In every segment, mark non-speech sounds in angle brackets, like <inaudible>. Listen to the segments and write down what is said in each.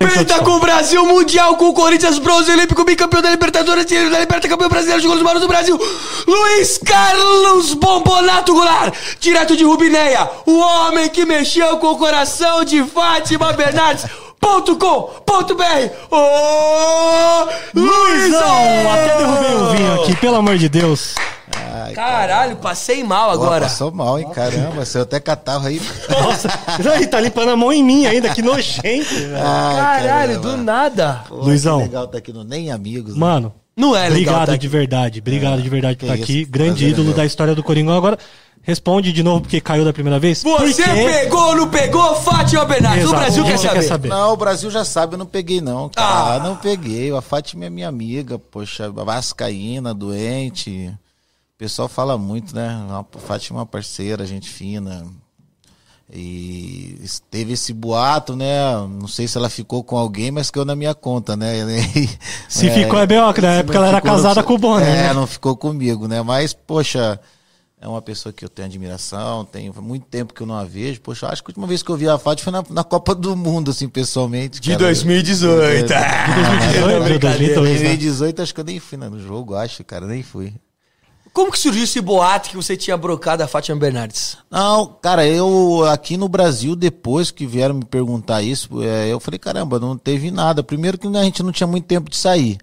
Penta com o Brasil, Mundial com o Corinthians, bronze olímpico, bicampeão da Libertadores, da Liberta, campeão brasileiro de gols do do Brasil, Luiz Carlos Bombonato Goulart, direto de Rubineia, o homem que mexeu com o coração de Fátima Bernardes. Ponto com, ponto BR. Ô, Luizão! Até derrubei o vinho aqui, pelo amor de Deus. Ai, Caralho, passei mal Pô, agora. passou mal, hein? Caramba, você até catarro aí. Nossa, Aí tá limpando a mão em mim ainda, que nojento. <laughs> Ai, Caralho, caramba. do nada. Pô, Luizão. que legal tá aqui no Nem Amigos. né? Mano, Não é legal. obrigado tá de aqui. verdade. Obrigado de verdade por estar aqui. isso, Grande é ídolo meu. da história do Coringão. Agora, responde de novo porque caiu da primeira vez. Você pegou ou não pegou, Fátima Bernardes? O Exato, Brasil a quer saber. quer saber. Não, o Brasil já sabe, eu não peguei, não. Cara, Ah. não peguei. A Fátima é minha amiga, poxa, vascaína, doente. O pessoal fala muito, né? A Fátima é uma parceira, gente fina. E teve esse boato, né? Não sei se ela ficou com alguém, mas caiu na minha conta, né? <laughs> Se ficou é B.O., que na época ela era casada com o Bonner, É, né? não ficou comigo, né? Mas, poxa, é uma pessoa que eu tenho admiração, tenho muito tempo que eu não a vejo. Poxa, acho que a última vez que eu vi a Fátima foi na, na Copa do Mundo, assim, pessoalmente. De cara. 2018. É, De 2018, Brincadeira. 2002, né? 2018 acho que eu nem fui né, no jogo, acho, cara, nem fui. Como que surgiu esse boato que você tinha brocado a Fátima Bernardes? Não, cara, eu aqui no Brasil, depois que vieram me perguntar isso, é, eu falei, caramba, não teve nada. Primeiro que a gente não tinha muito tempo de sair.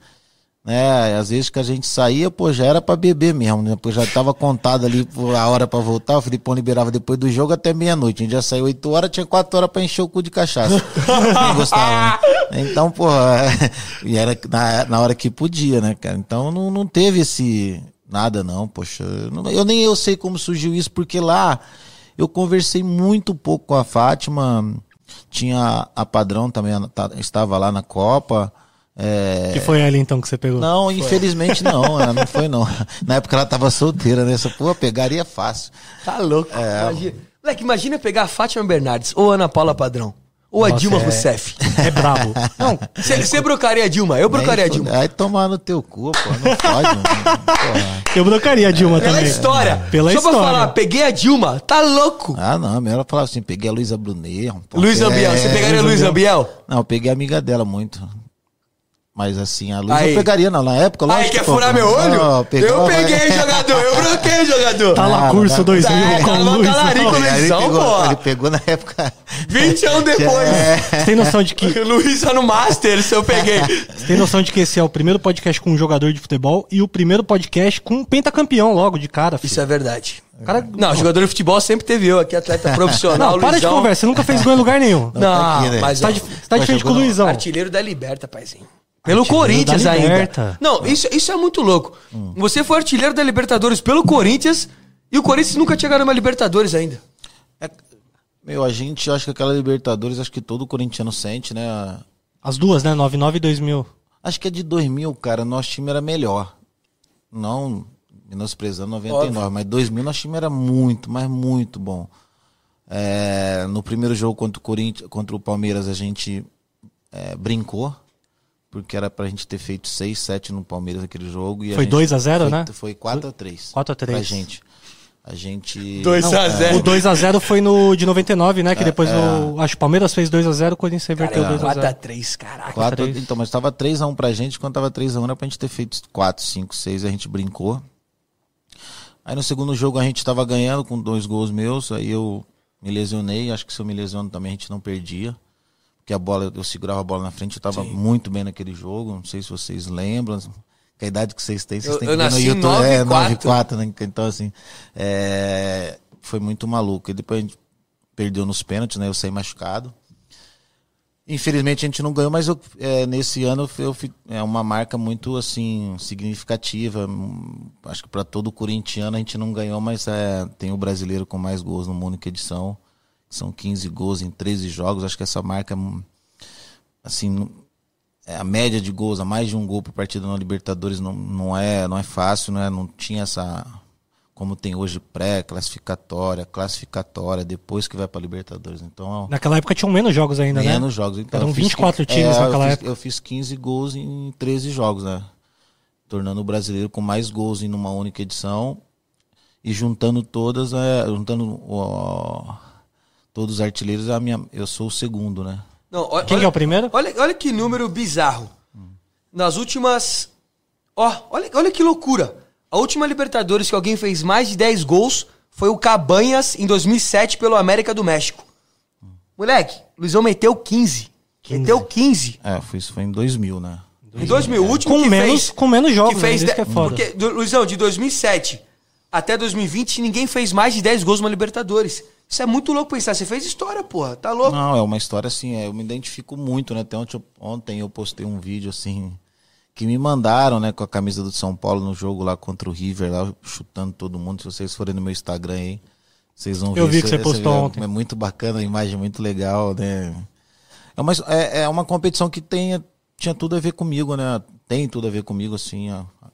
Né? Às vezes que a gente saía, pô, já era pra beber mesmo, né? Pô, já tava contado ali a hora pra voltar, o Filipão liberava depois do jogo até meia-noite. A gente já saiu 8 horas, tinha 4 horas pra encher o cu de cachaça. Quem gostava, né? Então, pô, <laughs> e era na, na hora que podia, né, cara? Então não, não teve esse nada, não, poxa. Eu nem eu sei como surgiu isso, porque lá eu conversei muito pouco com a Fátima. Tinha a padrão também, tá- estava lá na Copa. É, Que foi ela então que você pegou? não, infelizmente não, <laughs> ela não foi não. Na época ela tava solteira, né? Essa pô, pegaria fácil. Tá louco. É. Imagina. Moleque, imagina pegar a Fátima Bernardes ou a Ana Paula Padrão. Ou a Nossa, Dilma é. Rousseff. <laughs> É brabo. Não, Você brocaria a Dilma? Eu brocaria a Dilma. Aí tomar no teu cu, pô, não <laughs> pode. mano. Porra. eu blocaria a Dilma Pela também. história. Pela Só história. pra falar, peguei a Dilma. Tá louco. Ah, não, melhor falar assim, peguei a Luísa Brunet. é, Ambiel. Você pegaria Luiz Ambiel? Não, eu peguei a amiga dela muito. Mas assim, a Luísa Aí. eu pegaria, não. Na época, Aí, quer pô, furar meu não, olho? pegou- eu peguei jogador. Eu broquei jogador. Tá lá curso nada. 2000 É, com tá Luiz. talarico, Aí ele pegou, pô. Ele pegou na época. <laughs> 20 anos <laughs> depois. É. Você tem noção de que <laughs> Luiz tá no Master, se eu peguei. Você tem noção de que esse é o primeiro podcast com um jogador de futebol e o primeiro podcast com um pentacampeão logo de cara, filho. Isso é verdade. Cara, Não, jogador de futebol sempre teve eu aqui, atleta profissional. Não, para de Luizão. conversa, você nunca fez gol em lugar nenhum. Não, tá aqui, né? mas Você tá ó, de, tá de Mas frente com o Luizão. artilheiro da Liberta, paizinho. Pelo Corinthians da ainda. Não, isso, isso é muito louco. Você foi artilheiro da Libertadores pelo Corinthians e o Corinthians nunca tinha ganhado uma Libertadores ainda. É, meu, a gente, eu acho que aquela Libertadores, acho que todo corintiano sente, né? As duas, né? 99 e 2000. Acho que é de 2000, cara, nosso time era melhor. Não menosprezando 99, Óbvio. mas 2000 nosso time era muito, mas muito bom. É, no primeiro jogo contra o Corinthians, contra o Palmeiras, a gente é, brincou, porque era pra gente ter feito 6, 7 no Palmeiras aquele jogo. E Foi gente- 2 a 0, foi- né? Foi 4 a 3 4 a 3. Pra gente. A gente. 2 Não, a 0 O 2x0 foi no de 99, né? Que depois é. o. Acho que o Palmeiras fez 2x0, o Corinthians reverteu Cara, 2x0. 4x3, caraca. Quatro, três. então, mas tava 3x1 pra gente, quando tava 3x1 era pra gente ter feito 4, 5, 6, a gente brincou. Aí no segundo jogo a gente tava ganhando com dois gols meus, aí eu me lesionei, acho que se eu me lesiono também a gente não perdia. Porque a bola, eu segurava a bola na frente, eu tava muito bem naquele jogo, não sei se vocês lembram. Que a idade que vocês têm, vocês Eu- têm eu que ver no YouTube. 9 é, e 4. 9 né? Então, assim, é, foi muito maluco. E depois a gente perdeu nos pênaltis, né? Eu saí machucado. Infelizmente a gente não ganhou, mas eu, é, nesse ano eu, é uma marca muito assim significativa. Acho que para todo corintiano a gente não ganhou, mas é, tem o brasileiro com mais gols numa única edição. São 15 gols em 13 jogos. Acho que essa marca, assim, é, a média de gols, a mais de um gol por partida na Libertadores não, não é não é fácil, não, é, não tinha essa como tem hoje pré-classificatória, classificatória, depois que vai para Libertadores. Então Naquela época tinham menos jogos ainda, né? menos jogos. Então, Eram eu fiz 24 que- times é, naquela eu fiz, época. Eu fiz 15 gols em 13 jogos, né? Tornando o brasileiro com mais gols em uma única edição. E juntando todas, é, juntando ó, todos os artilheiros, a minha, eu sou o segundo, né? Não, ó- Quem que é o primeiro? Olha, olha que número bizarro. Nas últimas. Ó, olha, olha que loucura. A última Libertadores que alguém fez mais de 10 gols foi o Cabanhas em 2007 pelo América do México. Moleque, Luizão meteu 15. 15. Meteu 15. É, foi, isso foi em 2000, né? Em 2000, o último Com que menos- fez. com menos jogos, Que fez né? Isso de- que é foda. Porque, Luizão, de 2007 até 2020, ninguém fez mais de 10 gols numa Libertadores. Isso é muito louco pensar. Você fez história, porra. Tá louco? Não, é uma história assim, é, eu me identifico muito, né? Até ontem eu, ontem eu postei um vídeo assim, que me mandaram, né, com a camisa do São Paulo no jogo lá contra o River, lá chutando todo mundo. Se vocês forem no meu Instagram aí, vocês vão ver. Eu vi que você postou é- ontem. É muito bacana, a imagem é muito legal, né? É uma, é, é uma competição que tem, tinha tudo a ver comigo, né? Tem tudo a ver comigo, assim,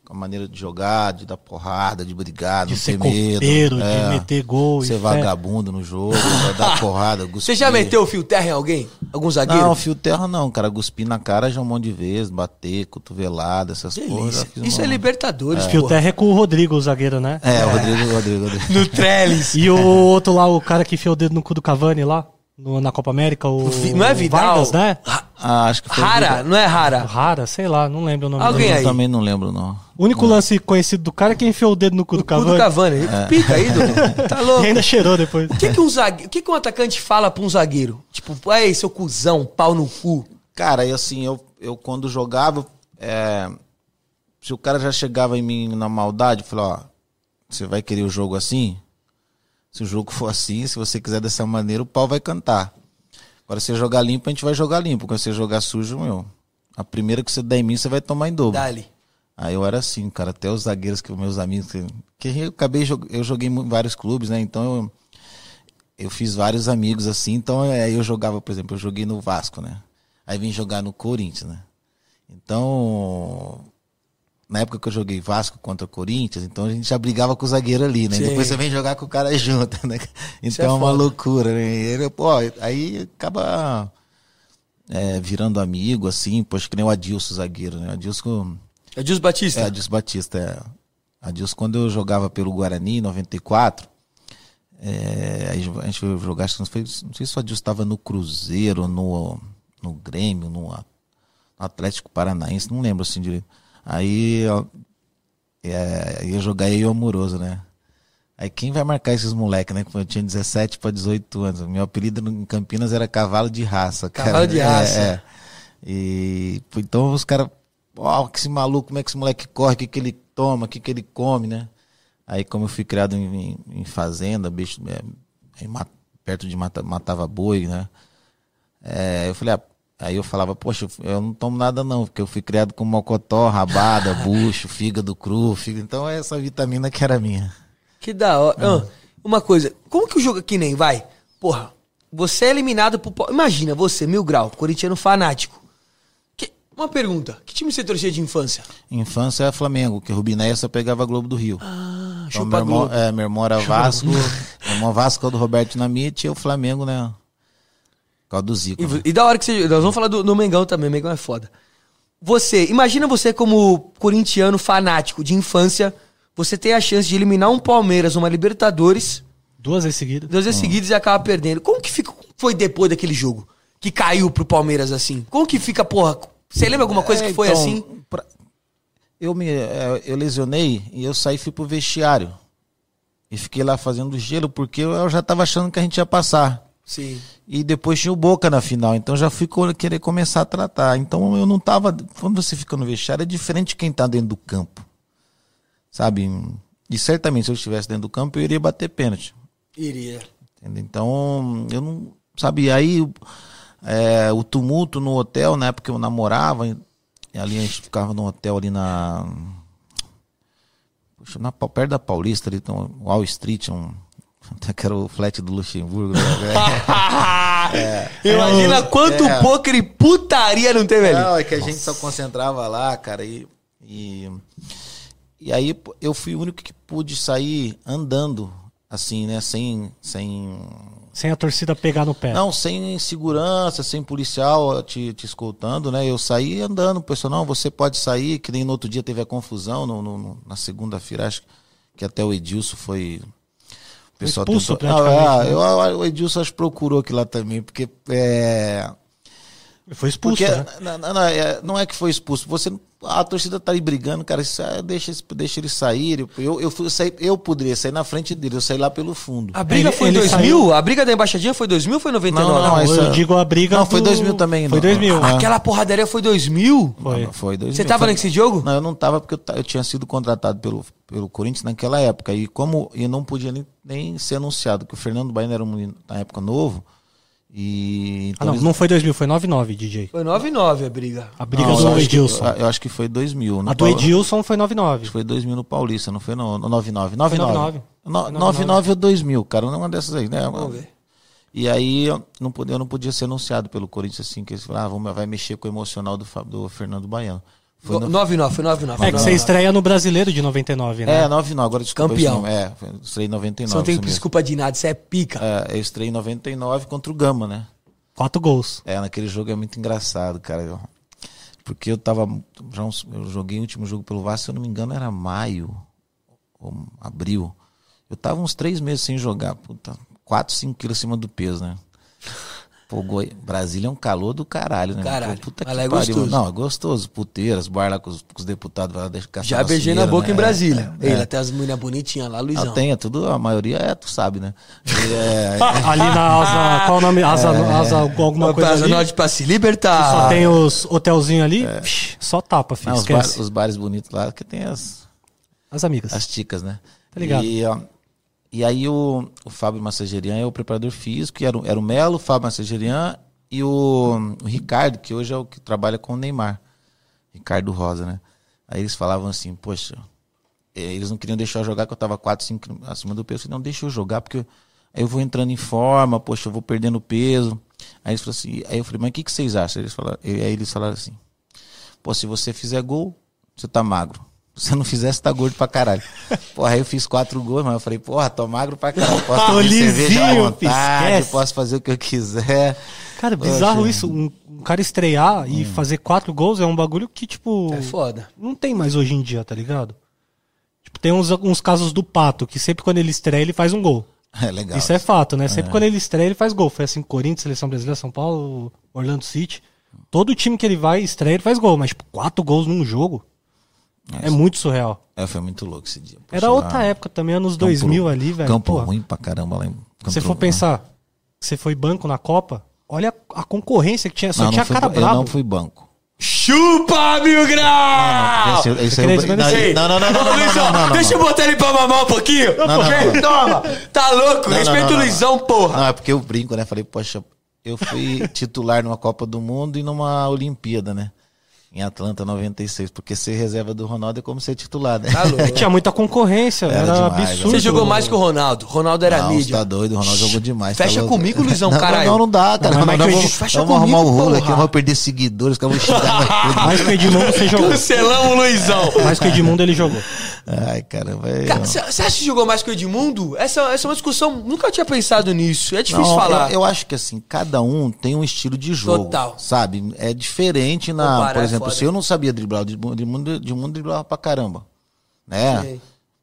a, a maneira de jogar, de dar porrada, de brigar, De não ser ter medo. de é, meter gol. e Ser vagabundo no jogo, dar <laughs> porrada, Você já cuspir. meteu o fio terra em alguém? Algum zagueiro? Não, fio terra não, cara. Cuspir na cara já um monte de vezes, bater, cotovelada, essas coisas. Delícia. Isso um- é Libertadores, Fio porra. terra é com o Rodrigo, o zagueiro, né? É, o Rodrigo, o Rodrigo, o Rodrigo. <laughs> No Trellis. E o outro lá, o cara que enfiou o dedo no cu do Cavani lá, no- na Copa América, o. Não é Vidal? Vargas, né? Ah, acho que foi. Rara, Vidal. não é rara. Rara, sei lá, não lembro o nome Alguém dele. Eu aí? também não lembro, não. O único lance conhecido do cara é que enfiou o dedo no cu do O cu Cavani. do Cavani. Pica aí, Dudu. <laughs> Tá E louco. ainda cheirou depois. O que, que, um zague... o que, que um atacante fala pra um zagueiro? Tipo, aí, seu cuzão, pau no cu. Cara, e assim, eu, eu quando jogava, é, se o cara já chegava em mim na maldade, eu falei, ó, você vai querer o jogo assim? Se o jogo for assim, se você quiser dessa maneira, o pau vai cantar. Agora, se você jogar limpo, a gente vai jogar limpo. Quando você jogar sujo, meu, a primeira que você der em mim, você vai tomar em dobro. Dali. Aí eu era assim, cara, até os zagueiros que meus amigos, que, que eu acabei, eu joguei em vários clubes, né? Então eu, eu fiz vários amigos assim, então é, aí eu jogava, por exemplo, eu joguei no Vasco, né? Aí vim jogar no Corinthians, né? Então, na época que eu joguei Vasco contra o Corinthians, então a gente já brigava com o zagueiro ali, né? Sim. Depois você vem jogar com o cara <laughs> junto, né? Então é é, uma foda. loucura, né? E Ele, pô, aí acaba é, virando amigo, assim, poxa, que nem o Adilson, zagueiro, né? O Adilson É Dilson Batista. é, Adilson Batista. É. Adilson, quando eu jogava pelo Guarani, em 94, é, aí a gente foi jogar, acho que não, foi, não sei se o Adilson estava no Cruzeiro, no, no Grêmio, no, no Atlético Paranaense, não lembro assim direito. Aí ó, é, ia jogar eu e o Amoroso, né? Aí quem vai marcar esses moleques, né? Eu tinha 17 para 18 anos. Meu apelido em Campinas era Cavalo de Raça. cara. Cavalo de É, raça. é. E pô, então os caras, ó, que esse maluco, como é que esse moleque corre, o que, que ele toma, o que, que ele come, né? Aí como eu fui criado em, em- em fazenda, bicho, é, em ma- perto de mata, matava boi, né? É, eu falei, ah, aí eu falava, poxa, eu não tomo nada não, porque eu fui criado com mocotó, rabada, <laughs> bucho, fígado cru, fígado, então é essa vitamina que era minha. Que da hora. Ah, uma coisa, como que o jogo que nem vai? Porra, você é eliminado por. Imagina, você, mil grau, corintiano fanático. Que- Uma pergunta: que time você torcia de infância? Infância é Flamengo, que Rubinéia só pegava Globo do Rio. Ah, Então, chupa meu irmão, é, meu irmão era Vasco, <laughs> meu irmão Vasco é do Roberto Dinamite e o Flamengo, né? Causa do Zico. E, né? e da hora que você. Nós vamos falar do, do Mengão também, Mengão é foda. Você, imagina você como corintiano fanático de infância, você tem a chance de eliminar um Palmeiras numa Libertadores, Duas vezes seguidas. duas vezes seguidas e acaba perdendo. Como que fica, como foi depois daquele jogo? Que caiu pro Palmeiras assim? Como que fica, porra? Você lembra alguma coisa É, que foi então, assim? pra- Eu me é, eu lesionei e eu saí e fui pro vestiário. E fiquei lá fazendo gelo porque eu já tava achando que a gente ia passar. Sim. E depois tinha o Boca na final, então já fui querer começar a tratar. Então eu não tava. Quando você fica no vestiário, é diferente de quem tá dentro do campo. Sabe? E certamente se eu estivesse dentro do campo, eu iria bater pênalti. Iria. Entendeu? Então, eu não. Sabe, aí é, o tumulto no hotel, na época eu namorava, e ali a gente ficava no hotel ali na. Puxa, na, perto da Paulista, ali, então, Wall Street, um. Até que era o flat do Luxemburgo. Né? <laughs> Imagina quanto é. poker e putaria não teve ali. Não, é que a gente só concentrava lá, cara, e, e, e aí eu fui o único que pude sair andando, assim, né, sem, sem, Sem a torcida pegar no pé. não, sem segurança, sem policial te, te escoltando, né, eu saí andando, o pessoal, não, você pode sair, que nem no outro dia teve a confusão, no- no- na segunda-feira, acho que até o Edilson foi... O pessoal expulso tentou- praticamente, Ah, né? eu- o Edilson acho que procurou aquilo lá também, porque é, foi expulso, Porque né? não, não, não, é, não é que foi expulso. Você, a torcida tá aí brigando, cara. isso, ah, deixa, deixa ele sair. Eu, eu, fui sair, eu poderia sair na frente dele, eu saí lá pelo fundo. A briga Ele- foi em ele 2000? A briga da embaixadinha foi 2000 ou foi 99? Não, não, Não, isso eu é- digo a briga Não, foi do- 2000 também, Foi não. 2000. Ah. Aquela porradaria foi 2000? Foi. Não, foi 2000. Você tava Foi- nesse jogo? Não, eu não tava porque eu, eu tinha sido contratado pelo, pelo Corinthians naquela época. E como eu não podia nem, nem ser anunciado, que o Fernando Baiano era um menino, na época novo. E. Ah, então não, eles- não foi 2000, foi 99, DJ. Foi 9-9 a briga. A briga Não, do Edilson. eu, eu acho que foi 2000. no A do Edilson foi Acho 99. que foi 2000 no Paulista, não foi no, no 99. 99. 99. Foi No- 99 ou 2000, cara. Não é uma dessas aí, né? Vamos ver. E aí eu não, podia, eu não podia ser anunciado pelo Corinthians assim, que eles falaram, ah, vai mexer com o emocional do, do Fernando Baiano. Foi no- 9-9, foi 9-9. É que você estreia no Brasileiro de 99, né? É, 99, agora desculpa. Campeão. É, foi- eu estrei em 99. Você não tem isso mesmo. desculpa de nada, você é pica. É, eu estrei em 99 contra o Gama, né? Quatro gols. É, naquele jogo é muito engraçado, cara. Porque eu tava. Já uns- eu joguei o último jogo pelo Vasco, se eu não me engano, era maio ou abril. Eu tava uns três meses sem jogar. Puta, 4, 5 quilos acima do peso, né? Pô, Goi... Brasília é um calor do caralho, né? Caralho, Pô, puta mas que é pariu. gostoso. Não, é gostoso. Puteiras, bar lá com os, com os deputados lá deixa Já beijei na boca em Brasília. É, Ei, é. tem as meninas bonitinhas lá, Luizão. Ah, tem, é tudo, a maioria é, tu sabe, né? É, <laughs> Ali na asa. <laughs> Qual o nome? Asa, asa alguma coisa Asa ali. Norte pra se libertar. Só tem os hotelzinhos ali. psh, Só tapa, filho. não, os, bar- os bares bonitos lá, que tem as, As amigas. as ticas, né? Tá ligado. E, ó, e aí o, o Fábio Massagerian é o preparador físico, e era, era o Melo, o Fábio Massagerian e o, o Ricardo, que hoje é o que trabalha com o Neymar. Ricardo Rosa, né? Aí eles falavam assim, poxa, eh, eles não queriam deixar eu jogar, que eu tava 4, 5 quilos acima do peso. Não, deixa eu jogar, porque aí eu vou entrando em forma, poxa, eu vou perdendo peso. Aí eles falaram assim, aí eu falei, mas o que, que vocês acham? Eles falaram, aí eles falaram assim, pô, se você fizer gol, você tá magro. Se você não você tá gordo pra caralho. Porra, aí eu fiz quatro gols, mas eu falei, porra, tô magro pra caralho. Posso Tô tomar cerveja à lisinho, vontade, esquece. posso fazer o que eu quiser. Cara, bizarro Poxa. isso. Um, um cara estrear e fazer quatro gols é um bagulho que, tipo. É foda. Não tem mais hoje em dia, tá ligado? Tipo, tem uns, uns casos do Pato, que sempre quando ele estreia, ele faz um gol. É legal. Isso é fato, né? Sempre quando ele estreia, ele faz gol. Foi assim, Corinthians, Seleção Brasileira, São Paulo, Orlando City. Todo time que ele vai, estreia, ele faz gol. Mas, tipo, quatro gols num jogo é, muito surreal. É, foi muito louco esse dia. Poxa, Era outra lá, época também, anos campo- 2000 ali, velho. Campo Pô, ruim pra caramba lá em Se você Campo- for pensar, você foi banco na Copa, olha a, concorrência que tinha. Só Não, tinha não fui, cara ba- eu brabo. não fui banco. Chupa, mil grau! Esse- esse não, não, não, não, não, Luizão, não, não, não, deixa eu botar ele pra mamar um pouquinho. não, não. Toma. Tá louco? Não, Respeita não, o Luizão, porra. Não, é porque eu brinco, né? Falei, poxa, eu fui <laughs> titular numa Copa do Mundo e numa Olimpíada, né? Em Atlanta 96, porque ser reserva do Ronaldo é como ser titular, né? Tá <laughs> louco. Tinha muita concorrência, Era era, demais, absurdo. Você jogou mais que o Ronaldo. Ronaldo era Não, mídia. você tá doido, o Ronaldo jogou demais. Fecha tá comigo, Luizão, não, caralho. Não, não dá, cara. Não, Não, mas não, eu vamos, fecha vamos arrumar o comigo, rolo aqui, vamos perder seguidores, que eu vou <laughs> xingar mais que o Edmundo você jogou. Cancelamos o Luizão. <laughs> Mais que o Edmundo ele jogou. Ai, caramba. Você acha que jogou mais que o Edmundo? Essa, essa é uma discussão, nunca tinha pensado nisso. É difícil Não, falar. Eu, eu acho que assim, cada um tem um estilo de jogo. Total. Sabe? É diferente na. Comparar por exemplo, se eu não sabia driblar, o Edmundo, Edmundo driblava pra caramba. Né? Sei.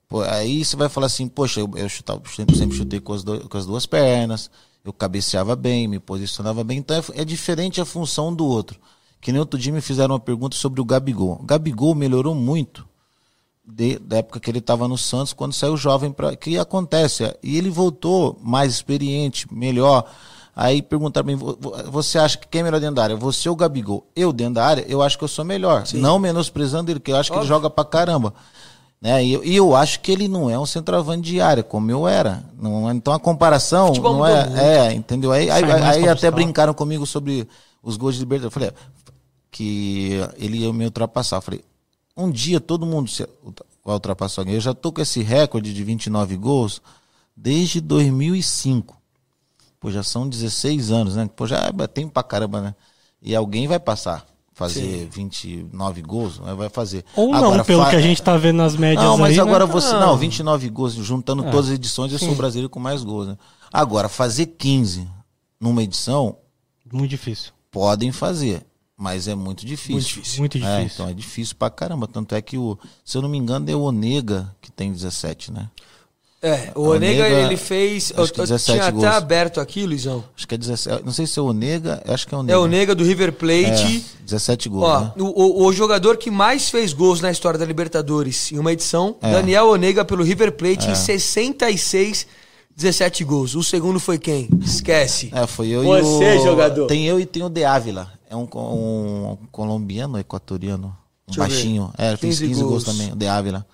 Pô, aí você vai falar assim, poxa, eu, eu chutava, sempre, sempre chutei com as, do- com as duas pernas, eu cabeceava bem, me posicionava bem. Então é, é diferente a função do outro. Que nem outro dia me fizeram uma pergunta sobre o Gabigol. O Gabigol melhorou muito de- da época que ele estava no Santos, quando saiu jovem para que acontece. E ele voltou mais experiente, melhor. Aí perguntaram pra mim, "Vo- vo- você acha que quem é melhor dentro da área? Você ou o Gabigol? Eu dentro da área, eu acho que eu sou melhor. Não menosprezando ele, porque eu acho que ele Óbvio. joga pra caramba. Né? E, eu, e eu acho que ele não é um centroavante de área, como eu era. Não, então a comparação Futebol não é, é, entendeu? Aí, aí, aí até buscar. brincaram comigo sobre os gols de Libertadores. Eu falei, é, que ele ia me ultrapassar. Eu falei, um dia todo mundo vai ultrapassar alguém. Eu já tô com esse recorde de 29 gols desde 2005. Pô, já são 16 anos, né? Pô, já é tempo pra caramba, né? E alguém vai passar, fazer 29 gols, né? vai fazer. Ou não, Agora, pelo fa- que a gente tá vendo nas médias Não, mas aí, agora né? você. Não. Não, 29 gols, juntando É. todas as edições, eu sou o brasileiro com mais gols, né? Agora, fazer 15 numa edição, Muito difícil. podem fazer, mas é muito difícil. Muito difícil. Muito É, difícil. então é difícil pra caramba. Tanto é que o, se eu não me engano, é o Onega que tem 17, né? É, o Onega, Onega, ele fez. Acho que eu 17 tinha gols. até aberto aqui, Luizão. Acho que é 17. Não sei se é o Nega, acho que é o É Nega. o Onega do River Plate. É, 17 gols, Ó, né? o, o- o jogador que mais fez gols na história da Libertadores em uma edição, É. Daniel Onega pelo River Plate em 66, 17 gols. O segundo foi quem? Esquece. É, foi eu Você, e o... jogador. Tem eu e tem o De Ávila. É um, co- um colombiano, equatoriano. Um Deixa baixinho. É, fez 15 15 gols, gols. também, o De Ávila.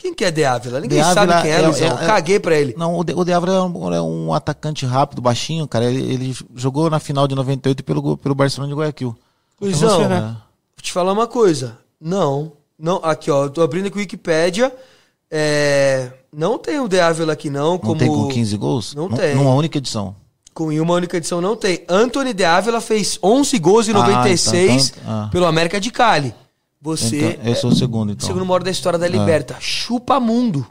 Quem que é De Ávila? Ninguém De sabe Ávila quem é, é- Luizão. é- é- Caguei pra ele. Não, o De, o De Ávila é um, é um atacante rápido, baixinho, cara. Ele, ele jogou na final de 98 pelo, pelo Barcelona de Guayaquil. Luizão, né? vou te falar uma coisa. Não, não. Aqui, ó, eu tô abrindo aqui o Wikipédia. É, não tem o De Ávila aqui, não. Não como tem com 15 gols? Não Num- tem. Numa única edição. Com em uma única edição não tem. Anthony De Ávila fez 11 gols em Ah, 96 então- então- ah. pelo América de Cali. Você Então, eu sou o segundo, então. segundo maior da história da Liberta. Chupa mundo.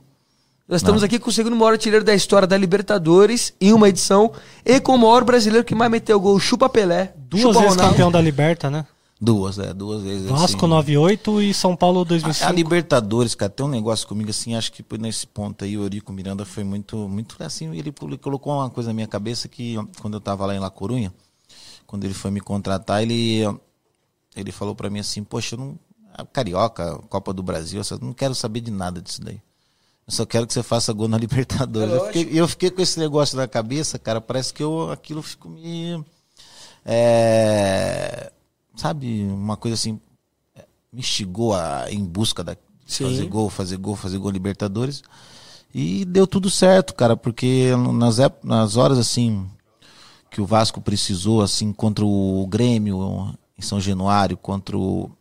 Nós estamos aqui com o segundo maior artilheiro da história da Libertadores em uma edição e com o maior brasileiro que mais meteu gol, chupa Pelé. Duas chupa vezes Ronaldo. campeão da Liberta, né? Duas, é, duas vezes. Vasco assim. 98 e São Paulo A, 2005. a Libertadores, cara, tem um negócio comigo assim, acho que nesse ponto aí o Eurico Miranda foi muito, muito assim, ele colo- colocou uma coisa na minha cabeça que quando eu tava lá em La Corunha, quando ele foi me contratar, ele ele falou pra mim assim, poxa, eu não a Carioca, Copa do Brasil, eu não quero saber de nada disso daí. Eu só quero que você faça gol na <laughs> Libertadores. É eu, fiquei, eu fiquei com esse negócio na cabeça, cara, parece que eu aquilo fico me é, sabe, uma coisa assim, me instigou a, em busca da Sim. fazer gol, fazer gol, fazer gol Libertadores. E deu tudo certo, cara, porque nas, nas horas assim que o Vasco precisou, assim, contra o Grêmio em São Januário, contra o,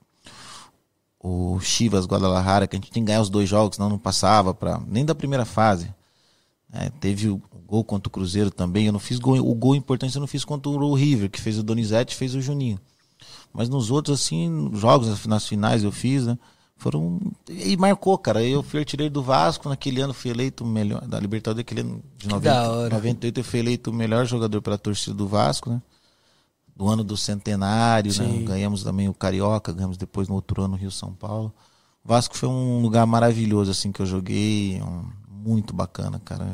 o Chivas Guadalajara, que a gente tinha que ganhar os dois jogos, senão não passava para nem da primeira fase. É, teve o gol contra o Cruzeiro também. Eu não fiz gol, o gol importante eu não fiz contra o River, que fez o Donizete, fez o Juninho. Mas nos outros, assim, jogos, nas finais eu fiz, né? Foram. E marcou, cara. Eu fui artilheiro do Vasco, naquele ano fui eleito o melhor. Da Libertadores, aquele ano de da 90, hora. 98, eu fui eleito o melhor jogador pela torcida do Vasco, né? Do ano do centenário, né? Ganhamos também o Carioca, ganhamos depois no outro ano o Rio São Paulo. O Vasco foi um lugar maravilhoso, assim, que eu joguei. um- muito bacana, cara.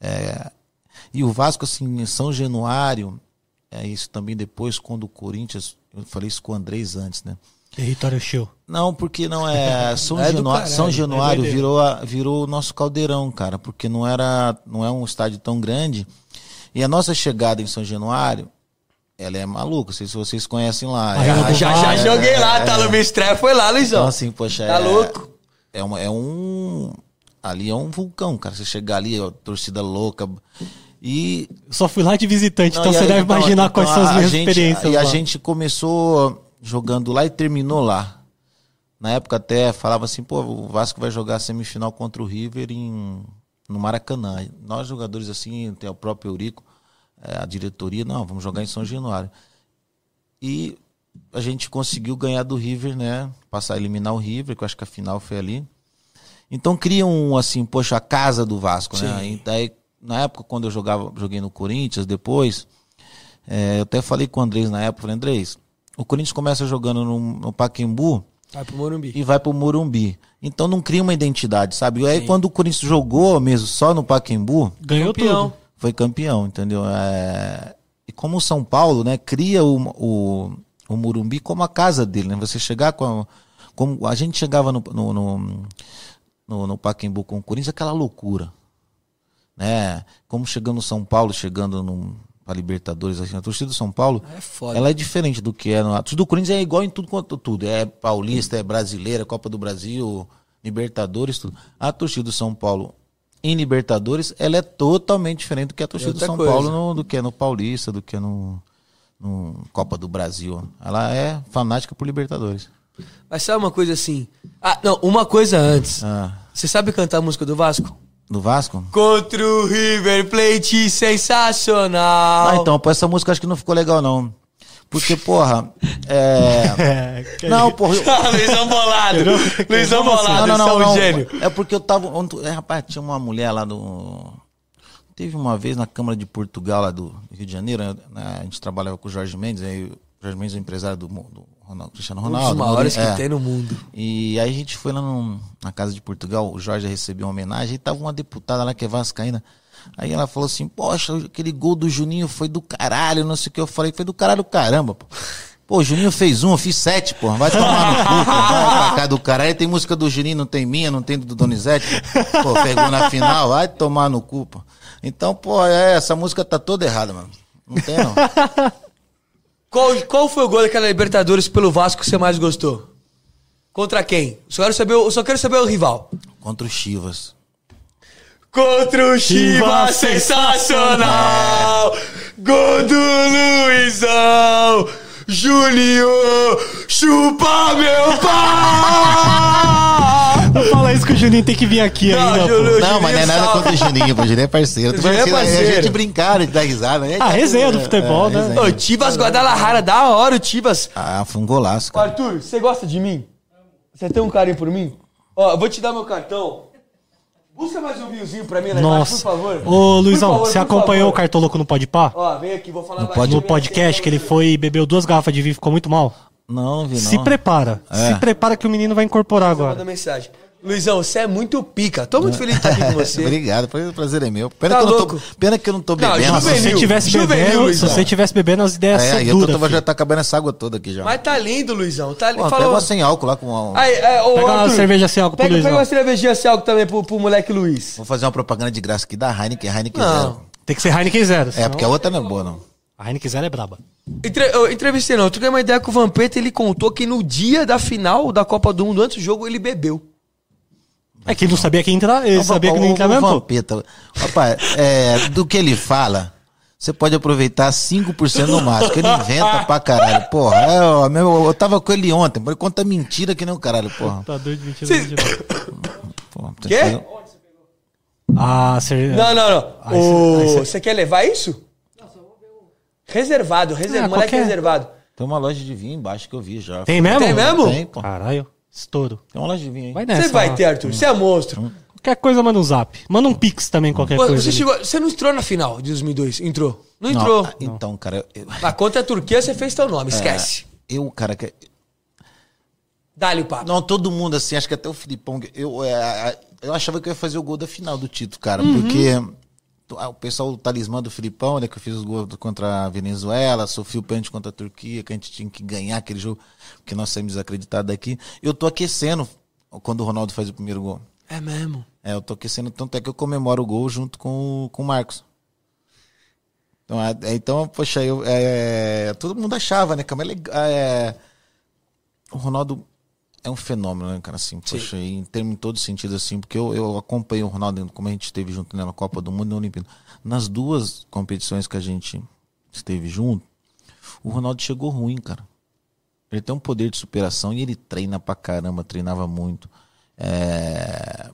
É, e o Vasco, assim, em São Januário, é isso também depois, quando o Corinthians, eu falei isso com o Andrés antes, né? Território show. Não, porque não é. <laughs> São, É Januário, caralho, São é Januário doideira. virou, a- virou o nosso caldeirão, cara, porque não era. Não é um estádio tão grande. E a nossa chegada em São Januário, ela é maluca. Não sei se vocês conhecem lá. É- Já, já É, joguei lá, tá no Mistré, foi lá, Luizão. então, assim, poxa, Tá é, louco? É, uma, é um. Ali é um vulcão, cara. Você chegar ali, ó, torcida louca. E. Só fui lá de visitante, Não, então você aí, deve então, imaginar então, quais são as a minhas gente- experiências. E a lá. gente começou jogando lá e terminou lá. Na época até falava assim, pô, o Vasco vai jogar semifinal contra o River em, no Maracanã. Nós jogadores assim, tem o próprio Eurico, é, a diretoria, não, vamos jogar em São Januário. E a gente conseguiu ganhar do River, né? Passar a eliminar o River, que eu acho que a final foi ali. Então cria um, assim, poxa, a casa do Vasco, né? Sim. E daí, na época, quando eu jogava, joguei no Corinthians, depois, é, eu até falei com o Andrés na época, falei, Andrés, o Corinthians começa jogando no, no Pacaembu Vai pro Morumbi. e vai pro Morumbi. Então não cria uma identidade, sabe? E aí quando o Corinthians jogou mesmo só no Pacaembu, Ganhou Campeão. tudo. Foi campeão, entendeu? É, E como o São Paulo, né, cria o, o, o Morumbi como a casa dele, né? Você chegar com a, como a gente chegava no, no, no, no, no Pacaembu com o Corinthians, aquela loucura, né? Como chegando no São Paulo, chegando no para Libertadores, assim, a torcida do São Paulo, É foda. ela é diferente do que é no a torcida do Corinthians é igual em tudo quanto tudo, é paulista, é brasileira, Copa do Brasil, Libertadores, tudo. A torcida do São Paulo em Libertadores, ela é totalmente diferente do que a torcida do São coisa. Paulo, no- do que é no Paulista, do que é no, no Copa do Brasil. Ela é fanática por Libertadores. Mas sabe uma coisa assim? Ah, não, uma coisa antes. Ah, Você sabe cantar a música do Vasco? do Vasco? Contra o River Plate, sensacional. Ah, então, pô, essa música acho que não ficou legal, não. Porque, porra, é. <laughs> É, Não, porra. eu- <laughs> Ah, Luizão Bolado. Luizão assim? Bolado, não, não, é não, um não. gênio. É porque eu tava. ontem- É, rapaz, tinha uma mulher lá do. Teve uma vez na Câmara de Portugal, lá do Rio de Janeiro, né, a gente trabalhava com o Jorge Mendes, aí o Jorge Mendes é o empresário do, do Ronaldo, Cristiano Um Ronaldo. dos maiores Mourinho- que é. tem no mundo. E aí a gente foi lá no- na casa de Portugal, o Jorge recebeu uma homenagem e tava uma deputada lá que é vascaína. Aí ela falou assim, poxa, aquele gol do Juninho foi do caralho, não sei o que. Eu falei, foi do caralho caramba, pô. Pô, o Juninho fez um, eu fiz sete, pô. Vai tomar no cu, pô. Vai pra <laughs> cá do caralho. Aí tem música do Juninho, não tem minha, não tem do Donizete. Pô, pegou na final, vai tomar no cu, pô. Então, pô, é, essa música tá toda errada, mano. Não tem, não. <laughs> Qual, qual foi o gol daquela Libertadores pelo Vasco que você mais gostou? Contra quem? Só quero saber, eu só quero saber o rival. Contra o Chivas. Contra o Chivas, Chivas sensacional! Gol do Luizão! Juninho, chupa meu pau! Não fala isso que o Juninho tem que vir aqui Não, ainda, Júlio, pô. Não, mas não é nada contra o Juninho. O Juninho é parceiro. Tu Juninho é parceiro. A gente brincar, a gente dá risada. né? Ah, resenha do futebol, né? resenha. Ô, Chivas Guadalajara, da hora o Chivas. Ah, foi um golaço, cara. Arthur, você gosta de mim? Você tem um carinho por mim? Ó, eu vou te dar meu cartão. Busca mais um vinhozinho pra mim lá embaixo, Nossa. por favor. Ô, Luizão, favor, você acompanhou o favor. Cartoloco no Podpah? Ó, vem aqui, vou falar No baixinho, No podcast que ele foi e bebeu duas garrafas de vinho e ficou muito mal? Não, vi não. Se prepara. É. Se prepara que o menino vai incorporar Manda agora. mensagem. Luizão, você é muito pica. Tô muito feliz de estar aqui com você. <laughs> Obrigado, foi um prazer é meu. Pena, Tá que eu não louco? tô, pena que eu não tô Não, bebendo. Se você Juvenil. tivesse Juvenil, bebendo, se você tivesse bebendo, as ideias É, aí ser eu tô, duras. já tá acabando essa água toda aqui já. Mas tá lindo, Luizão. Tá lindo. Falou. pega uma sem álcool lá com uma... Aí, é, ô, Pega uma Arthur, cerveja sem álcool pro pega, Luizão. pega uma cervejinha sem álcool também pro, pro moleque Luiz. Vou fazer uma propaganda de graça aqui da Heineken, Heineken Não. Zero. Tem que ser Heineken Zero. É, senão- porque a outra não é boa, não. A Heineken Zero é braba. Entre, eu entrevistei não, eu troquei uma ideia com o Vampeta, ele contou que no dia da final da Copa do Mundo, antes do jogo, ele bebeu. É que ele não sabia que ia entrar, ele Não, sabia que o- não ia o- entrar o mesmo. Vampeta, rapaz, é, do que ele fala, você pode aproveitar 5% no máximo, ele inventa pra caralho. Porra, é, ó, meu, eu tava com ele ontem, ele conta mentira que nem o caralho, porra. Tá doido, mentira, Cê- mentira. porra tem Quê? que Ah, você... Não, não, não. Aí cê- Você quer levar isso? Reservado, reser... Ah, moleque qualquer- reservado. Tem uma loja de vinho embaixo que eu vi já. Tem mesmo? Tem mesmo? Tem, pô. Caralho, estouro. Tem uma loja de vinho aí. Vai nessa. Você vai ó. ter, Arthur. Você é monstro. Qualquer coisa, manda um zap. Manda um pix também, qualquer Pô, coisa. Você, ali. chegou... você não entrou na final de 2002? Entrou? Não Não, entrou. ah, Então, cara, eu, Na contra a Turquia, você fez teu nome, esquece. eu, cara, que- Dá-lhe o papo. não, todo mundo assim, acho que até o Filipão, eu, é, eu achava que eu ia fazer o gol da final do título, cara, Uhum. porque o pessoal, o talismã do Filipão, né, que eu fiz os gols contra a Venezuela, sofri o pênalti contra a Turquia, que a gente tinha que ganhar aquele jogo, porque nós saímos desacreditados daqui. Eu tô aquecendo quando o Ronaldo faz o primeiro gol. É mesmo. É, eu tô aquecendo, tanto é que eu comemoro o gol junto com, o- com o Marcos. Então, é, então poxa, eu, é, todo mundo achava, né? Mas é legal, é, o Ronaldo é um fenômeno, né, cara? Assim, poxa, em termos em todos os sentidos, assim, porque eu, eu acompanhei o Ronaldo, como a gente esteve junto né, na Copa do Mundo e na Olimpíada. Nas duas competições que a gente esteve junto, o Ronaldo chegou ruim, cara. Ele tem um poder de superação e ele treina pra caramba, treinava muito. É,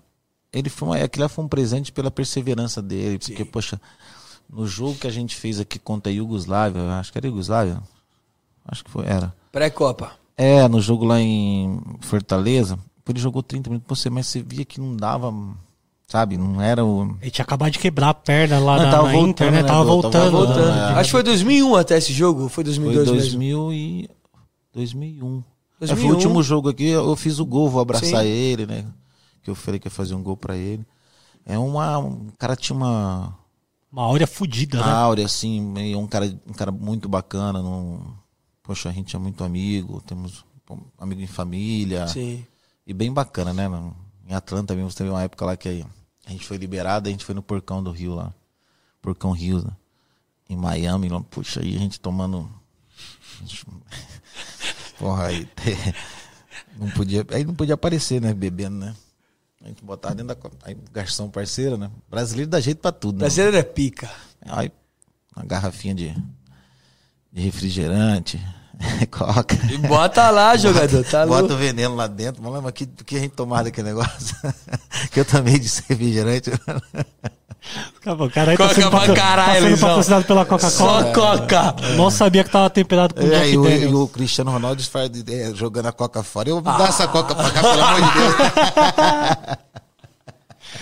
Ele foi uma, aquilo foi um presente pela perseverança dele, porque, poxa, no jogo que a gente fez aqui contra a Iugoslávia, acho que era Iugoslávia, acho que foi, era. Pré-Copa. É, no jogo lá em Fortaleza, ele jogou 30 minutos, você, mas você via que não dava, sabe, não era o... Ele tinha acabado de quebrar a perna lá Não, na, tava na voltando, Inter, né? né, Tava Dô? Tava voltando. voltando, né? é. Acho que foi 2001 até esse jogo, foi Foi 2002 mesmo? 2000 e... 2001. É, foi 2001. o último jogo aqui, eu fiz o gol, vou abraçar Sim. ele, né? Que eu falei que ia fazer um gol pra ele. É uma... Um cara tinha uma... Uma áurea fudida, né? Áurea, assim, meio um cara, um cara muito bacana. Não... Poxa, a gente é muito amigo, temos pô, amigo em família. Sim. E bem bacana, né? mano? Em Atlanta mesmo, teve uma época lá que a gente foi liberado, a gente foi no Porcão do Rio lá. Porcão Rio, né? Em Miami, lá, puxa, aí a gente tomando. <laughs> Porra, aí. <laughs> Não podia, aí não podia aparecer, né? Bebendo, né? A gente botava dentro da. Aí, garçom parceiro, né? Brasileiro dá jeito pra tudo, né? Brasileiro é pica. Aí, uma garrafinha de, de refrigerante, <laughs> coca. E bota lá, jogador, tá Bota louco. o veneno lá dentro. Mas, mas que, que a gente tomava daquele negócio? <laughs> que eu também de refrigerante. O cara tá Coca sendo, pra caralho, tá sendo patrocinado pela Só Coca-Cola. coca. Não sabia que tava temperado com É, e, o, e o Cristiano Ronaldo faz, é, jogando a coca fora. Eu vou dar essa coca pra cá, pelo amor de Deus. <laughs>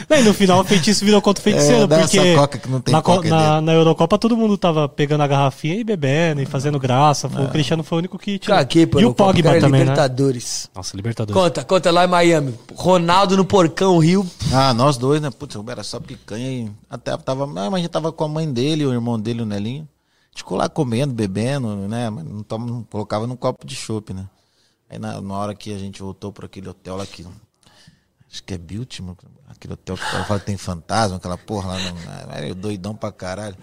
Não, e no final o feitiço virou contra o feiticeiro, É, porque coca que não tem na, co- coca na, na Eurocopa todo mundo tava pegando a garrafinha e bebendo e fazendo graça. É. Foi- O Cristiano foi o único que tinha. Caguei. E o Pogba também, né? Libertadores. Nossa, Libertadores. Conta, conta lá em Miami. Ronaldo no Porcão, Rio. Ah, nós dois, né? Putz, era só picanha e até tava. Mas a gente tava com a mãe dele, o irmão dele, o Nelinho. A gente ficou lá comendo, bebendo, né? Mas não, toma, não colocava num copo de chopp, né? Aí na, na hora que a gente voltou para aquele hotel lá que. Acho que é Biltmore, aquele hotel que fala que tem fantasma, aquela porra lá. No, eu doidão pra caralho. <laughs>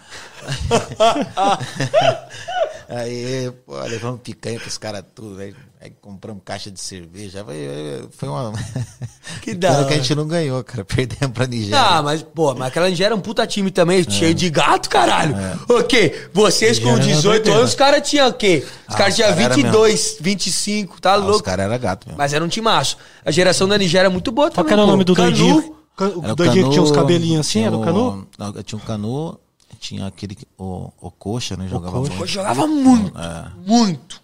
Aí, pô, levamos picanha pros caras tudo. Aí, aí compramos caixa de cerveja. Foi, foi uma. <laughs> Que da que a gente não ganhou, cara. Perdemos pra Nigéria. Ah, mas, pô, mas aquela Nigéria é um puta time também, cheio de gato, caralho. O quê? Vocês com Nigéria era 18 doideira. anos, os caras tinham o quê? Os Ah, caras os tinham cara era 22, 25, tá Ah, os louco? caras eram gato mesmo. Mas era um timaço. A geração da Nigéria é muito boa Qual também. que era o nome do Canu, doidinho? O Era o doidinho que tinha uns cabelinhos assim, era o Canu? Não, tinha o Canu, tinha aquele. que- O, o Coxa, né? Jogava Coxa. Muito. jogava muito, É. muito.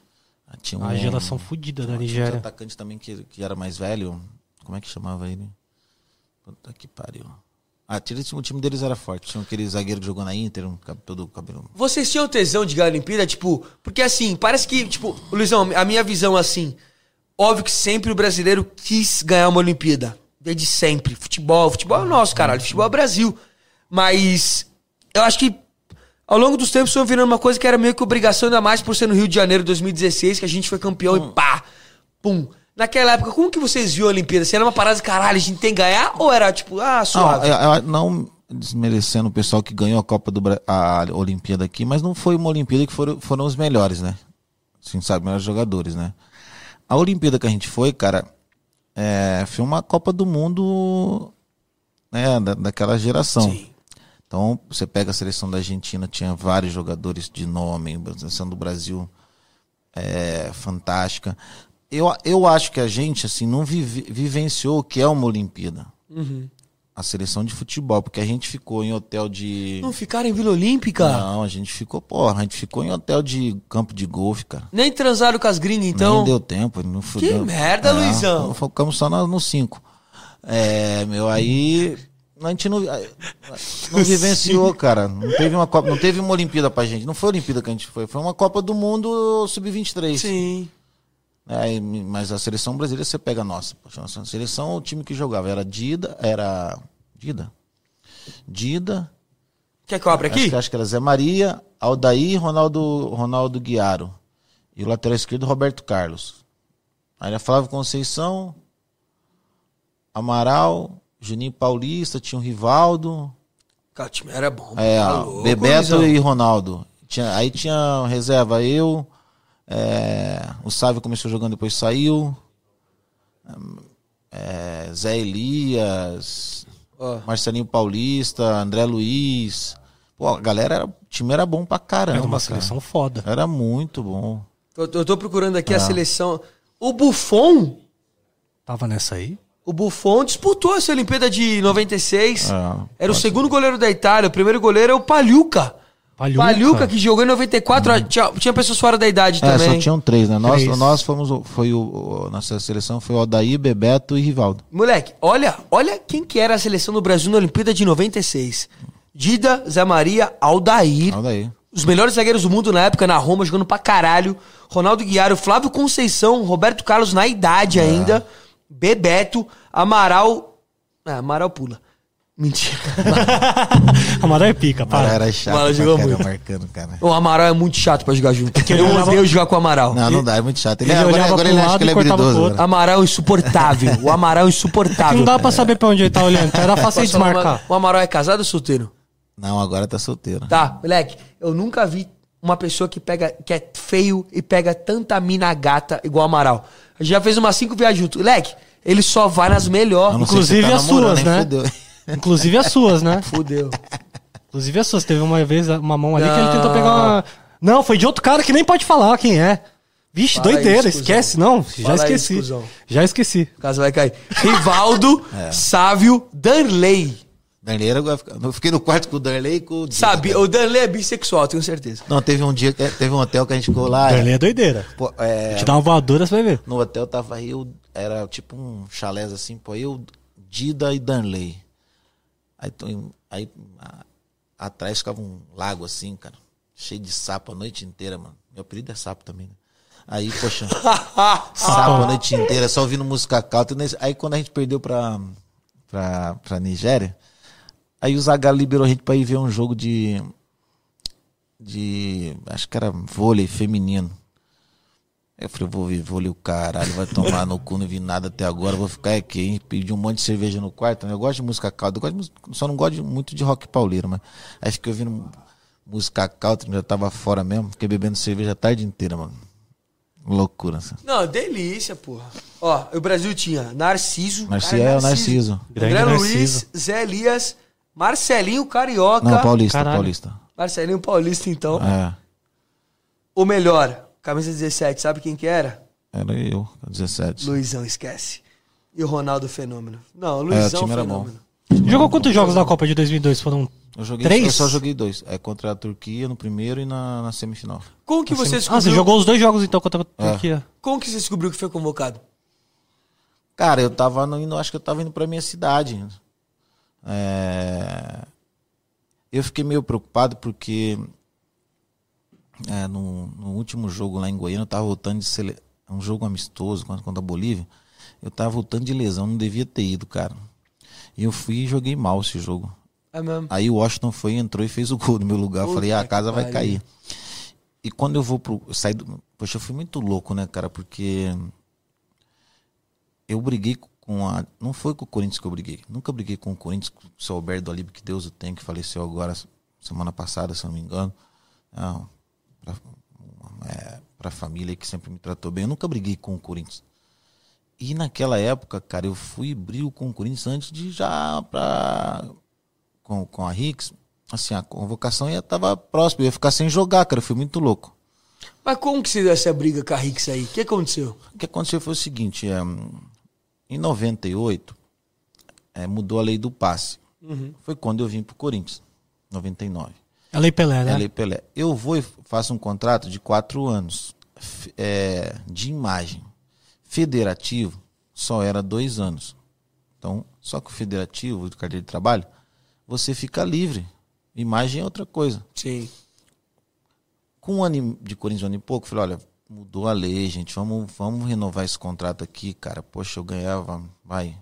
Tinha um, A geração fodida da tinha um Nigéria. atacante também que, que era mais velho. Como é que chamava ele? Puta que pariu. Ah, o time deles era forte. Tinha aquele zagueiro que jogou na Inter, um, todo cabelo. Vocês tinham tesão de ganhar a Olimpíada? Tipo, porque assim, parece que, tipo, Luizão, a minha visão assim, óbvio que sempre o brasileiro quis ganhar uma Olimpíada. Desde sempre. Futebol, futebol é o nosso, caralho. Futebol é o Brasil. Mas eu acho que ao longo dos tempos foi virando uma coisa que era meio que obrigação, ainda mais por ser no Rio de Janeiro 2016, que a gente foi campeão e pá, pum. Naquela época, como que vocês viam a Olimpíada? Se era uma parada de caralho, a gente tem que ganhar? Ou era tipo, ah, Não, suave? eu- eu- não desmerecendo o pessoal que ganhou a Copa do Bra- a Olimpíada aqui, mas não foi uma Olimpíada que foram, foram os melhores, né? Assim, sabe, melhores jogadores, né? A Olimpíada que a gente foi, cara, é, foi uma Copa do Mundo né, da, daquela geração. Sim. Então, você pega a seleção da Argentina, tinha vários jogadores de nome, a seleção do Brasil é fantástica. Eu, eu acho que a gente, assim, não vive- vivenciou o que é uma Olimpíada. A seleção de futebol, porque a gente ficou em hotel de. Não ficaram em Vila Olímpica? Não, a gente ficou, porra, a gente ficou em hotel de campo de golfe, cara. Nem transaram com as gringas, então? Nem deu tempo, não fudeu. merda, Luizão. Focamos só no 5. É, meu, aí a gente não, não vivenciou, cara. Não teve uma Copa, não teve uma Olimpíada pra gente. Não foi a Olimpíada que a gente foi, foi uma Copa do Mundo sub-23. Sim. É, e- mas a seleção brasileira você pega a nossa. A seleção, o time que jogava era Dida, era Dida. Dida, Quer que eu abra Acho aqui? que, acho que era Zé Maria, Aldair, Ronaldo, Ronaldo Guiaro. E o lateral esquerdo, Roberto Carlos. Aí era Flávio Conceição, Amaral, Juninho Paulista, tinha o Rivaldo, Cara, o time era bom. é, tá Bebeto e Ronaldo. Tinha, aí tinha reserva eu, é, o Sávio começou jogando, depois saiu. É, Zé Elias, Ó, Marcelinho Paulista, André Luiz. Pô, a galera, era- o time era bom pra caramba. Era uma cara. seleção foda. Era muito bom. eu, eu tô procurando aqui a Ah. seleção. O Buffon, Tava nessa aí. o Buffon disputou essa Olimpíada de 96. Ah, Era o segundo goleiro da Itália. O primeiro goleiro é o Palhuca. Palhuca. Palhuca, que jogou em 94. ó, Tinha, tinha pessoas fora da idade É, também. só tinham três, né? Nós, Três. nós fomos, foi o, nossa seleção foi o Aldair, Bebeto e Rivaldo. Moleque, olha, olha quem que era a seleção do Brasil na Olimpíada de 96. Dida, Zé Maria, Aldair. Aldair. Os melhores zagueiros do mundo na época, na Roma, jogando pra caralho. Ronaldo Guiaro, Flávio Conceição, Roberto Carlos na idade ainda. Bebeto, Amaral. Ah, Amaral pula. Mentira. <laughs> Amaral é pica, para. era chato Mano, pra jogou muito. marcando, cara. o Amaral é muito chato pra jogar junto. ele Eu olhava- odeio jogar com o Amaral. Não, não dá, é muito chato. Ele, Ele agora olhava agora pro ele acha que ele é habilidoso. outro. agora. Amaral é insuportável. O Amaral é insuportável. <laughs> Não dá pra saber pra onde ele tá olhando. Era fácil desmarcar. O Amaral é casado ou solteiro? Não, agora tá solteiro. Tá, moleque, eu nunca vi uma pessoa que pega que é feio e pega tanta mina gata igual o Amaral. A gente já fez umas cinco viagens junto. Moleque, ele só vai nas Eu melhores. se Inclusive tá as suas, né? Fudeu. Inclusive as suas, né? Fudeu. Inclusive as suas. Teve uma vez uma mão ali que ele Não. tentou pegar uma. Não, foi de outro cara que nem pode falar quem é. Vixe, Fala doideira, isso, esquece, não. Já Fala isso, esqueci. cuzão. Já esqueci. O caso vai cair. Rivaldo, <laughs> Sávio, Danley. Agora fica- eu fiquei no quarto com o Darley e com o Dida. Sabe, o Danley é bissexual, tenho certeza. Não, teve um dia, que- teve um hotel que a gente ficou lá. Darley é doideira. pô, é, Te dá uma voadora, você vai ver. no hotel tava eu, era tipo um chalés assim, pô, eu, Dida e Darley. Aí, aí a- atrás ficava um lago assim, cara. Cheio de sapo a noite inteira, mano. Meu apelido é sapo também, né? Aí, poxa, <laughs> sapo a noite inteira, só ouvindo música. Nesse- Aí quando a gente perdeu pra, pra, pra Nigéria, aí o Zagallo liberou a gente pra ir ver um jogo de. de. acho que era vôlei feminino. Eu falei, vou ver vôlei o caralho, vai tomar no cu, não vi nada até agora, vou ficar aqui, hein? Pedi um monte de cerveja no quarto, né? Eu gosto de música country, eu gosto de música- só não gosto muito de rock pauleiro, mas aí fiquei ouvindo música country, já tava fora mesmo, fiquei bebendo cerveja a tarde inteira, mano. Loucura, assim. Não, delícia, porra. Ó, o Brasil tinha Narciso. Narciso cara, é o Narciso. Grande André Narciso. Luiz, Zé Elias, Marcelinho Carioca. Não, Paulista, Caralho. Paulista. Marcelinho Paulista, então. É, O melhor, camisa 17, sabe quem que era? era eu, 17. Luizão, esquece. E o Ronaldo Fenômeno. Não, o É, o Luizão time era bom. Fenômeno. Jogou quantos jogos da Copa de 2002? Foram Eu joguei, Três? eu só joguei dois. É contra a Turquia no primeiro e na, na semifinal. Como que você Ah, descobriu? você jogou os dois jogos então contra a É. Turquia. Como que você descobriu que foi convocado? Cara, eu tava no- indo, acho que eu tava indo pra minha cidade. É, Eu fiquei meio preocupado porque é, no, no último jogo lá em Goiânia eu tava voltando de sele... um jogo amistoso contra, a Bolívia. Eu tava voltando de lesão, não devia ter ido, cara. E eu fui e joguei mal esse jogo. É mesmo. Aí o Washington foi, entrou e fez o gol no meu lugar. Eu Puta falei, ah, a casa vai pariu. cair. E quando eu vou pro. Eu saí do. Poxa, eu fui muito louco, né, cara? Porque. Eu briguei com a. Não foi com o Corinthians que eu briguei. Nunca briguei com o Corinthians, com o seu Alberto Alibe, que Deus o tem, que faleceu agora, semana passada, se eu não me engano. Não, pra, é, pra família que sempre me tratou bem. Eu nunca briguei com o Corinthians. E naquela época, cara, eu fui brigo com o Corinthians antes de já pra. Com, com a Rix. Assim, a convocação ia tava próxima, eu ia ficar sem jogar, cara. Eu fui muito louco. Mas como que você deu essa briga com a Rix aí? O que aconteceu? O que aconteceu foi o seguinte: é, em 98, é, mudou a lei do passe. Foi quando eu vim pro Corinthians, 99. A Lei Pelé, É né? a Lei Pelé. Eu vou e faço um contrato de quatro anos é, de imagem. Federativo só era dois anos. Então, só que o federativo, do carteira de trabalho, você fica livre. Imagem é outra coisa. Sim. Com um ano de Corinthians, um ano e pouco, eu falei, olha, mudou a lei, gente, vamos, vamos renovar esse contrato aqui, cara. Poxa, eu ganhava, vai,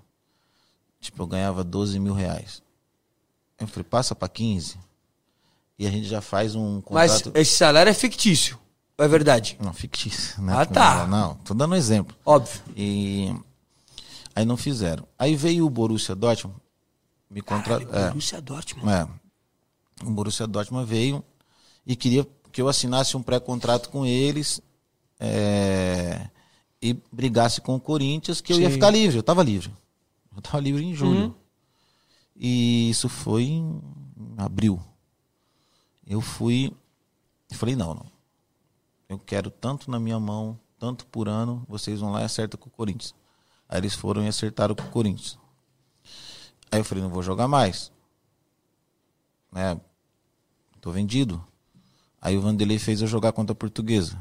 tipo, eu ganhava 12 mil reais. Eu falei, passa para 15 e a gente já faz um Mas contrato... esse salário é fictício. É verdade. Não, fictício, né? Ah, tá. Não, tô dando um exemplo. Óbvio. E aí não fizeram. Aí veio o Borussia Dortmund, me contratou... É, Borussia Dortmund. é. O Borussia Dortmund veio e queria que eu assinasse um pré-contrato com eles é, e brigasse com o Corinthians, que eu ia Sim. ficar livre. Eu estava livre. Eu estava livre em julho. E isso foi em abril. Eu fui e falei, não, não. Eu quero tanto na minha mão, tanto por ano, vocês vão lá e acertam com o Corinthians. Aí eles foram e acertaram com o Corinthians. Aí eu falei, não vou jogar mais. Né? Tô vendido. Aí o Vanderlei fez eu jogar contra a portuguesa.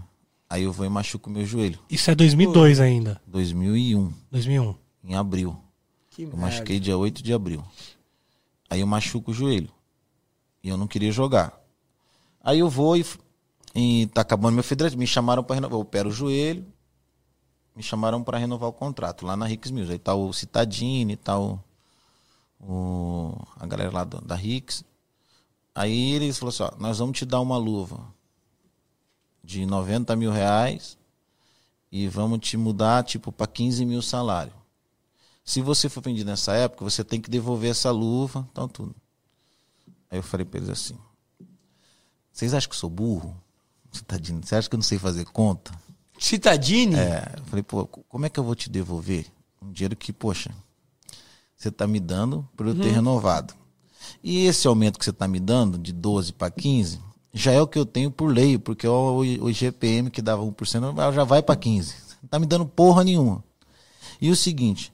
Aí eu vou e machuco meu joelho. Isso é 2002 ainda. 2001, 2001. em abril. Que Eu merda. machuquei dia 8 de abril. Aí eu machuco o joelho. E eu não queria jogar. Aí eu vou e, e tá acabando meu federativo. Me chamaram para renovar. Eu opero o joelho. Me chamaram para renovar o contrato lá na Rix Mills. Aí tá o Citadini, tá o, o- a galera lá do- da Rix. Aí eles falaram assim: ó, nós vamos te dar uma luva de 90 mil reais e vamos te mudar tipo para 15 mil salário. Se você for vendido nessa época, você tem que devolver essa luva, tal tudo. Aí eu falei para eles assim: Vocês acham que eu sou burro? Dizendo, você acha que eu não sei fazer conta? Citadini? É, eu falei, pô, como é que eu vou te devolver um dinheiro que, poxa, você tá me dando por eu ter renovado? E esse aumento que você tá me dando, de 12 para 15, já é o que eu tenho por lei, porque o, o IGPM que dava 1% já vai para 15. Não tá me dando porra nenhuma. E o seguinte,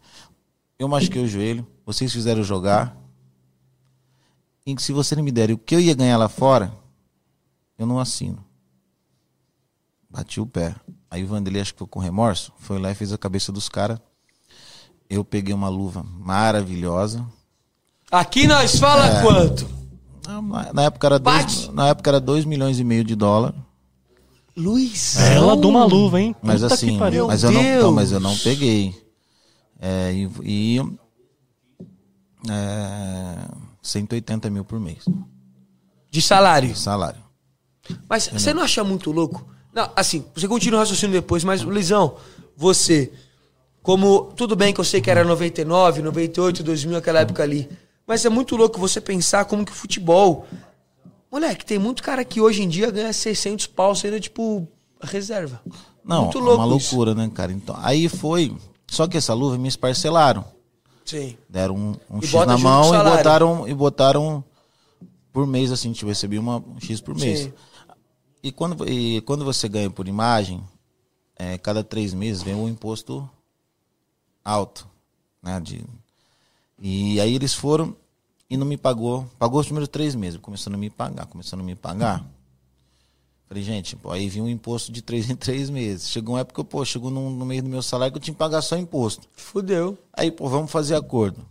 eu machuquei o joelho, vocês fizeram jogar, e se você não me der o que eu ia ganhar lá fora, eu não assino. Bati o pé. Aí o Vanderlei, acho que ficou com remorso, foi lá e fez a cabeça dos caras. Eu peguei uma luva maravilhosa, Aqui nós fala É. quanto? Na na época era dois, na época era 2 milhões e meio de dólar. Luiz. Ela de uma luva, hein? Mas Puta assim, mas eu, não, mas eu não peguei. É, e, e é, 180 mil por mês De salário. de salário. Mas você não acha muito louco? Não, assim, você continua o raciocínio depois, mas, Luizão, você, como. Tudo bem que eu sei que era 99, 98, 2000, aquela época ali. Mas é muito louco você pensar como que o futebol. Moleque, tem muito cara que hoje em dia ganha 600 pau sendo, tipo, reserva. Não, muito é louco. uma isso. loucura, né, cara? Então, aí foi. Só que essa luva me esparcelaram. Sim. Deram um, um X na mão e botaram, e botaram por mês, assim, tipo, eu recebi uma, um X por mês. Sim. E quando, e quando você ganha por imagem, é, cada três meses vem um imposto alto. Né, de, e aí eles foram e não me pagou. Pagou os primeiros três meses, começando a me pagar, começando a me pagar. Falei, gente, pô, aí vinha um imposto de três <laughs> em três meses. Chegou uma época, pô, chegou no, no meio do meu salário que eu tinha que pagar só imposto. Fudeu. Aí, pô, vamos fazer acordo.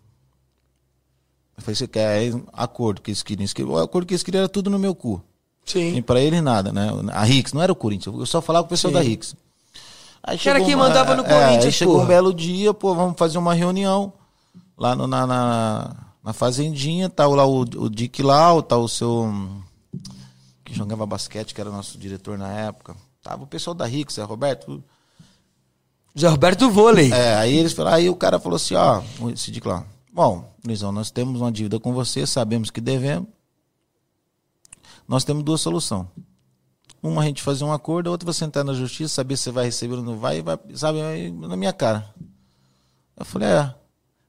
Eu falei, você quer acordo que eles queriam? Eles queriam- O acordo que eles queriam era tudo no meu cu. Sim. pra ele nada, né? A Rix, não era o Corinthians, eu só falava com o pessoal Sim. da Rix. Aí Que era chegou quem mandava no é, Corinthians, Aí chegou um belo dia, pô, vamos fazer uma reunião lá no- na, na, na fazendinha, tá lá o, o Dick lá, tá o seu. que jogava basquete, que era nosso diretor na época. Tava o pessoal da Rix, é Roberto. Zé Roberto Vôlei. É, aí eles falaram, aí o cara falou assim, ó, esse Dick lá. Bom, Luizão, nós temos uma dívida com você, sabemos que devemos. Nós temos duas soluções. Uma a gente fazer um acordo, a outra você entrar na justiça, saber se vai receber ou não vai, vai, sabe, na minha cara. Eu falei, é.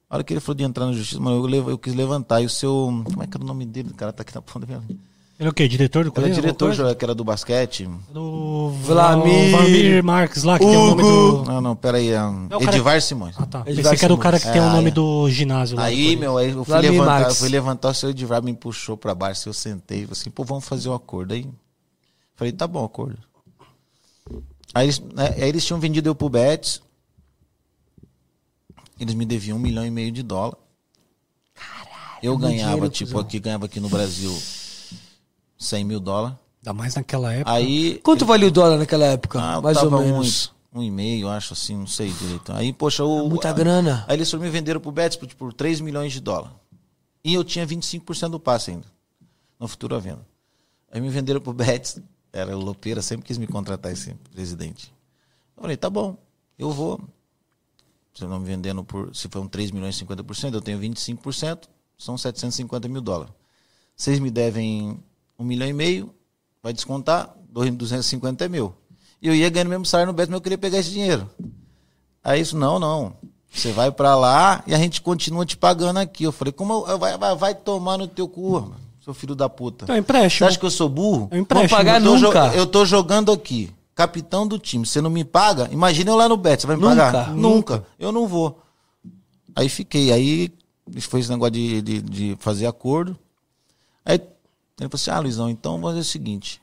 A hora que ele falou de entrar na justiça, mano, eu, levo- eu quis levantar. E o seu. Como é que era o nome dele? O cara tá aqui na ponta da minha. Ele é o quê? Diretor do Era Corinthians? diretor, Alguma coisa? que era do basquete. Do Vlamir- Vlamir Marques lá, que tem o nome Hugo. do... Não, não, peraí. É, É o cara- Edivar Simões. Ah, tá. Ele Pensei que era o cara que tem o É, nome é. do ginásio lá. do Aí, Corinthians. meu, aí eu fui Vladimir levantar, Marques. eu fui levantar, o seu Edivar me puxou pra baixo, eu sentei, falei assim, pô, vamos fazer o acordo. Aí, falei, tá bom, acordo. Aí eles, né, aí eles tinham vendido eu pro Betis, eles me deviam um milhão e meio de dólar. eu ganhava, dinheiro, tipo, aqui, ganhava aqui no Brasil 100 mil dólares. Ainda mais naquela época. Aí, Quanto valia o dólar naquela época? ah, Mais ou menos. Um, um e meio, acho assim, não sei direito. Aí, poxa, o, Muita grana. Aí eles foram me venderam pro Betis por, por 3 milhões de dólares. E eu tinha 25% do passe ainda. No futuro à venda. Aí me venderam pro Betis. Era o Lopeira, sempre quis me contratar esse presidente. Eu falei, tá bom, eu vou. Se não me vendendo por. Se for um 3 milhões e 50%, eu tenho 25%, são 750 mil dólares. Vocês me devem um milhão e meio, vai descontar, dois- 250 mil. E eu ia ganhando o mesmo salário no Betis, mas eu queria pegar esse dinheiro. Aí isso, não, não. Você vai pra lá e a gente continua te pagando aqui. Eu falei, como eu- vai, vai, vai tomar no teu cu, seu filho da puta. Então, é Você empréstimo. acha que eu sou burro? É um empréstimo. Vou pagar eu, tô nunca. eu tô jogando aqui, capitão do time. Você não me paga? Imagina eu lá no Bet, você vai me Nunca, pagar? Nunca. Eu não vou. Aí fiquei. Aí foi esse negócio de, de, de fazer acordo. Aí ele falou assim: Ah, Luizão, então vamos fazer o seguinte.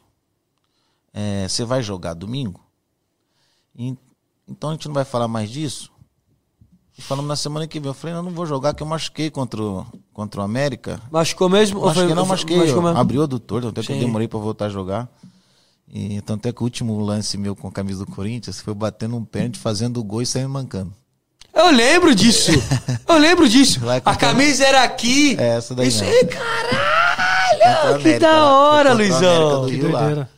É, você vai jogar domingo? E- então a gente não vai falar mais disso? E falamos na semana que vem. Eu falei, não, não vou jogar, que eu machuquei contra o, contra o América. Machucou mesmo? Machuquei, foi- não, machuquei. machucou mesmo? Abriu o adutor, tanto é que eu demorei pra voltar a jogar. E, tanto é que o último lance meu com a camisa do Corinthians foi batendo um pênalti, fazendo o gol e saindo mancando. Eu lembro disso. <laughs> Eu lembro disso. A camisa era aqui. É, essa daí Isso aí, caralho! O que da hora, Luizão. Que Rio lá. doideira.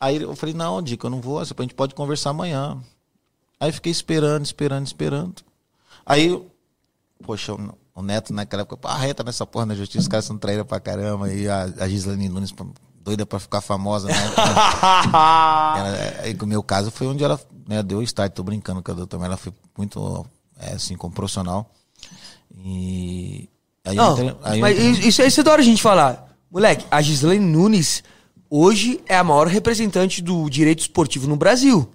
Aí eu falei, não, Dica, eu não vou, a gente pode conversar amanhã. Aí fiquei esperando, esperando, esperando. Aí, poxa, o- Neto naquela época, pá, reta nessa porra na justiça, os caras são traíra pra caramba. E a, a Gislaine Nunes, doida pra ficar famosa, né? <laughs> Ela, aí, o meu caso foi onde ela né, deu o start, tô brincando com a doutora, mas ela foi muito, é, assim, como profissional. E... Aí eu Não, entrei- aí mas entrei- isso, isso aí é da hora a gente falar. Moleque, a Gislaine Nunes hoje é a maior representante do direito esportivo no Brasil.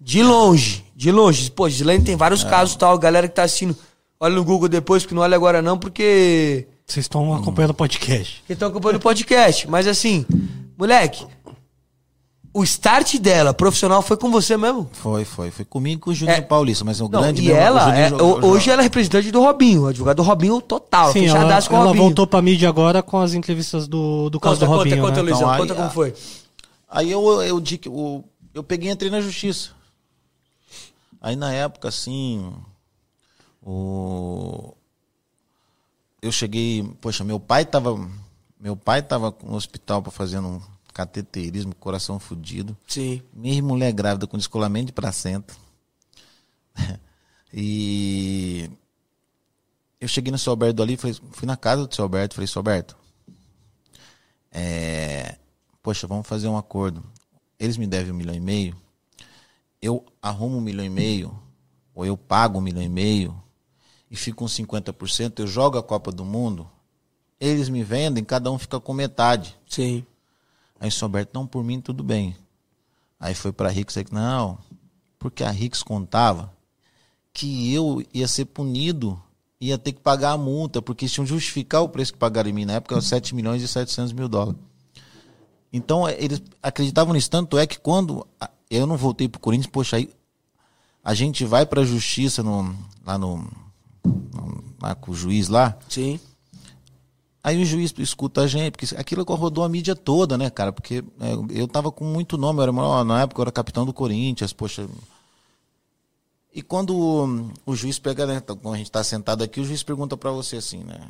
De longe, de longe. Pô, Gislaine tem vários casos e tal. Galera que tá assistindo, olha no Google depois, porque não olha agora não, porque Vocês estão acompanhando o podcast. que estão acompanhando o podcast. Mas assim, moleque, o start dela, profissional, foi com você mesmo? Foi, foi. Foi comigo e com o Júnior É. Paulista, mas o Não, grande e mesmo, ela, Juninho é- jogou- hoje ela é representante do Robinho, advogado do Robinho total, Sim, ela, com o ela Robinho. voltou pra mídia agora com as entrevistas do, do caso Conta, do conta, Robinho, conta, né? Luizão, Então, aí, conta como foi. Aí eu, eu, eu, eu peguei e entrei na justiça. Aí na época, assim. O... Eu cheguei. Poxa, meu pai tava. Meu pai tava no hospital para fazendo um cateterismo, coração fudido. Sim. Minha mulher grávida com descolamento de placenta. <laughs> e eu cheguei no seu Alberto ali, falei, fui na casa do seu Alberto, falei, seu Alberto, é, poxa, vamos fazer um acordo. Eles me devem um milhão e meio, eu arrumo um milhão e meio, ou eu pago um milhão e meio, e fico com 50%, eu jogo a Copa do Mundo, eles me vendem, cada um fica com metade. Sim. Aí o seu Alberto, não, por mim tudo bem. Aí foi pra Rix, aí, não, porque a Rix contava que eu ia ser punido, ia ter que pagar a multa, porque tinham justificar o preço que pagaram em mim. Na época, era 7 milhões e 700 mil dólares. Então, eh, eles acreditavam nisso. Tanto é que quando eu não voltei pro Corinthians, poxa, aí a gente vai pra justiça no, lá no, no- lá com o juiz lá, Sim. Aí o juiz escuta a gente, porque aquilo rodou a mídia toda, né, cara? Porque é, eu tava com muito nome, eu era, ó, na época eu era capitão do Corinthians, poxa. E quando o, o juiz pega, né, tá- quando a gente tá sentado aqui, o juiz pergunta pra você assim, né?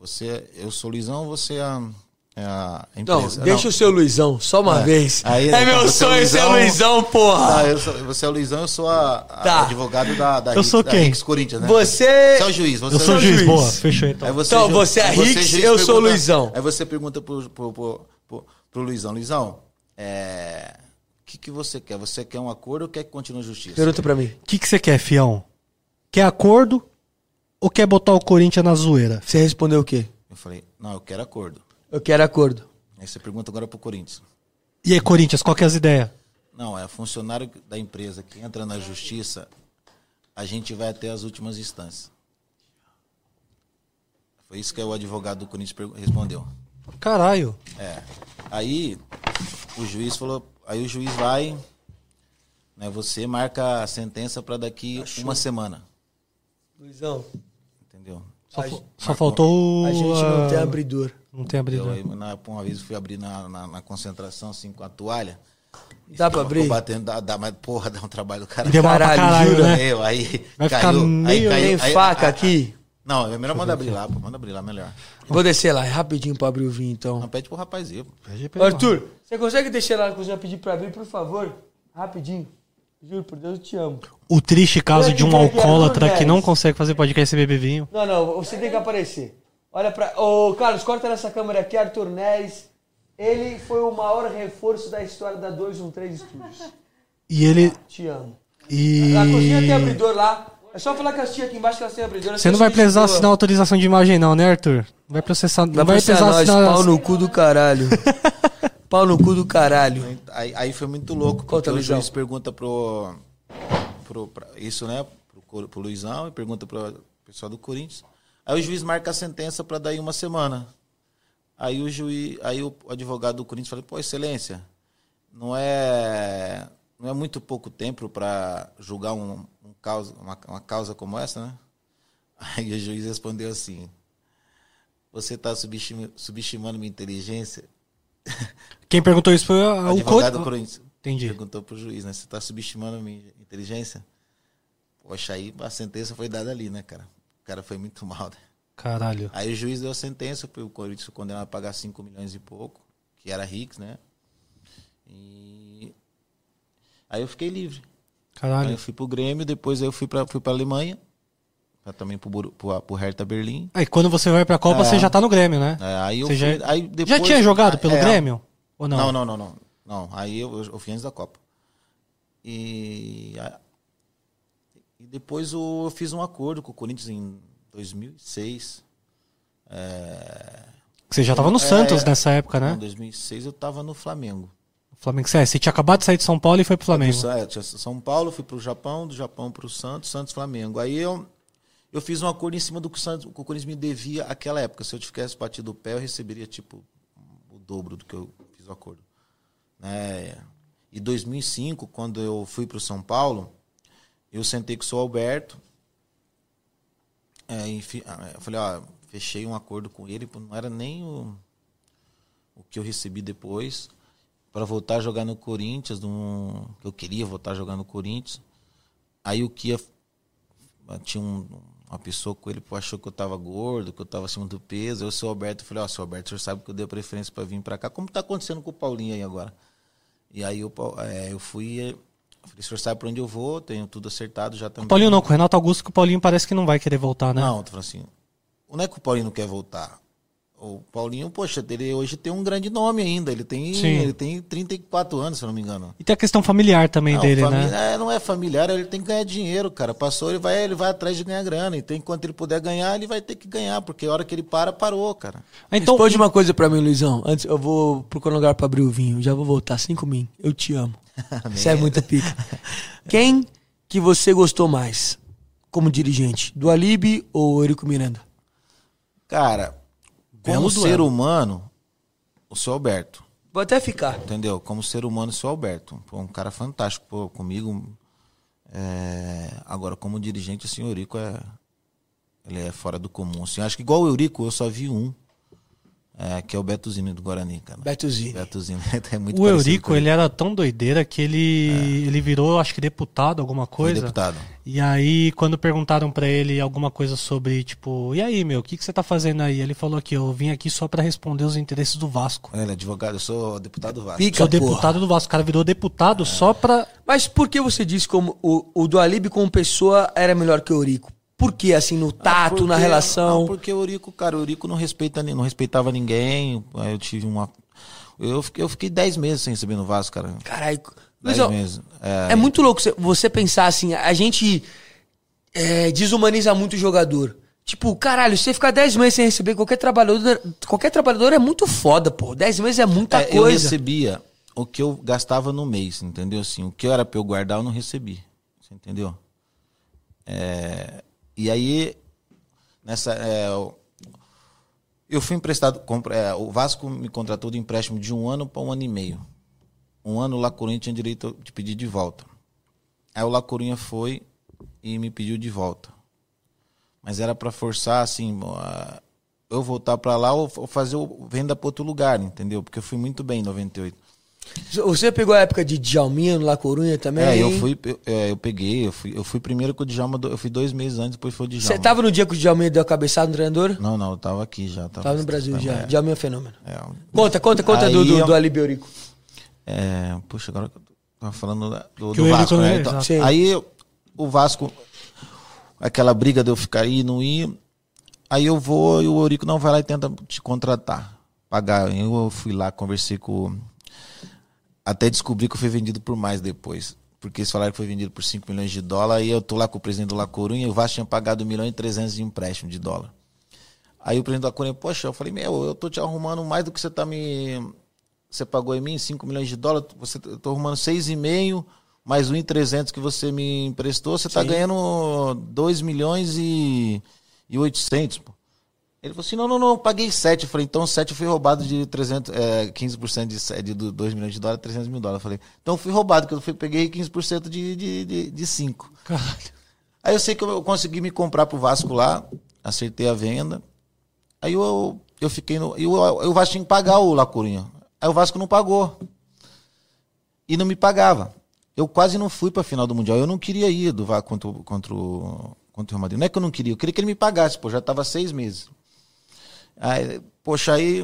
Você, eu sou Luizão, você é a, é a Não, empresa? deixa o seu Luizão, só uma É. vez. Aí, é meu você é o sonho ser o Luizão. Luizão, porra. Eu sou- você é o Luizão, eu sou a, a Tá. advogado da, da, Eu sou da quem? Corinthians, né? Você- Você é o juiz. Você Eu é sou o o juiz, juiz. boa, fechou então. Aí você, Então, ju- você é aí Rix, juiz, eu sou pergunta- Luizão. Aí você pergunta pro, pro, pro, pro, pro Luizão, Luizão, é, o que, que você quer? Você quer um acordo ou quer que continue a justiça? Pergunta pra mim. O que, que você quer, fião? Quer acordo ou quer botar o Corinthians na zoeira? Você respondeu o quê? Eu falei, não, eu quero acordo. Eu quero acordo. Aí você pergunta agora pro Corinthians. E aí, Corinthians, qual que é as ideias? Não, é funcionário da empresa que entra na justiça, a gente vai até as últimas instâncias. Foi isso que o advogado do Corinthians respondeu. Caralho. É. Aí o juiz falou, aí o juiz vai, né, você marca a sentença para daqui uma semana, Luizão, entendeu? Só, A só faltou. a gente não tem abridor. Não tem Eu, abridor. aí, na, uma vez eu fui abrir na, na, na concentração assim com a toalha. Dá pra abrir? Batendo, dá, dá, mas porra, dá um trabalho do cara. Demora pra Caralho, caralho, jura? né? Meu, aí Vai ficar caiu, meio- aí caiu, Tem faca aí- aqui? Não, é melhor mandar abrir lá, pô. Manda abrir lá, melhor. Vou descer lá, é rapidinho pra abrir o vinho, Não, então. pede pro rapazinho. pô. Arthur, você consegue descer lá na cozinha pedir pra abrir, por favor? Rapidinho. Juro por Deus, eu te amo. O triste caso de um é que é? alcoólatra Não, que não consegue fazer podcast sem beber vinho. Não, não, você tem que aparecer. Olha pra. Ô, Carlos, corta nessa câmera aqui, Arthur Neres. Ele foi o maior reforço da história da 213 Studios. E ele. Te amo. E. Na cozinha tem abridor lá. É só falar com as tia aqui embaixo que elas têm abridor. Você não vai precisar assinar autorização de imagem, não, né, Arthur? Não vai processar. Não Vai vai precisar nós, assinar. pau no cu do caralho. <laughs> pau no cu do caralho. Aí, aí foi muito louco, Conta, porque o Luizão. juiz pergunta pro, pro pra- isso, né, pro, pro Luizão e pergunta pro pessoal do Corinthians. Aí o juiz marca a sentença para daí uma semana. Aí o juiz, aí o advogado do Corinthians fala: "Pô, excelência, não é não é muito pouco tempo para julgar um, um causa, uma, uma causa como essa, né?" Aí o juiz respondeu assim: "Você está subestimando minha inteligência?" <laughs> Quem perguntou isso foi O o advogado do Co... Corinthians Entendi. perguntou pro juiz, né? Você tá subestimando a minha inteligência? Poxa, aí a sentença foi dada ali, né, cara? O cara foi muito <laughs> mal, né? Caralho. Aí o juiz deu a sentença, o Corinthians condenado a pagar 5 milhões e pouco, que era Ricks, né? E aí eu fiquei livre. Aí Caralho. eu fui pro Grêmio, depois eu fui pra, fui pra Alemanha, pra, também pro, pro, pro Hertha Berlim. Aí quando você vai pra Copa, É. você já tá no Grêmio, né? É, Aí eu fui, já, aí depois, já tinha jogado pelo É, Grêmio? Ou não? Não, não, não, não. Não, aí eu, eu fui antes da Copa. E, e depois o- eu fiz um acordo com o Corinthians em 2006. Você já tava no É, Santos é. nessa época, Em né? 2006 eu tava no Flamengo. O Flamengo. Você, você tinha acabado de sair de São Paulo e foi pro Flamengo. Sa- é, São Paulo, fui pro Japão, do Japão pro Santos, Santos Flamengo. Aí eu, eu fiz um acordo em cima do que o, Santos, que o Corinthians me devia naquela época. Se eu tivesse batido o pé, eu receberia tipo o dobro do que eu fiz o acordo. Né? E 2005, quando eu fui para o São Paulo, eu sentei com o seu Alberto. É, enfim, ah, eu falei, ó, fechei um acordo com ele, não era nem o, o que eu recebi depois, para voltar a jogar no Corinthians, no, eu queria voltar a jogar no Corinthians. Aí o Kia tinha um, uma pessoa com ele achou que eu tava gordo, que eu tava acima do peso. Eu, seu Alberto, falei, ó, seu Alberto, o senhor sabe que eu dei preferência para vir para cá. Como tá acontecendo com o Paulinho aí agora? E aí eu, é, eu fui. Eu falei, o senhor sabe para onde eu vou, tenho tudo acertado já também. O Paulinho não, com o Renato Augusto, que o Paulinho parece que não vai querer voltar, né? Não, tô falando assim. Não é que o Paulinho não quer voltar. O Paulinho, poxa, ele hoje tem um grande nome ainda. Ele tem, ele tem 34 anos, se eu não me engano. E tem a questão familiar também não, dele, né? É, não é familiar, ele tem que ganhar dinheiro, cara. Passou, ele vai, ele vai atrás de ganhar grana. Então, enquanto ele puder ganhar, ele vai ter que ganhar, porque a hora que ele para, parou, cara. Então, Responde uma coisa para mim, Luizão. Antes, eu vou procurar um lugar pra abrir o vinho. Já vou voltar. Cinco mim. Eu te amo. Você é muita pica. <laughs> Quem que você gostou mais como dirigente? Do Alibi ou Eurico Miranda? Cara, como ser humano, o seu Alberto. Vou até ficar. Entendeu? Como ser humano, o seu Alberto. Um cara fantástico pô, comigo. É... Agora, como dirigente, assim, o Eurico é. Ele é fora do comum. Assim, acho que igual o Eurico, eu só vi um. É, que é o Betuzino do Guarani, cara. Betuzino. Betuzino. <laughs> é muito o Eurico, ele era tão doideira que ele, é. ele virou, acho que deputado, alguma coisa. Foi deputado. E aí, quando perguntaram para ele alguma coisa sobre, tipo, e aí, meu, o que, que você tá fazendo aí? Ele falou que eu vim aqui só para responder os interesses do Vasco. Ele é advogado, eu sou deputado do Vasco. Pica, sou porra. deputado do Vasco. O cara virou deputado é. só pra. Mas por que você disse como o, o Dualib como pessoa era melhor que o Eurico? Por que, assim, no tato, ah, porque, na relação? Não, porque o Eurico, cara, o Eurico não, respeita, não respeitava ninguém. Eu tive uma. Eu fiquei, eu fiquei 10 meses sem receber no Vasco, cara. Caralho. Mas, ó, é, é, muito louco você pensar assim, a gente é, desumaniza muito o jogador. Tipo, caralho, você ficar 10 meses sem receber qualquer trabalhador, qualquer trabalhador é muito foda, pô. 10 meses é muita é, coisa. Eu recebia o que eu gastava no mês, entendeu? Assim, o que era pra eu guardar, eu não recebi. Você entendeu? É, e aí, nessa. É, eu fui emprestado. É, o Vasco me contratou de empréstimo de um ano para um ano e meio. Um ano La Coruña tinha direito de pedir de volta. Aí o La foi e me pediu de volta. Mas era para forçar, assim, eu voltar para lá ou fazer venda para outro lugar, entendeu? Porque eu fui muito bem em 98. Você pegou a época de Djalminha no La Corunha também? É, eu fui, eu, é, eu peguei, eu fui, eu fui primeiro com o Djalma, eu fui dois meses antes, depois foi o Djalma. Você tava no dia que o Djalminha deu a cabeçada no treinador? Não, não, eu tava aqui já. Tava, tava no Brasil já, é. Djalminha é fenômeno. É. Conta, conta, conta Aí, do, do, do Ali Beorico. É, puxa, agora eu tava falando do, do Vasco, né? Então, aí o Vasco, aquela briga de eu ficar aí e não ir, aí eu vou e o Eurico não vai lá e tenta te contratar, pagar. Eu fui lá, conversei com até descobri que foi vendido por mais depois. Porque eles falaram que foi vendido por 5 milhões de dólares. E eu tô lá com o presidente do La Corunha e o Vasco tinha pagado 1 milhão e 300 de empréstimo de dólar. Aí o presidente da Corunha, poxa, eu falei, meu, eu tô te arrumando mais do que você tá me. Você pagou em mim 5 milhões de dólares, você eu tô arrumando 6,5 mais 1,300 que você me emprestou, você tá Sim. ganhando 2 milhões e, e 800, pô. Ele falou assim: não, não, não, paguei 7. Eu falei: então 7 fui roubado de 300, é, 15% de, de 2 milhões de dólares, 300 mil dólares. Eu falei: então fui roubado, que eu fui, peguei 15% de, de, de, de 5. Caralho. Aí eu sei que eu consegui me comprar pro Vasco lá, acertei a venda. Aí eu, eu fiquei no. E o, o Vasco tinha que pagar o Lacurinha. Aí o Vasco não pagou. E não me pagava. Eu quase não fui pra final do Mundial. Eu não queria ir do contra, contra, o, contra o Real Madrid. Não é que eu não queria, eu queria que ele me pagasse, pô, já tava seis meses. Aí, poxa, aí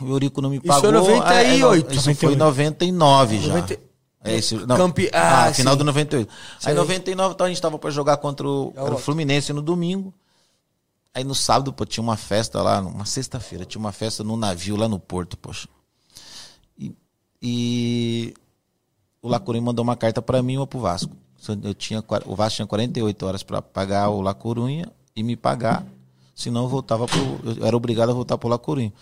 o Eurico não me pagou. Isso foi 98. Aí, isso foi em 99 já. 90... É esse, não, Campe... Ah, ah final sim. do 98. Sei. Aí em 99 então, a gente tava para jogar contra o, o Fluminense no domingo. Aí no sábado, pô, tinha uma festa lá, uma sexta-feira, tinha uma festa no navio lá no Porto, poxa. E, e o Lacurim mandou uma carta para mim e uma pro Vasco. Eu tinha, o Vasco tinha 48 horas para pagar o La Corunha e me pagar senão eu voltava pro, eu era obrigado a voltar pro La Coruña.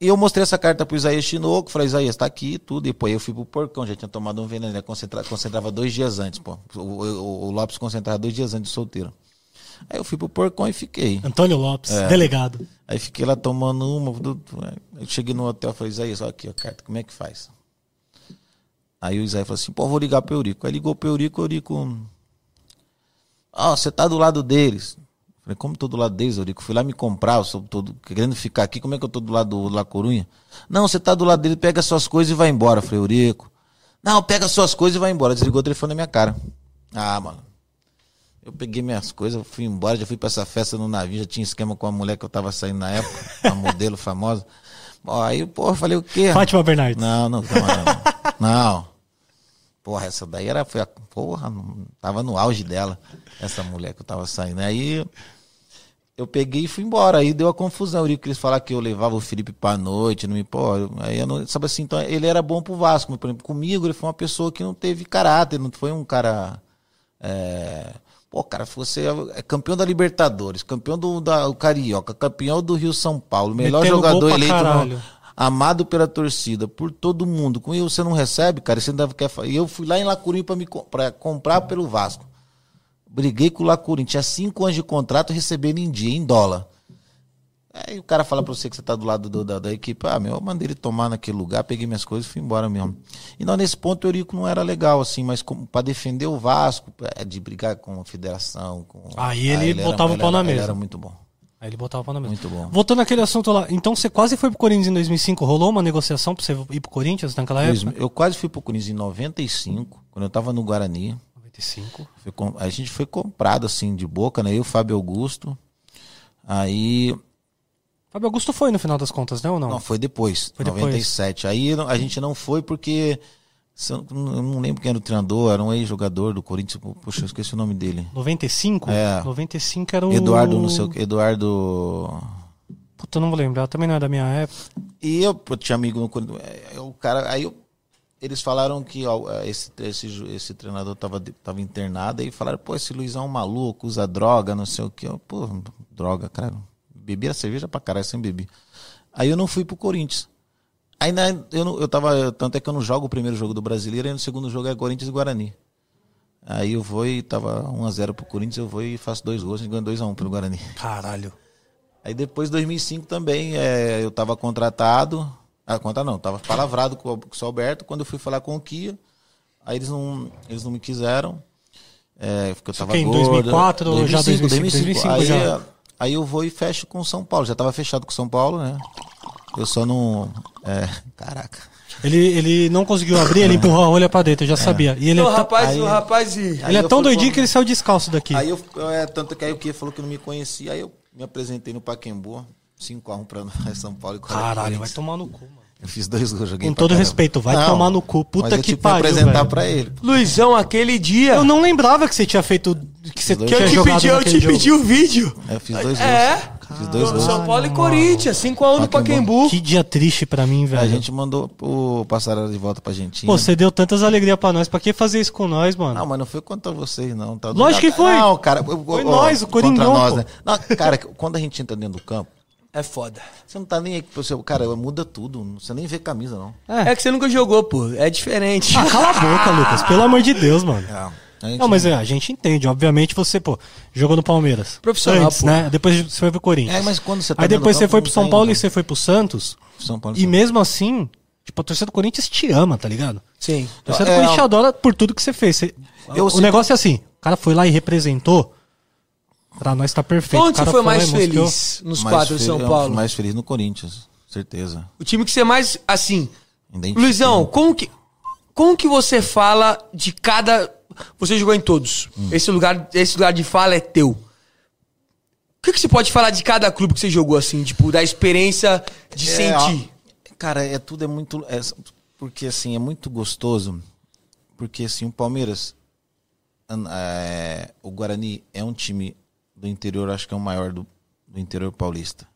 E eu mostrei essa carta pro Isaías Chinoco, falei, Isaías, tá aqui tudo. Depois eu fui pro Porcão, já tinha tomado um veneno, né? Concentra, concentrava dois dias antes, pô. O, o, o, Lopes concentrava dois dias antes de solteiro. Aí eu fui pro Porcão e fiquei. Antônio Lopes, é. delegado. Aí fiquei lá tomando uma. Eu cheguei no hotel e falei, Isaías, olha aqui a carta, como é que faz? Aí o Isaías falou assim, pô, vou ligar pro Eurico. Aí ligou pro Eurico, Eurico... Ó, você tá do lado deles. Falei, como tô do lado deles, Eurico? Fui lá me comprar, eu sou todo querendo ficar aqui, como é que eu tô do lado do La Corunha? Não, você tá do lado dele, pega suas coisas e vai embora. Falei, Eurico. Não, pega suas coisas e vai embora. Desligou o telefone na minha cara. Ah, mano. Eu peguei minhas coisas, fui embora, já fui pra essa festa no navio, já tinha esquema com a mulher que eu tava saindo na época, a modelo famosa. Bom, aí, porra, falei o quê? Fátima Bernardes. Não, não, não. Não. Porra, essa daí era. Foi a, porra, tava no auge dela, essa mulher que eu tava saindo. Aí eu peguei e fui embora. Aí deu a confusão. Eu queria falar que eu levava o Felipe pra noite, não me pô. Aí eu não. Sabe assim, então ele era bom pro Vasco. Por exemplo, comigo ele foi uma pessoa que não teve caráter, não foi um cara. É, Pô, cara, você é campeão da Libertadores, campeão do, da, Carioca, campeão do Rio São Paulo, melhor Metendo jogador pra eleito, no- amado pela torcida, por todo mundo. Com isso você não recebe, cara, você ainda quer. E eu fui lá em Lacurim para me pra comprar pelo Vasco. Briguei com o Lacurim, tinha cinco anos de contrato, recebendo em dia, em dólar. Aí o cara fala pra você que você tá do lado do- da, da equipe, ah, meu, eu mandei ele tomar naquele lugar, peguei minhas coisas e fui embora mesmo. E não, nesse ponto o Eurico não era legal, assim, mas como, pra defender o Vasco, é, de brigar com a federação. Com, Aí ele era- botava o ele pau na era- ele mesa. era muito bom. Aí ele botava o pau na mesa. Muito bom. Voltando àquele assunto lá, então você quase foi pro Corinthians em 2005, rolou uma negociação pra você ir pro Corinthians naquela época? Eu quase fui pro Corinthians em 95, quando eu tava no Guarani. 95. Foi com- a gente foi comprado assim de boca, né? Eu e o Fábio Augusto. Aí. Fábio Augusto foi no final das contas, né ou não? Não, foi depois, Foi depois. 97. Aí não- a gente não foi porque. Eu não eu lembro quem era o treinador, era um ex-jogador do Corinthians. Puxa, eu esqueci o nome dele. 95? É. 95 era o. Eduardo, não sei o que. Eduardo. Puta, eu não vou lembrar, também não é da minha época. E eu pô, tinha amigo no Corinthians. é, O cara. Aí eu- eles falaram que ó, esse, esse, ju- esse treinador tava, tava internado. Aí falaram, pô, esse Luizão é um maluco, usa droga, não sei o que. Eu, Pô, droga, cara. Bebia cerveja pra caralho, sem beber. Aí eu não fui pro Corinthians. Aí na- eu, não, eu tava. Tanto é que eu não jogo o primeiro jogo do brasileiro, aí no segundo jogo é Corinthians e Guarani. Aí eu vou e tava 1x0 pro Corinthians, eu vou e faço dois gols e ganho 2x1 pelo Guarani. Caralho. Aí depois, 2005 também, é, eu tava contratado. Ah, conta não, tava palavrado com o com o seu Alberto. Quando eu fui falar com o Kia, aí eles não, eles não me quiseram. É, porque eu tava que em gordo. 2004 ou já 2005? 2005 aí, já? aí eu vou e fecho com o São Paulo. Já tava fechado com o São Paulo, né? Eu só não. É, <laughs> caraca. Ele, ele não conseguiu abrir, ele empurrou a rolha pra dentro, eu já sabia. E ele o é, tão, rapaz, aí- o rapaz ele aí é tão doidinho com- que ele saiu descalço daqui. Aí eu, eu- é, tanto que aí o Kia falou que não me conhecia. Aí eu me apresentei no Paquembu, 5x1 pra <laughs> São Paulo e quatro Caralho, vai Corinthians. tomar no cu, mano. Eu fiz dois gols, joguei Com todo caramba. respeito, vai tomar no cu. Puta mas eu que tive pariu, apresentar velho. pra ele. Luizão, aquele dia... Eu não lembrava que você tinha feito. Que você Que eu tinha Eu te jogado pedi, eu te jogo. pedi o vídeo. Eu fiz dois É. gols. Fiz dois Do gols. São Paulo e. Corinthians, 5x1 no Pacaembu. Que dia triste pra mim, velho. A gente mandou o passarela de volta pra Argentina. Pô, você deu tantas alegrias pra nós. Pra que fazer isso com nós, mano? Não, mas não foi contra vocês, não. Tá Lógico que foi. Não, cara. eu- Foi ó, nós, o contra Coringão, nós, né? Não, cara, <laughs> quando a gente entra dentro do campo, É foda. você não tá nem aí. pro seu- Cara, muda tudo. Você nem vê camisa, não. É. É que você nunca jogou, pô. É diferente. Ah, cala a boca, Lucas. Pelo amor de Deus, mano. A gente- Não, mas é, a gente entende. Obviamente você, pô, jogou no Palmeiras. Profissional, Antes, pô. né? Depois você foi pro Corinthians. É, mas quando você tá Aí depois você campo, foi não pro São tem, Paulo né? e você foi pro Santos. São Paulo. E mesmo assim, tipo, a torcida do Corinthians te ama, tá ligado? Sim. A torcida do É, Corinthians te adora por tudo que você fez. Você- Eu o negócio é assim, o cara foi lá e representou. Pra nós tá perfeito. Onde você foi mais mostrou- feliz? Nos Mais quatro de São feliz- Paulo. Mais feliz no Corinthians, certeza. O time que você mais, assim... Luizão, como que, como que você fala de cada... Você jogou em todos. Hum. Esse, lugar, esse lugar de fala é teu. O que, que você pode falar de cada clube que você jogou, assim? Tipo, da experiência de É, sentir. ó, cara, é tudo é muito. é- porque assim, é muito gostoso. Porque assim, o Palmeiras. é, o Guarani é um time do interior, acho que é o maior do, do interior paulista.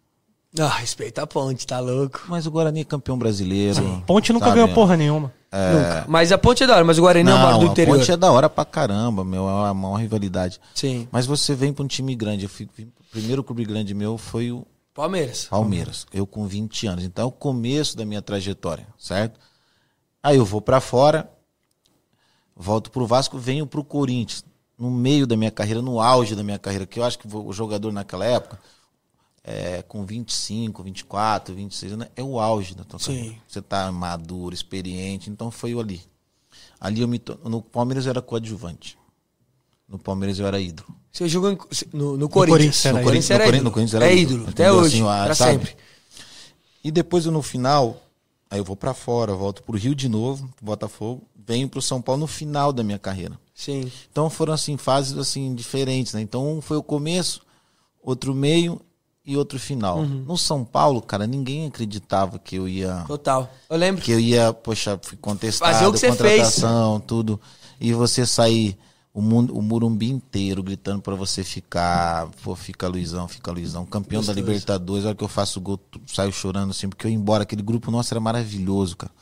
Ah, respeita a ponte, tá louco. Mas o Guarani é campeão brasileiro. Ponte nunca sabe? ganhou porra nenhuma. Nunca. Mas a ponte é da hora, mas o Guarani é o maior do a interior. Ponte é da hora pra caramba, meu. É uma maior rivalidade. Sim. Mas você vem pra um time grande. Eu fui, o primeiro clube grande meu foi o Palmeiras. Palmeiras. Eu com 20 anos. Então é o começo da minha trajetória, certo? Aí eu vou pra fora, volto pro Vasco, venho pro Corinthians. No meio da minha carreira, no auge da minha carreira, que eu acho que o jogador naquela época, é, com 25, 24, 26 anos, é o auge da tua Sim. carreira. Você tá maduro, experiente, então foi eu ali. Ali eu me. No Palmeiras eu era coadjuvante. No Palmeiras eu era ídolo. Você jogou em- no, no Corinthians. Corinthians era no Corinthians ídolo. era No Corinthians- ídolo. no Corinthians era é ídolo. ídolo, até Entendeu? hoje, Assim, sabe? sempre. E depois eu, no final, aí eu vou pra fora, volto pro Rio de novo, Botafogo, venho pro São Paulo no final da minha carreira. Sim. Então foram assim fases assim diferentes, né? Então um foi o começo, outro meio e outro final. Uhum. No São Paulo, cara, ninguém acreditava que eu ia Total. Eu lembro que eu ia, poxa, fui contestado, Fazer o que você contratação, tudo. E você sair o mundo, o Murumbi inteiro gritando pra você ficar, pô, fica Luizão, fica Luizão, campeão da Gostoso. Libertadores, a hora que eu faço o gol, saio chorando assim, porque eu ia embora, aquele grupo nosso era maravilhoso, cara.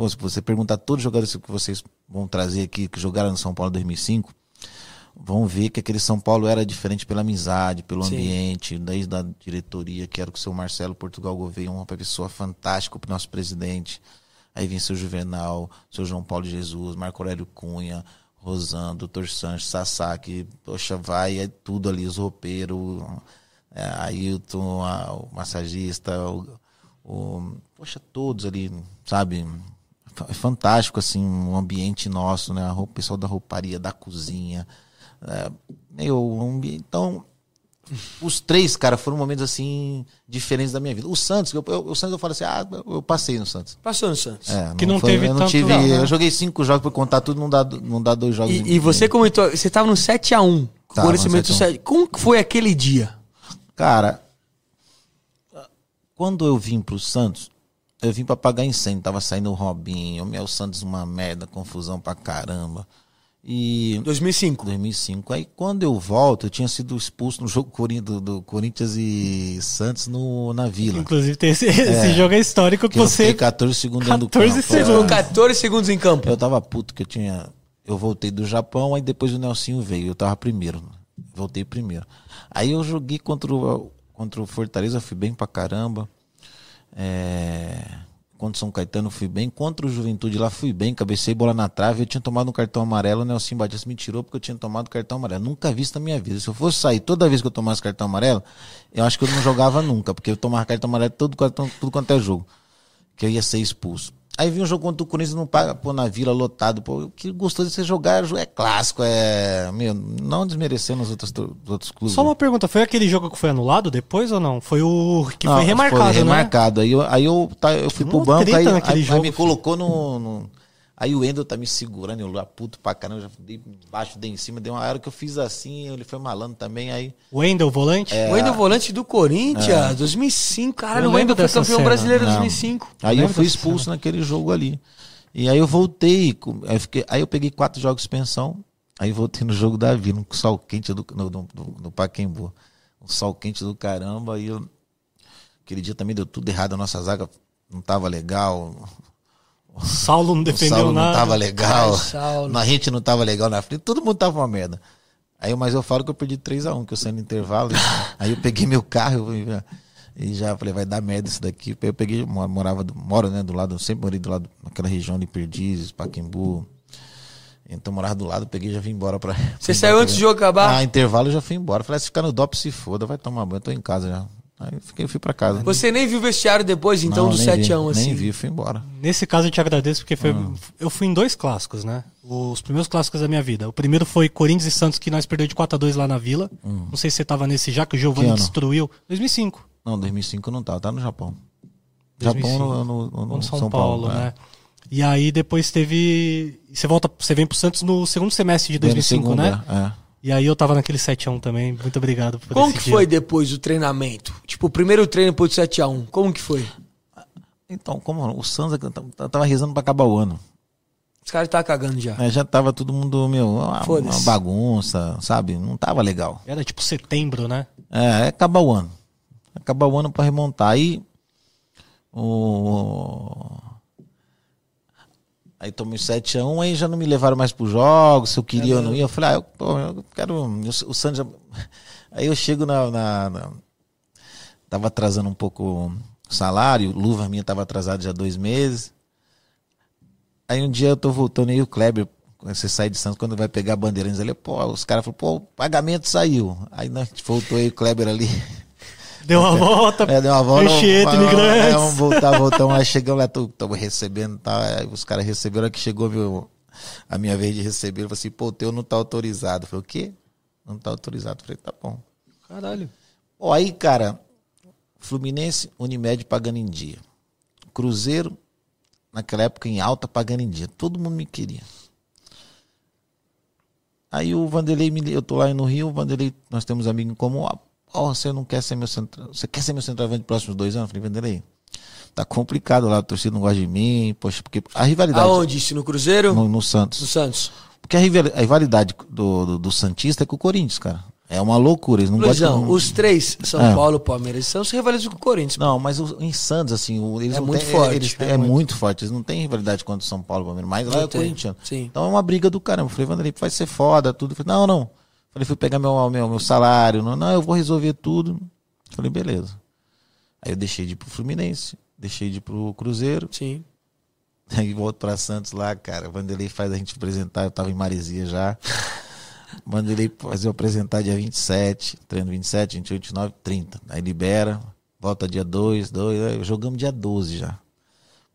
Pô, se você perguntar todos os jogadores que vocês vão trazer aqui, que jogaram no São Paulo em 2005, vão ver que aquele São Paulo era diferente pela amizade, pelo Sim. ambiente, desde a diretoria, que era com o seu Marcelo Portugal Gouveia, uma pessoa fantástica, o nosso presidente. Aí vem seu Juvenal, seu João Paulo Jesus, Marco Aurélio Cunha, Rosan, Doutor Sanches, Sassá, que, poxa, vai, é tudo ali, os roupeiros, é, Ailton, a- o massagista, o, o- poxa, todos ali, sabe? É fantástico, assim, um ambiente nosso, né? O pessoal da rouparia, da cozinha. É, meu, um ambi- então, os três, cara, foram momentos, assim, diferentes da minha vida. O Santos, eu, eu- o Santos eu falo assim, ah, eu- passei no Santos. Passou no Santos. É, Que não foi- teve eu não tanto- tive, não, né? Eu joguei cinco jogos pra contar tudo, não dá, não dá dois jogos. E, e você comentou, você tava no 7x1. O Tava Corinthians no meteu 7 a 1. 7. Como foi aquele dia? Cara, quando eu vim pro Santos, eu vim pra pagar incêndio. Tava saindo o Robinho, o meu Santos uma merda, confusão pra caramba. E 2005. 2005. Aí quando eu volto, eu tinha sido expulso no jogo do, do Corinthians e Santos no, na Vila. Inclusive, tem esse, esse jogo é histórico que Que eu fiquei você. 14 segundos dentro do 14 campo. Você segundos. ficou 14 segundos em campo. Eu tava puto que eu tinha. Eu voltei do Japão, aí depois o Nelsinho veio. Eu tava primeiro. Voltei primeiro. Aí eu joguei contra o, contra o Fortaleza, fui bem pra caramba. É, contra São Caetano fui bem. Contra o Juventude lá fui bem. Cabecei bola na trave. Eu tinha tomado um cartão amarelo. O Nelson Batista me tirou porque eu tinha tomado cartão amarelo. Nunca vi isso na minha vida. Se eu fosse sair toda vez que eu tomasse cartão amarelo, eu acho que eu não jogava nunca. Porque eu tomava cartão amarelo todo, cartão- tudo quanto é jogo que eu ia ser expulso. Aí vi um jogo contra o Corinthians, não paga, pô, na vila, lotado. Pô, o que gostoso de você jogar é clássico, é. Meu, não desmerecendo os outros, os outros clubes. Só uma pergunta, foi aquele jogo que foi anulado depois ou não? Foi o que Não, foi remarcado, né? remarcado. Aí eu, aí eu, tá, eu fui pro banco, aí, aí, aí me colocou no, no- Aí o Wendel tá me segurando, eu lá puto pra caramba, já dei embaixo, dei em cima, deu uma hora que eu fiz assim, ele foi malando também, aí. Wendel, volante? É. O Wendel volante do Corinthians, 2005. Caralho, Eu o Wendel lembro foi campeão cena. brasileiro em Não. 2005. Aí Lembra eu fui expulso naquele jogo ali. E aí eu voltei, aí eu, fiquei- aí eu peguei quatro jogos de suspensão, aí voltei no jogo da Vila, um sol quente do, no, no, no, no Pacaembu. Um sol quente do caramba, aí eu, aquele dia também deu tudo errado, a nossa zaga não tava legal, Saulo não o defendeu Saulo nada. não tava legal, Ai, a gente não tava legal na frente, todo mundo tava uma merda. Aí, mas eu falo que eu perdi 3x1, que eu saí no intervalo. <laughs> aí eu peguei meu carro e já, e já falei, vai dar merda isso daqui. Eu peguei, mo- morava, do- moro, né, do lado, sempre morei do lado, naquela região de Perdizes, Paquembu. Então morava do lado, peguei e já vim embora pra. Você fui saiu embora antes do jogo acabar? Ah, intervalo eu já fui embora. Falei, "Ah, se ficar no DOP se foda, vai tomar banho, eu tô em casa já. Aí eu fiquei, fui pra casa. Você nem viu o vestiário depois, então, Não, do nem 7x1, vi, assim. Nem vi, fui embora. Nesse caso eu te agradeço porque foi, Ah. eu fui em dois clássicos, né? Os primeiros clássicos da minha vida. O primeiro foi Corinthians e Santos que nós perdemos de 4 a 2 lá na Vila. Não sei se você tava nesse já que o Giovanni Hum. Destruiu. 2005. Não, 2005 não tava, tá no Japão. 2005. Japão no, no, no- no São, São Paulo, é. né? E aí depois teve. Você volta, você vem pro Santos no segundo semestre de Veio no 2005, segundo, né? É. E aí eu tava naquele 7x1 também. Muito obrigado por Como que dia. foi depois o treinamento? Tipo, o primeiro treino depois do 7x1. Como que foi? Então, como o Santos eu tava rezando pra acabar o ano. Os caras estavam cagando já. né? Já tava todo mundo, meu, uma, uma bagunça, sabe? Não tava legal. Era tipo setembro, né? É, é acabar o ano. Acabar o ano pra remontar. Aí. O. Aí tomei 7x1, aí já não me levaram mais pros jogos, se eu queria ou não ia. Eu falei, ah, eu, pô, eu quero. eu- o Santos já... <laughs> Aí eu chego na, na- na- Tava atrasando um pouco o salário, luva minha tava atrasada já dois meses. Aí um dia eu tô voltando aí o Kleber, você sai de Santos, quando vai pegar a bandeirinhas ali, pô, os caras falaram, pô, o pagamento saiu. Aí nós voltou aí o Kleber ali. <laughs> Deu uma volta. É, deu uma volta. Vamos- imigrantes. É, vamos voltar, voltamos. Aí chegamos lá, estamos recebendo, tá? Aí os caras receberam, que chegou, a minha vez de receber, ele falou assim, pô, o teu não tá autorizado. Eu falei, o quê? Não tá autorizado. Eu falei, tá bom. Caralho. Ó, aí, cara, Fluminense, Unimed pagando em dia. Cruzeiro, naquela época em alta, pagando em dia. Todo mundo me queria. Aí o Vanderlei, me, eu tô lá no Rio, o Vanderlei, nós temos amigo em comum. Ó, você não quer ser meu central, você quer ser meu centroavante nos próximos dois anos? Eu falei, Vanderlei, tá complicado lá, a torcida não gosta de mim, poxa, porque a rivalidade... Aonde? Isso no Cruzeiro? No, no Santos. No Santos. Porque a rival- a rivalidade do, do, do Santista é com o Corinthians, cara. É uma loucura, eles não Luizão, gostam... os três, São É. Paulo, Palmeiras, são os rivalizam com o Corinthians. Não, mas o- em Santos, assim, o- eles É muito têm- forte, eles- é é, muito. muito. forte. Eles não têm rivalidade contra o São Paulo, Palmeiras, mas lá Não é o Corinthians. sim. Então é uma briga do caramba. Eu falei, Vanderlei, vai ser foda, tudo. Falei, não, não. Falei, fui pegar meu, meu, meu salário. Não, não, eu vou resolver tudo. Falei, beleza. Aí eu deixei de ir pro Fluminense, deixei de ir pro Cruzeiro. Sim. <laughs> Aí volto pra Santos lá, cara. Vanderlei faz a gente apresentar, eu tava em Maresia já. <laughs> Vanderlei fazer eu apresentar dia 27, treino 27, 28, 29, 30. Aí libera, volta dia 2, 2, aí jogamos dia 12 já.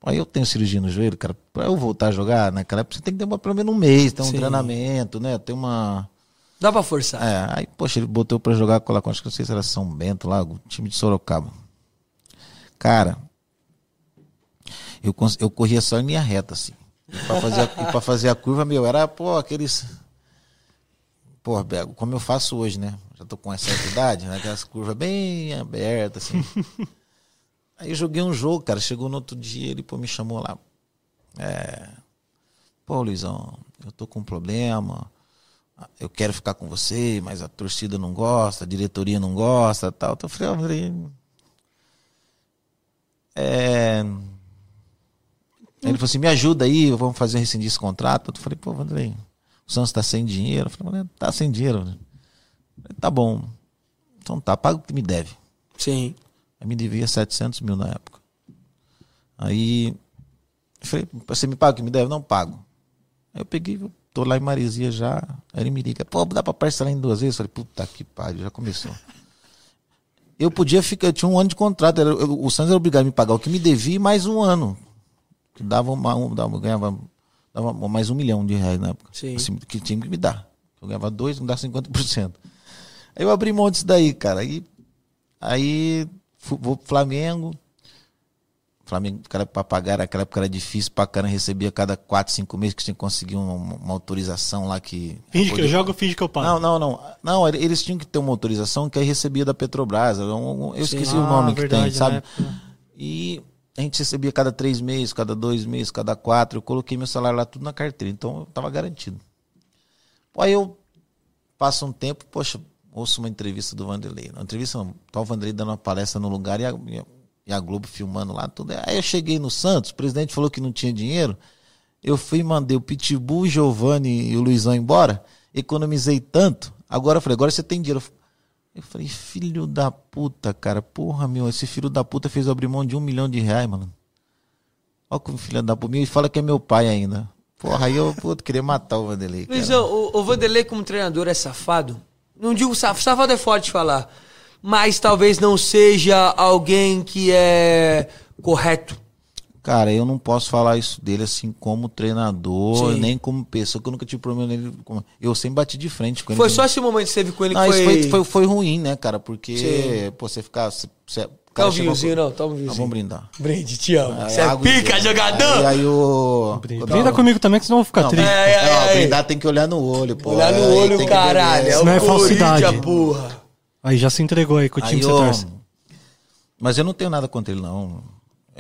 Aí eu tenho cirurgia no joelho, cara. Pra eu voltar a jogar, naquela época você tem que ter uma- pelo menos um mês, ter um Sim. treinamento, né? Ter uma. Dá pra forçar. É, aí, poxa, ele botou pra jogar com lá, acho que não sei se era São Bento lá, o time de Sorocaba. Cara, eu, eu corria só em linha reta, assim. E pra fazer, a, pra fazer a curva, meu, era, pô, aqueles. Pô, Bego, como eu faço hoje, né? Já tô com certa idade, né? Aquelas curvas bem abertas, assim. <laughs> Aí eu joguei um jogo, cara. Chegou no outro dia, ele pô, me chamou lá. É. Pô, Luizão, eu tô com um problema. Eu quero ficar com você, mas a torcida não gosta, a diretoria não gosta tal. Então eu falei, ó, Andrei. É. Ele falou assim: me ajuda aí, vamos fazer rescindir esse contrato. Eu falei, pô, Andrei, o Santos tá sem dinheiro. Eu falei, "Mas tá sem dinheiro. Eu falei, tá bom. Então tá, paga o que me deve. Sim. Aí me devia 700 mil na época. Aí eu falei, você me paga o que me deve? Não pago. Aí eu peguei, eu tô lá em Maresia já. Aí ele me liga, pô, dá pra parcelar em duas vezes? Eu falei, puta que pariu, já começou. Eu podia ficar, eu tinha um ano de contrato. era- eu- o Santos era obrigado a me pagar o que me devia e mais um ano. Que dava, uma, um, dava ganhava dava mais um milhão de reais na época. Sim. Assim, que tinha que me dar. Eu ganhava dois, me dá 50%. Aí eu abri mão disso daí, cara. Aí Aí vou pro Flamengo. Flamengo, cara, pra pagar, naquela época era difícil pra caramba, recebia cada 4, 5 meses que tinha que conseguir uma, uma autorização lá que. Finge que poder- eu jogo, finge que eu pago. Não, não, não. Não, ele- eles tinham que ter uma autorização que aí recebia da Petrobras. Eu, eu esqueci o Ah, nome que verdade, tem, sabe? época. E a gente recebia cada três meses, cada dois meses, cada quatro. Eu coloquei meu salário lá tudo na carteira, então eu tava garantido. Pô, Aí eu passo um tempo, poxa, ouço uma entrevista do Vanderlei. Uma entrevista, não, tá o Vanderlei dando uma palestra no lugar e a, e a- Globo filmando lá tudo. Aí eu cheguei no Santos, o presidente falou que não tinha dinheiro. Eu fui e mandei o Pitbull, o Giovanni e o Luizão embora. Economizei tanto. Agora eu falei, agora você tem dinheiro. Eu falei, filho da puta, cara. Porra, meu, esse filho da puta fez abrir mão de um milhão de reais, mano. Olha como filho da puta. E fala que é meu pai ainda. Porra, aí eu puta, queria matar o Vanderlei. Luizão, o, o Vanderlei como treinador é safado? Não digo safado, safado é forte falar. Mas talvez não seja alguém que é correto. Cara, eu não posso falar isso dele assim como treinador, Sim. nem como pessoa, que eu nunca tive problema nele. Eu sempre bati de frente com ele. Foi só esse momento que você teve com ele Não, que foi... foi, foi, foi ruim, né, cara? Porque, Sim. pô, você ficar. Você, você, o Toma cara um chegou- vinhozinho, não, toma um Ah, vinhozinho. vamos brindar. Brinde, te amo. Aí Você é e pica, jogador? Aí, aí o. Brinda, Brinda comigo também, que senão eu vou ficar Não, triste. É, é, não, é. brindar tem que olhar no olho, pô. Olhar no olho, caralho. É Isso não é o falsidade. Porra. Aí já se entregou aí com o time Aí, que você torce. Mas eu não tenho nada contra ele, não.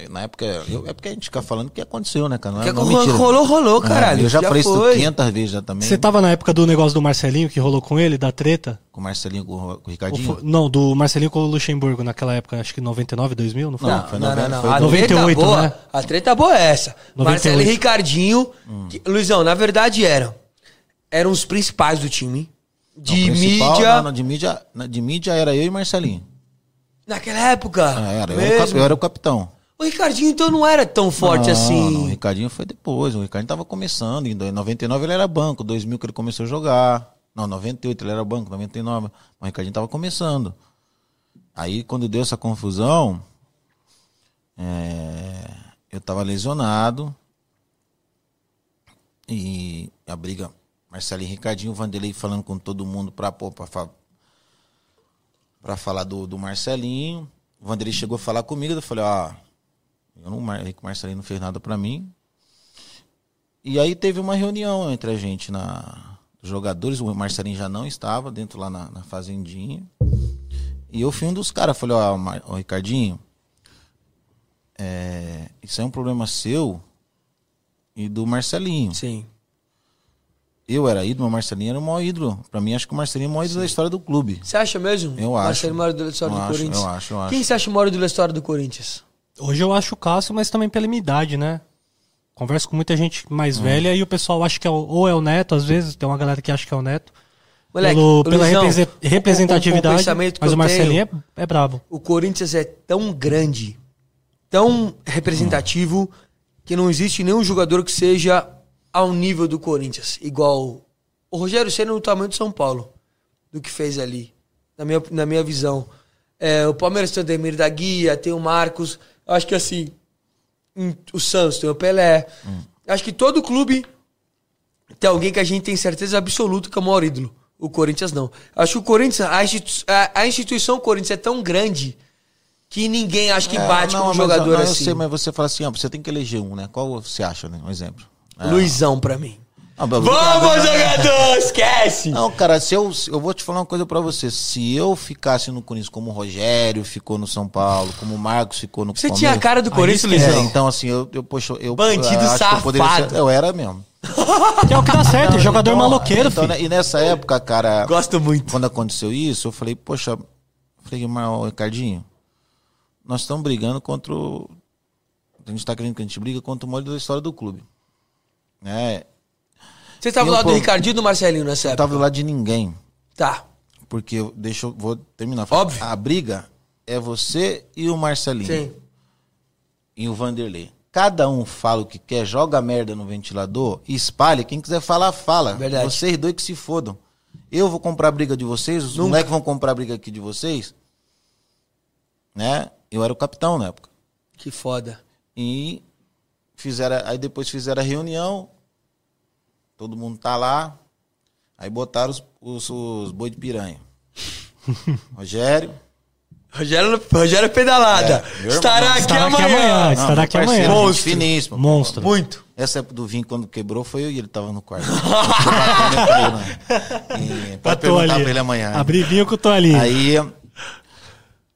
Na época, eu- é porque a gente fica falando o que aconteceu, né, cara? Não é, Que não é rolou, mentira. rolou, rolou, caralho. É, eu já, falei isso foi. 500 vezes já também. Você tava na época do negócio do Marcelinho que rolou com ele, da treta? Com o Marcelinho, com o o Ricardinho. foi- não, do Marcelinho com o Luxemburgo naquela época, acho que 99, 2000, não foi? Não, Não, foi não, não, 90, não. foi A 98, treta boa, né? A treta boa é essa. 98. Marcelo e Ricardinho. Hum. que- Luizão, na verdade eram. Eram os principais do time. De mídia. Não, não, de mídia. De mídia era eu e Marcelinho. Naquela época. Ah, era, eu, era o eu era o capitão. O Ricardinho então não era tão forte Não, assim. não, o Ricardinho foi depois. O Ricardinho tava começando. Em 99 ele era banco. 2000 que ele começou a jogar. Não, 98 ele era banco. 99. Mas o Ricardinho tava começando. Aí quando deu essa confusão, é, eu tava lesionado. E a briga, Marcelinho Ricardinho, Vanderlei falando com todo mundo pra, fa- pra falar do, do Marcelinho. O Vanderlei chegou a falar comigo, eu falei, ó, eu não, o Marcelinho não fez nada pra mim. E aí teve uma reunião entre a gente na os jogadores, o Marcelinho já não estava dentro lá na, na fazendinha. E eu fui um dos caras, falei, ó, Ricardinho, é, isso é um problema seu e do Marcelinho. Sim. Eu era ídolo, o Marcelinho era o maior ídolo. Pra mim, acho que o Marcelinho é o maior ídolo da história do clube. Você acha mesmo? Eu acho. Marcelo, o maior ídolo da história Eu do acho, Corinthians. eu acho, eu acho. Quem você acha o maior ídolo da história do Corinthians? Hoje eu acho o Cássio, mas também pela minha idade, né? Converso com muita gente Hum. mais velha e o pessoal acha que é o, ou é o Neto, às vezes, tem uma galera que acha que é o Neto. Moleque, pelo- pela Luizão, represe- o- o- representatividade, o mas o Marcelinho tenho- é, é brabo. o Corinthians é tão grande, tão representativo, que não existe nenhum jogador que seja ao nível do Corinthians. Igual o Rogério Senna no tamanho do São Paulo, do que fez ali, na minha, na minha visão. É, o Palmeiras tem o Demir da Guia, tem o Marcos. Acho que assim, em- o Santos tem o Pelé. Acho que todo clube tem alguém que a gente tem certeza absoluta que é o maior ídolo. O Corinthians não. Acho que o Corinthians, a, institu- a- a instituição Corinthians é tão grande que ninguém acha que É, bate não, com um jogador não, assim. Eu sei, mas você fala assim, ó, você tem que eleger um, né? Qual você acha, né? Um exemplo. É. Luizão pra mim. Ah, mas- Vamos, jogador! Esquece! Não, cara, se eu, eu vou te falar uma coisa pra você. Se eu ficasse no Corinthians como o Rogério ficou no São Paulo, como o Marcos ficou no Você Palmeiras... tinha a cara do Corinthians, É, Luizão. então assim, eu, eu, poxa, eu Bandido eu acho que eu poderia safado. ser- eu era mesmo. <laughs> Que é o que dá certo, jogador Então, maloqueiro, então, filho. né, E nessa época, cara, Gosto muito. quando aconteceu isso, eu falei, poxa, falei, mas, ô, Ricardinho, nós estamos brigando contra o. A gente está querendo que a gente briga contra o molho da história do clube. Né? Você tava Eu, lá do Ricardinho e do Marcelinho nessa Eu época? tava do lado de ninguém. Tá. Porque, eu, deixa eu, vou terminar. Óbvio. A briga é você e o Marcelinho. Sim. E o Vanderlei. Cada um fala o que quer, joga merda no ventilador e espalha. Quem quiser falar, fala. Verdade. Vocês dois que se fodam. Eu vou comprar a briga de vocês, os Nunca. moleques vão comprar a briga aqui de vocês. Né? Eu era o capitão na época. Que foda. E fizeram, aí depois fizeram a reunião. Todo mundo tá lá. Aí botaram os, os, os boi de piranha. <laughs> Rogério. Rogério, Rogério Pedalada. É, Estará irmão. aqui Estará aqui amanhã. amanhã. Não, Estará aqui amanhã. Monstro. Finíssimo. Monstro. Muito. Essa época do vinho, quando quebrou, foi eu e ele tava no quarto. <laughs> Né? E <laughs> Pode Tô perguntar pra ele amanhã. Abri vinho com o. Aí.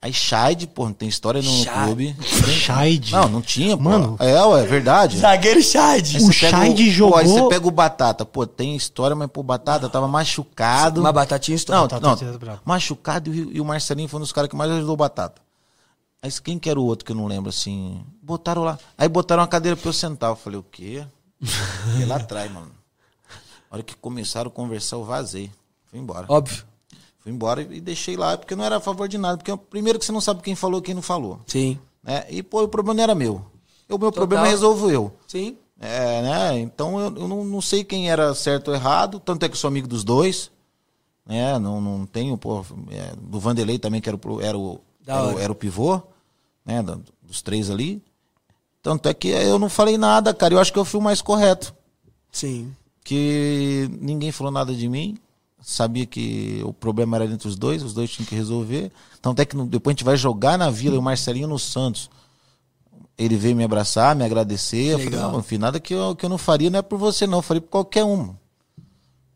Aí Shade, pô, não tem história no clube. Shade. Não, não tinha, pô. Mano. É, ué, é verdade. Zagueiro. Aí O pega Shade Pô, jogou- aí você pega o Batata. Pô, tem história, mas pô, Batata tava machucado. Uma batatinha estourada. Não, Batata não, machucado e, e o Marcelinho foi um dos caras que mais ajudou o Batata. Aí quem que era o outro que eu não lembro, assim? Botaram lá. Aí botaram uma cadeira pra eu sentar. Eu falei, o quê? Fiquei lá atrás, mano. A hora que começaram a conversar, eu vazei. Fui embora. Óbvio. Fui embora e deixei lá, porque não era a favor de nada. Porque primeiro que você não sabe quem falou e quem não falou. Sim. Né? E, pô, o problema não era meu. O meu Total. problema resolvo eu. Sim. É, né? Então eu, eu não, não sei quem era certo ou errado, tanto é que sou amigo dos dois. Né? Não, não tenho, pô, é, do Vanderlei também, que era o, era o, era o, era o pivô, né? Dos três ali. Tanto é que eu não falei nada, cara. Eu acho que eu fui o mais correto. Sim. Que ninguém falou nada de mim. Sabia que o problema era entre os dois, os dois tinham que resolver. Tanto é que depois a gente vai jogar na vila, e o Marcelinho no Santos. Ele veio me abraçar, me agradecer. Eu falei, não, não fiz nada que eu, que eu não faria, não é por você, não. Eu faria por qualquer um.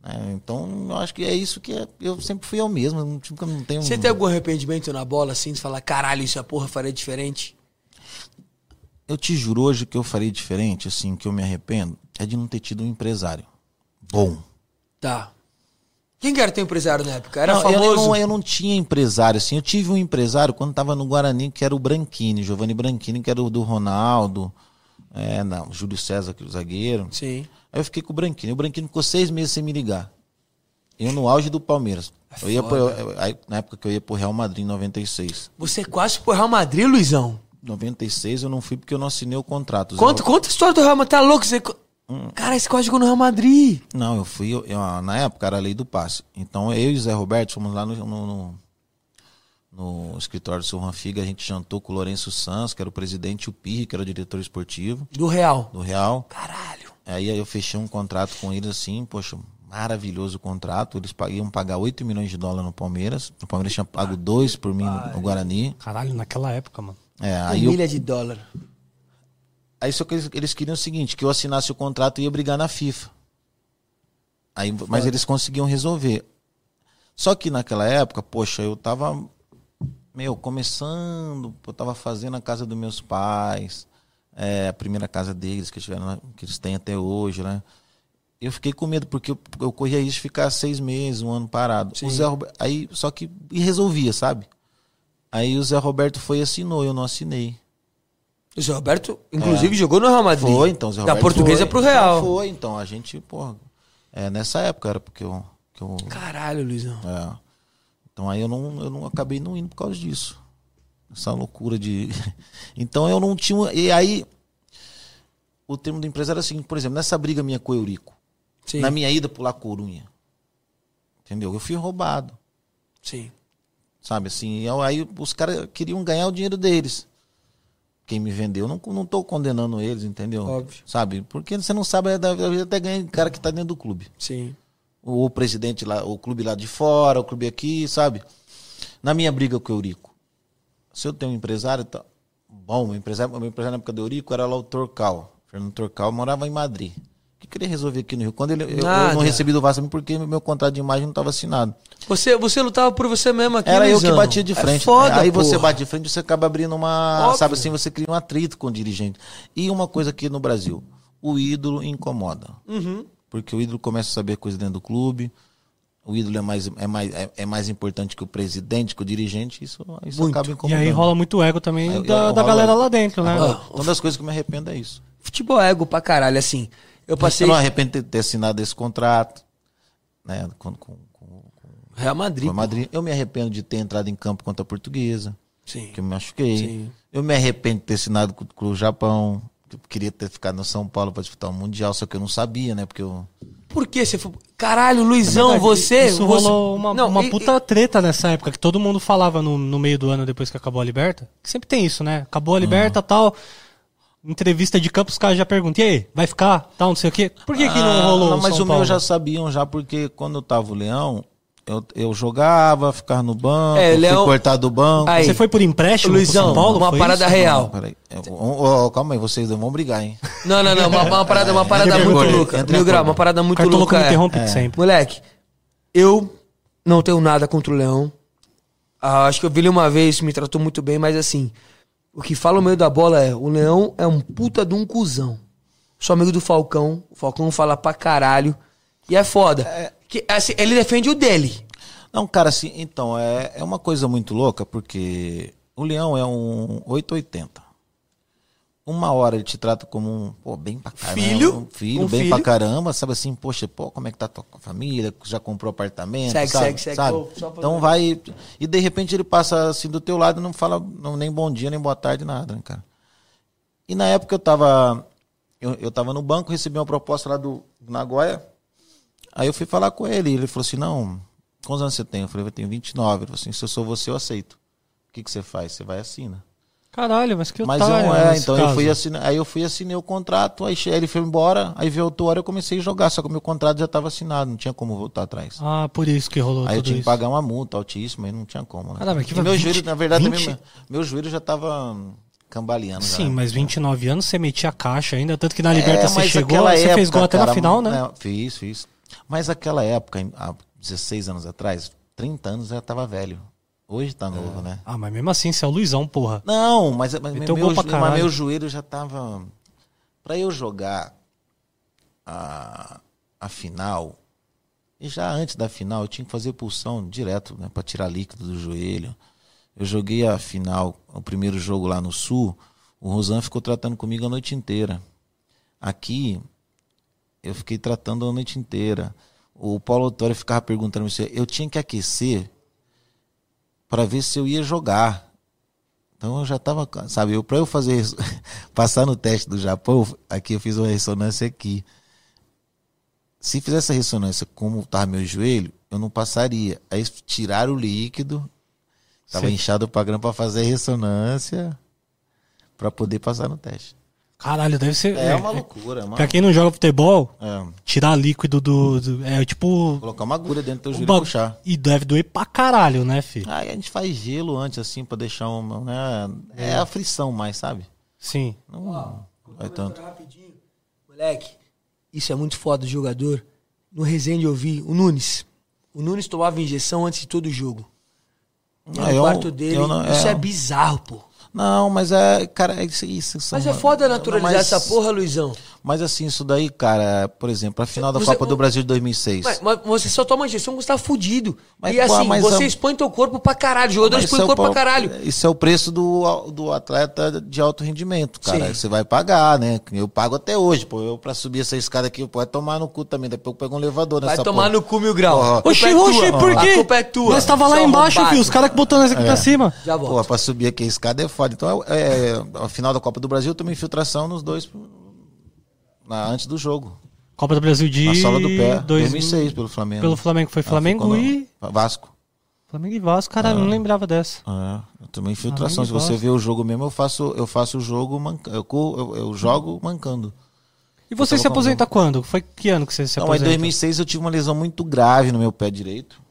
É, então, eu acho que é isso que é- eu sempre fui eu mesmo. Não, tipo, não tenho. Você tem algum arrependimento na bola, assim, de falar, caralho, isso a porra faria diferente? Eu te juro hoje que eu faria diferente, assim, que eu me arrependo, é de não ter tido um empresário bom. Tá. Quem que era teu empresário na época? Era Não, famoso? Eu, não, eu não tinha empresário, assim. Eu tive um empresário quando tava no Guarani, que era o Branchini, Giovanni Branchini, que era o do Ronaldo. É, não, Júlio César, que é o zagueiro. Sim. Aí eu fiquei com o Branquinho. O Branquinho ficou seis meses sem me ligar. Eu no auge do Palmeiras. Eu ia pro, eu- aí, na época que eu ia pro Real Madrid em 96. Você quase foi pro Real Madrid, Luizão. 96 eu não fui porque eu não assinei o contrato. Conta, conta a história do Real Madrid. Tá louco? Você... Hum. Cara, esse jogou no Real Madrid. Não, eu fui. eu- eu- na época era a lei do passe. Então eu e o Zé Roberto fomos lá no, no, no- no escritório do seu Juan Figa. A gente jantou com o Lourenço Sanz, que era o presidente, e o Pirri, que era o diretor esportivo Do Real. do Real. Caralho. Aí eu fechei um contrato com eles assim, poxa, maravilhoso o contrato. Eles iam pagar 8 milhões de dólares no Palmeiras. O Palmeiras tinha pago 2 por mim no Guarani. Caralho, naquela época, mano. É, aí, eu, milha de dólar. Aí só que eles, eles queriam o seguinte, que eu assinasse o contrato e ia brigar na FIFA. Aí, mas eles conseguiam resolver. Só que naquela época, poxa, eu tava, meu, começando, eu tava fazendo a casa dos meus pais, é, a primeira casa deles, que, tiveram, lá, que eles têm até hoje, né? Eu fiquei com medo, porque eu, eu corria isso de ficar seis meses, um ano parado. O Zé Roberto, aí, só que e resolvia, sabe? Aí o Zé Roberto foi e assinou, eu não assinei. O Zé Roberto, inclusive, jogou no Real Madrid. Foi, então, Zé Da Roberto portuguesa foi. pro Real. Foi, então, a gente, porra, é, nessa época era porque eu... Que eu Caralho, Luizão. é. Então aí eu não, eu não acabei não indo por causa disso. Essa loucura de. <laughs> Então eu não tinha. E aí. O termo da empresa era o seguinte, por exemplo, nessa briga minha com o Eurico, Sim. na minha ida pular Corunha. Entendeu? Eu fui roubado. Sim. Sabe assim? E aí os caras queriam ganhar o dinheiro deles. Quem me vendeu, não, não tô condenando eles, entendeu? Óbvio. Sabe? Porque você não sabe, às vezes até ganha cara que tá dentro do clube Sim. o presidente lá, o clube lá de fora, o clube aqui, sabe? Na minha briga com o Eurico, se eu tenho um empresário, tá bom, o empresário, o meu empresário na época do Eurico era lá o Torcal. Fernando Torcal morava em Madrid. Que queria resolver aqui no Rio? Quando ele, eu, eu não recebi do Vasco porque meu contrato de imagem não estava assinado. Você, você lutava por você mesmo aqui, Era eu que batia de É frente. foda, Aí você porra. bate de frente, você acaba abrindo uma. Óbvio. Sabe assim, você cria um atrito com o dirigente. E uma coisa aqui no Brasil: o ídolo incomoda. Uhum. Porque o ídolo começa a saber coisa dentro do clube. O ídolo é mais, é mais, é, é mais importante que o presidente, que o dirigente. Isso, isso Muito. acaba E incomodando. aí rola muito ego também Aí- da, da galera lá dentro, né? Uma das coisas que eu me arrependo é isso. Futebol é ego pra caralho, assim. Eu passei Eu não arrependo de ter assinado esse contrato. Né, com, com, com, Real Madrid. com a Madrid. Eu me arrependo de ter entrado em campo contra a portuguesa. Sim. que eu me machuquei. Sim. Eu me arrependo de ter assinado com, com o Japão. que Eu queria ter ficado no São Paulo para disputar o Mundial, só que eu não sabia, né? Porque eu. Por que você foi... Caralho, Luizão, Verdade, você... Isso você... rolou uma, Não, uma e- puta treta nessa época, que todo mundo falava no, no meio do ano depois que acabou a Liberta. Que sempre tem isso, né? Acabou a Liberta tal. Entrevista de campo, os caras já perguntam, e aí, vai ficar? Tal, não sei o quê. Por que, que não Ah, rolou não, mas São o meu Paulo? já sabiam, já, porque quando eu tava o Leão, eu, eu jogava, ficava no banco, É, fui Leão- cortado do banco. Aí. Você foi por empréstimo Luizão, pro São Paulo? uma Foi parada isso? real. Não, peraí. Calma aí, vocês não vão brigar, hein? Não, não, não. Uma, uma parada, uma <laughs> parada muito louca. Mil grau, uma parada muito Cartoloco louca. me é. interrompe sempre. Moleque, eu não tenho nada contra o Leão. Ah, acho que eu vi ele uma vez, me tratou muito bem, mas assim, o que fala no meio da bola é: o Leão é um puta de um cuzão. Sou amigo do Falcão, o Falcão fala pra caralho. E é foda. Que, assim, ele defende o dele. Não, cara, assim, então, é, é uma coisa muito louca, porque o Leão é um 880. Uma hora ele te trata como um, pô, bem pra caramba. Filho, Um filho, um bem filho. pra caramba, sabe assim, poxa, pô, como é que tá a tua família? Já comprou apartamento, Segue, sabe? segue, segue, sabe? pô, Então vai, e de repente ele passa assim do teu lado e não fala não, nem bom dia, nem boa tarde, nada, né, cara? E na época eu tava, eu, eu tava no banco, recebi uma proposta lá do, do Nagoya, aí eu fui falar com ele, ele falou assim, não, quantos anos você tem? Eu falei, eu tenho 29. Ele falou assim, se eu sou você, eu aceito. O que, que você faz? Você vai e assina. Caralho, mas que Mas eu otário não é, então eu caso. fui assinar, aí eu fui assinei o contrato, aí ele foi embora, aí veio outra hora eu comecei a jogar, só que o meu contrato já estava assinado, não tinha como voltar atrás. Ah, por isso que rolou aí eu tinha que pagar uma multa altíssima, aí não tinha como, né? Caramba, que E meu 20, joelho, na verdade, 20? meu, meu joelho já tava hum, cambaleando. já. Sim, mas 29 anos você metia caixa ainda, tanto que na Liberta você É, mas chegou, você fez gol até na cara, final, né? não, Fiz, fiz. Mas aquela época, há 16 anos atrás, 30 anos já tava velho. Hoje tá novo, né? Ah, mas mesmo assim, você é o Luizão, porra. Não, mas, mas, Meteu meu, caralho. mas meu joelho já tava. Pra eu jogar a, a final, e já antes da final, eu tinha que fazer pulsão direto, né? Pra tirar líquido do joelho. Eu joguei a final, o primeiro jogo lá no Sul, o Rosan ficou tratando comigo a noite inteira. Aqui, eu fiquei tratando a noite inteira. O Paulo Autório ficava perguntando se eu tinha que aquecer para ver se eu ia jogar. Então eu já tava, sabe, para eu fazer <laughs> passar no teste do Japão, aqui eu fiz uma ressonância aqui. Se fizesse a ressonância como tava meu joelho, eu não passaria. Aí tiraram o líquido, tava Sim. inchado pra grama para fazer a ressonância para poder passar no teste. Caralho, deve ser. É, uma loucura, é uma... Pra quem não joga futebol, É, tirar líquido do. do- é tipo. colocar uma agulha dentro do teu joelho e puxar. E deve doer pra caralho, né, filho? Aí a gente faz gelo antes, assim, pra deixar uma. Né? É a frição mais, sabe? Sim. Não vai tanto. Rapidinho. Moleque, isso é muito foda do jogador. No Resende eu vi o Nunes. O Nunes tomava injeção antes de todo jogo. Ah, no eu- quarto dele. eu não- isso é. é. bizarro, pô. Não, mas é. Cara, é isso. Mas é foda naturalizar mas- essa porra, Luizão. Mas assim, isso daí, cara, por exemplo, a final da Você- Copa do Brasil de 2006. Mas, mas você só toma injeção você tá fudido. Mas, e assim, pô, mas você é- expõe teu corpo pra caralho. O jogador expõe isso o é corpo pra caralho. Isso é o preço do, do atleta de alto rendimento, cara. Sim. Você vai pagar, né? Eu pago até hoje, pô. Eu pra subir essa escada aqui, pode tomar no cu também. Depois eu pego um elevador Vai nessa tomar porra. no cu mil grau. Porra. A culpa Oxi, é oxi, por quê? A culpa é tua. Nós tava lá Seu embaixo, filho. Os caras que botou nós aqui pra cima. Já volto. Pô, pra subir aqui a escada é foda. Então, é, é, a final da Copa do Brasil, eu tomei infiltração nos dois na, antes do jogo. Copa do Brasil de. Na sola do pé, dois- 2006, pelo Flamengo. Pelo Flamengo. Foi Ah, Flamengo no- e. Vasco. Flamengo e Vasco. Caralho, não lembrava dessa. É, eu tomei infiltração. Se você ver o jogo mesmo, eu faço, eu faço o jogo mancando. Eu, eu, eu jogo mancando. E você se aposenta quando? Foi que ano que você se em aposenta? 2006 eu tive uma lesão muito grave no meu pé direito.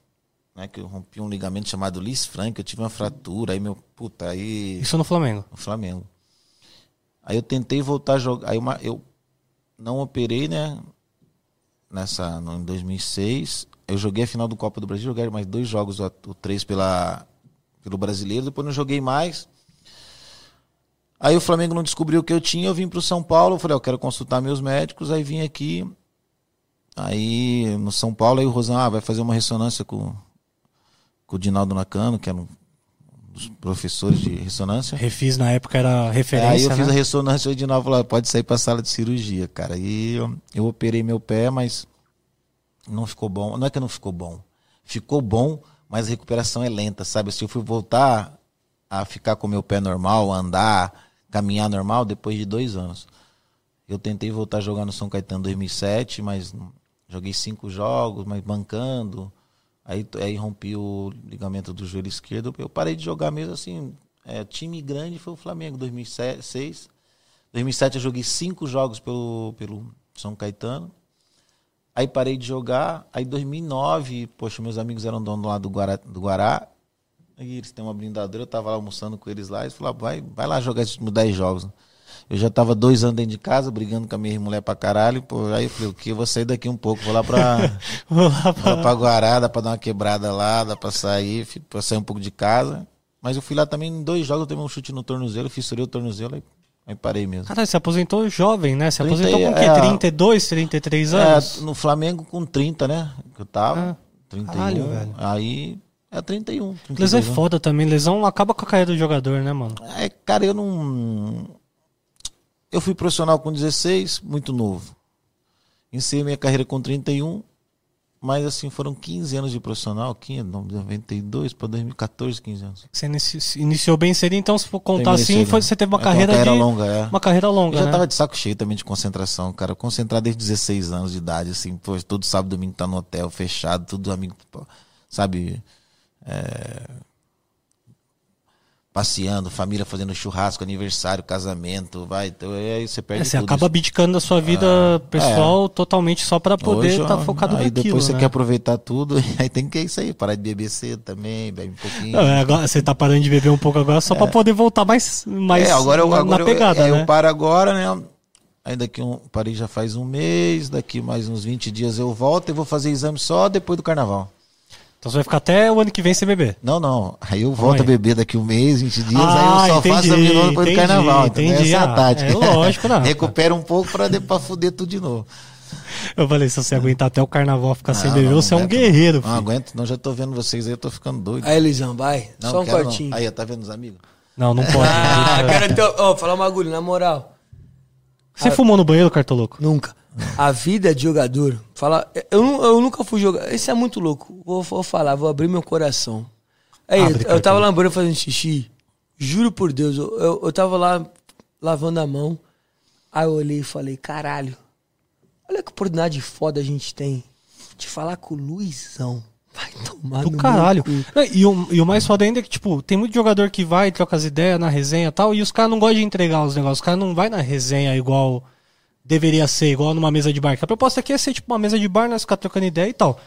Né, que eu rompi um ligamento chamado Lis Frank, eu tive uma fratura, aí meu, puta, aí Isso no Flamengo. no Flamengo. Aí eu tentei voltar a jogar, aí uma, eu não operei, né, nessa, em 2006, eu joguei a final do Copa do Brasil, joguei mais dois jogos, o, o três pela, pelo Brasileiro, depois não joguei mais. Aí o Flamengo não descobriu o que eu tinha, eu vim pro São Paulo, eu falei, eu quero consultar meus médicos, aí vim aqui, aí no São Paulo, aí o Rosan, ah, vai fazer uma ressonância com, com o Dinaldo Nakano, que era um dos professores de ressonância. Refiz na época era Aí referência. eu fiz né? a ressonância e o Dinaldo falou, "Ah, pode sair pra sala de cirurgia, cara. E eu, eu operei meu pé, mas não ficou bom. Não é que não ficou bom. Ficou bom, mas a recuperação é lenta, sabe? Se eu fui voltar a ficar com meu pé normal, andar, caminhar normal, depois de dois anos. Eu tentei voltar a jogar no São Caetano em 2007, mas joguei cinco jogos, mas bancando. Aí, aí rompi o ligamento do joelho esquerdo. Eu parei de jogar mesmo assim. é, time grande foi o Flamengo, 2006. 2007 eu joguei cinco jogos pelo, pelo São Caetano. Aí parei de jogar. Aí 2009, poxa, meus amigos eram donos lá do Guará. Do Guará e eles têm uma blindadeira, eu tava lá almoçando com eles lá. Eles falaram, vai, vai lá jogar esses 10 jogos. Eu já tava dois anos dentro de casa, brigando com a minha mulher pra caralho. Pô, aí eu falei, o que? Eu vou sair daqui um pouco, vou lá pra, <laughs> Vou lá vou pra- lá pra Guará, dá pra dar uma quebrada lá, dá pra sair, pra sair um pouco de casa. Mas eu fui lá também em dois jogos, eu tomei um chute no tornozelo, fissurei o tornozelo, aí, aí parei mesmo. Caralho, você aposentou jovem, né? Você 30 aposentou com o quê? é. 32, 33 anos? É, no Flamengo com 30, né? Que eu tava. Ah, 31. caralho, velho. Aí é 31. 32 Lesão é anos. foda também. Lesão acaba com a carreira do jogador, né, mano? É, cara, eu não. Eu fui profissional com 16, muito novo. Iniciei minha carreira com 31, mas assim, foram 15 anos de profissional, 15, não, 92 para 2014, 15 anos. Você inici- iniciou bem cedo, então se for contar assim, foi- você teve uma É, carreira, de... longa, é. Uma carreira longa, Eu já né? tava de saco cheio também de concentração, cara. Concentrar desde 16 anos de idade, assim, pô, todo sábado e domingo tá no hotel, fechado, tudo amigo, sabe? é, Passeando, família fazendo churrasco, aniversário, casamento, vai. Então, aí você perde É, você acaba abdicando da sua vida pessoal totalmente só pra poder estar ó, focado Aí naquilo, depois você né? quer aproveitar tudo, <laughs> aí tem que é isso aí, parar de beber cedo também, bebe um pouquinho. Não, é, agora, você tá parando de beber um pouco agora só pra poder voltar mais, mais é, agora eu, na, agora na pegada, eu, é, né? eu paro agora, né? Aí daqui um, parei já faz um mês, daqui mais uns 20 dias eu volto e vou fazer exame só depois do carnaval. Então você vai ficar até o ano que vem sem beber. Não, não. Aí eu volto aí? a beber daqui um mês, 20 dias, Ah, aí eu só entendi, faço de novo depois entendi, do carnaval. entendeu? entendi. Essa é a Ah, tática. é lógico, não. <laughs> Recupera um pouco pra, pra fuder tudo de novo. Eu falei, se você aguentar até o carnaval ficar sem Não, beber, não, você é um aguento, guerreiro, Não filho. aguento, não, já tô vendo vocês aí, eu tô ficando doido. Aí, Luizão, vai. Não, Só um quero não. cortinho. Aí, tá vendo os amigos? Não, não pode. <laughs> Ah, quero ter. Ó, falar um bagulho, na moral. Você fumou no banheiro, cartoloco? Nunca. A vida de jogador. Fala, eu, eu nunca fui jogar. Isso é muito louco. Vou, vou falar, vou abrir meu coração. Aí, Abre, eu, tava lá no banheiro fazendo xixi. Juro por Deus, eu, eu, eu tava lá lavando a mão. Aí eu olhei e falei, caralho, olha que oportunidade foda a gente tem de falar com o Luizão. <laughs> Vai Tomar Do no caralho. Não, E o, e o mais foda ainda é que, tipo, tem muito jogador que vai, troca as ideias na resenha e tal, e os caras não gostam de entregar os negócios. Os caras não vai na resenha igual deveria ser, igual numa mesa de bar. Que a proposta aqui é ser, tipo, uma mesa de bar, nós ficar trocando ideia e tal.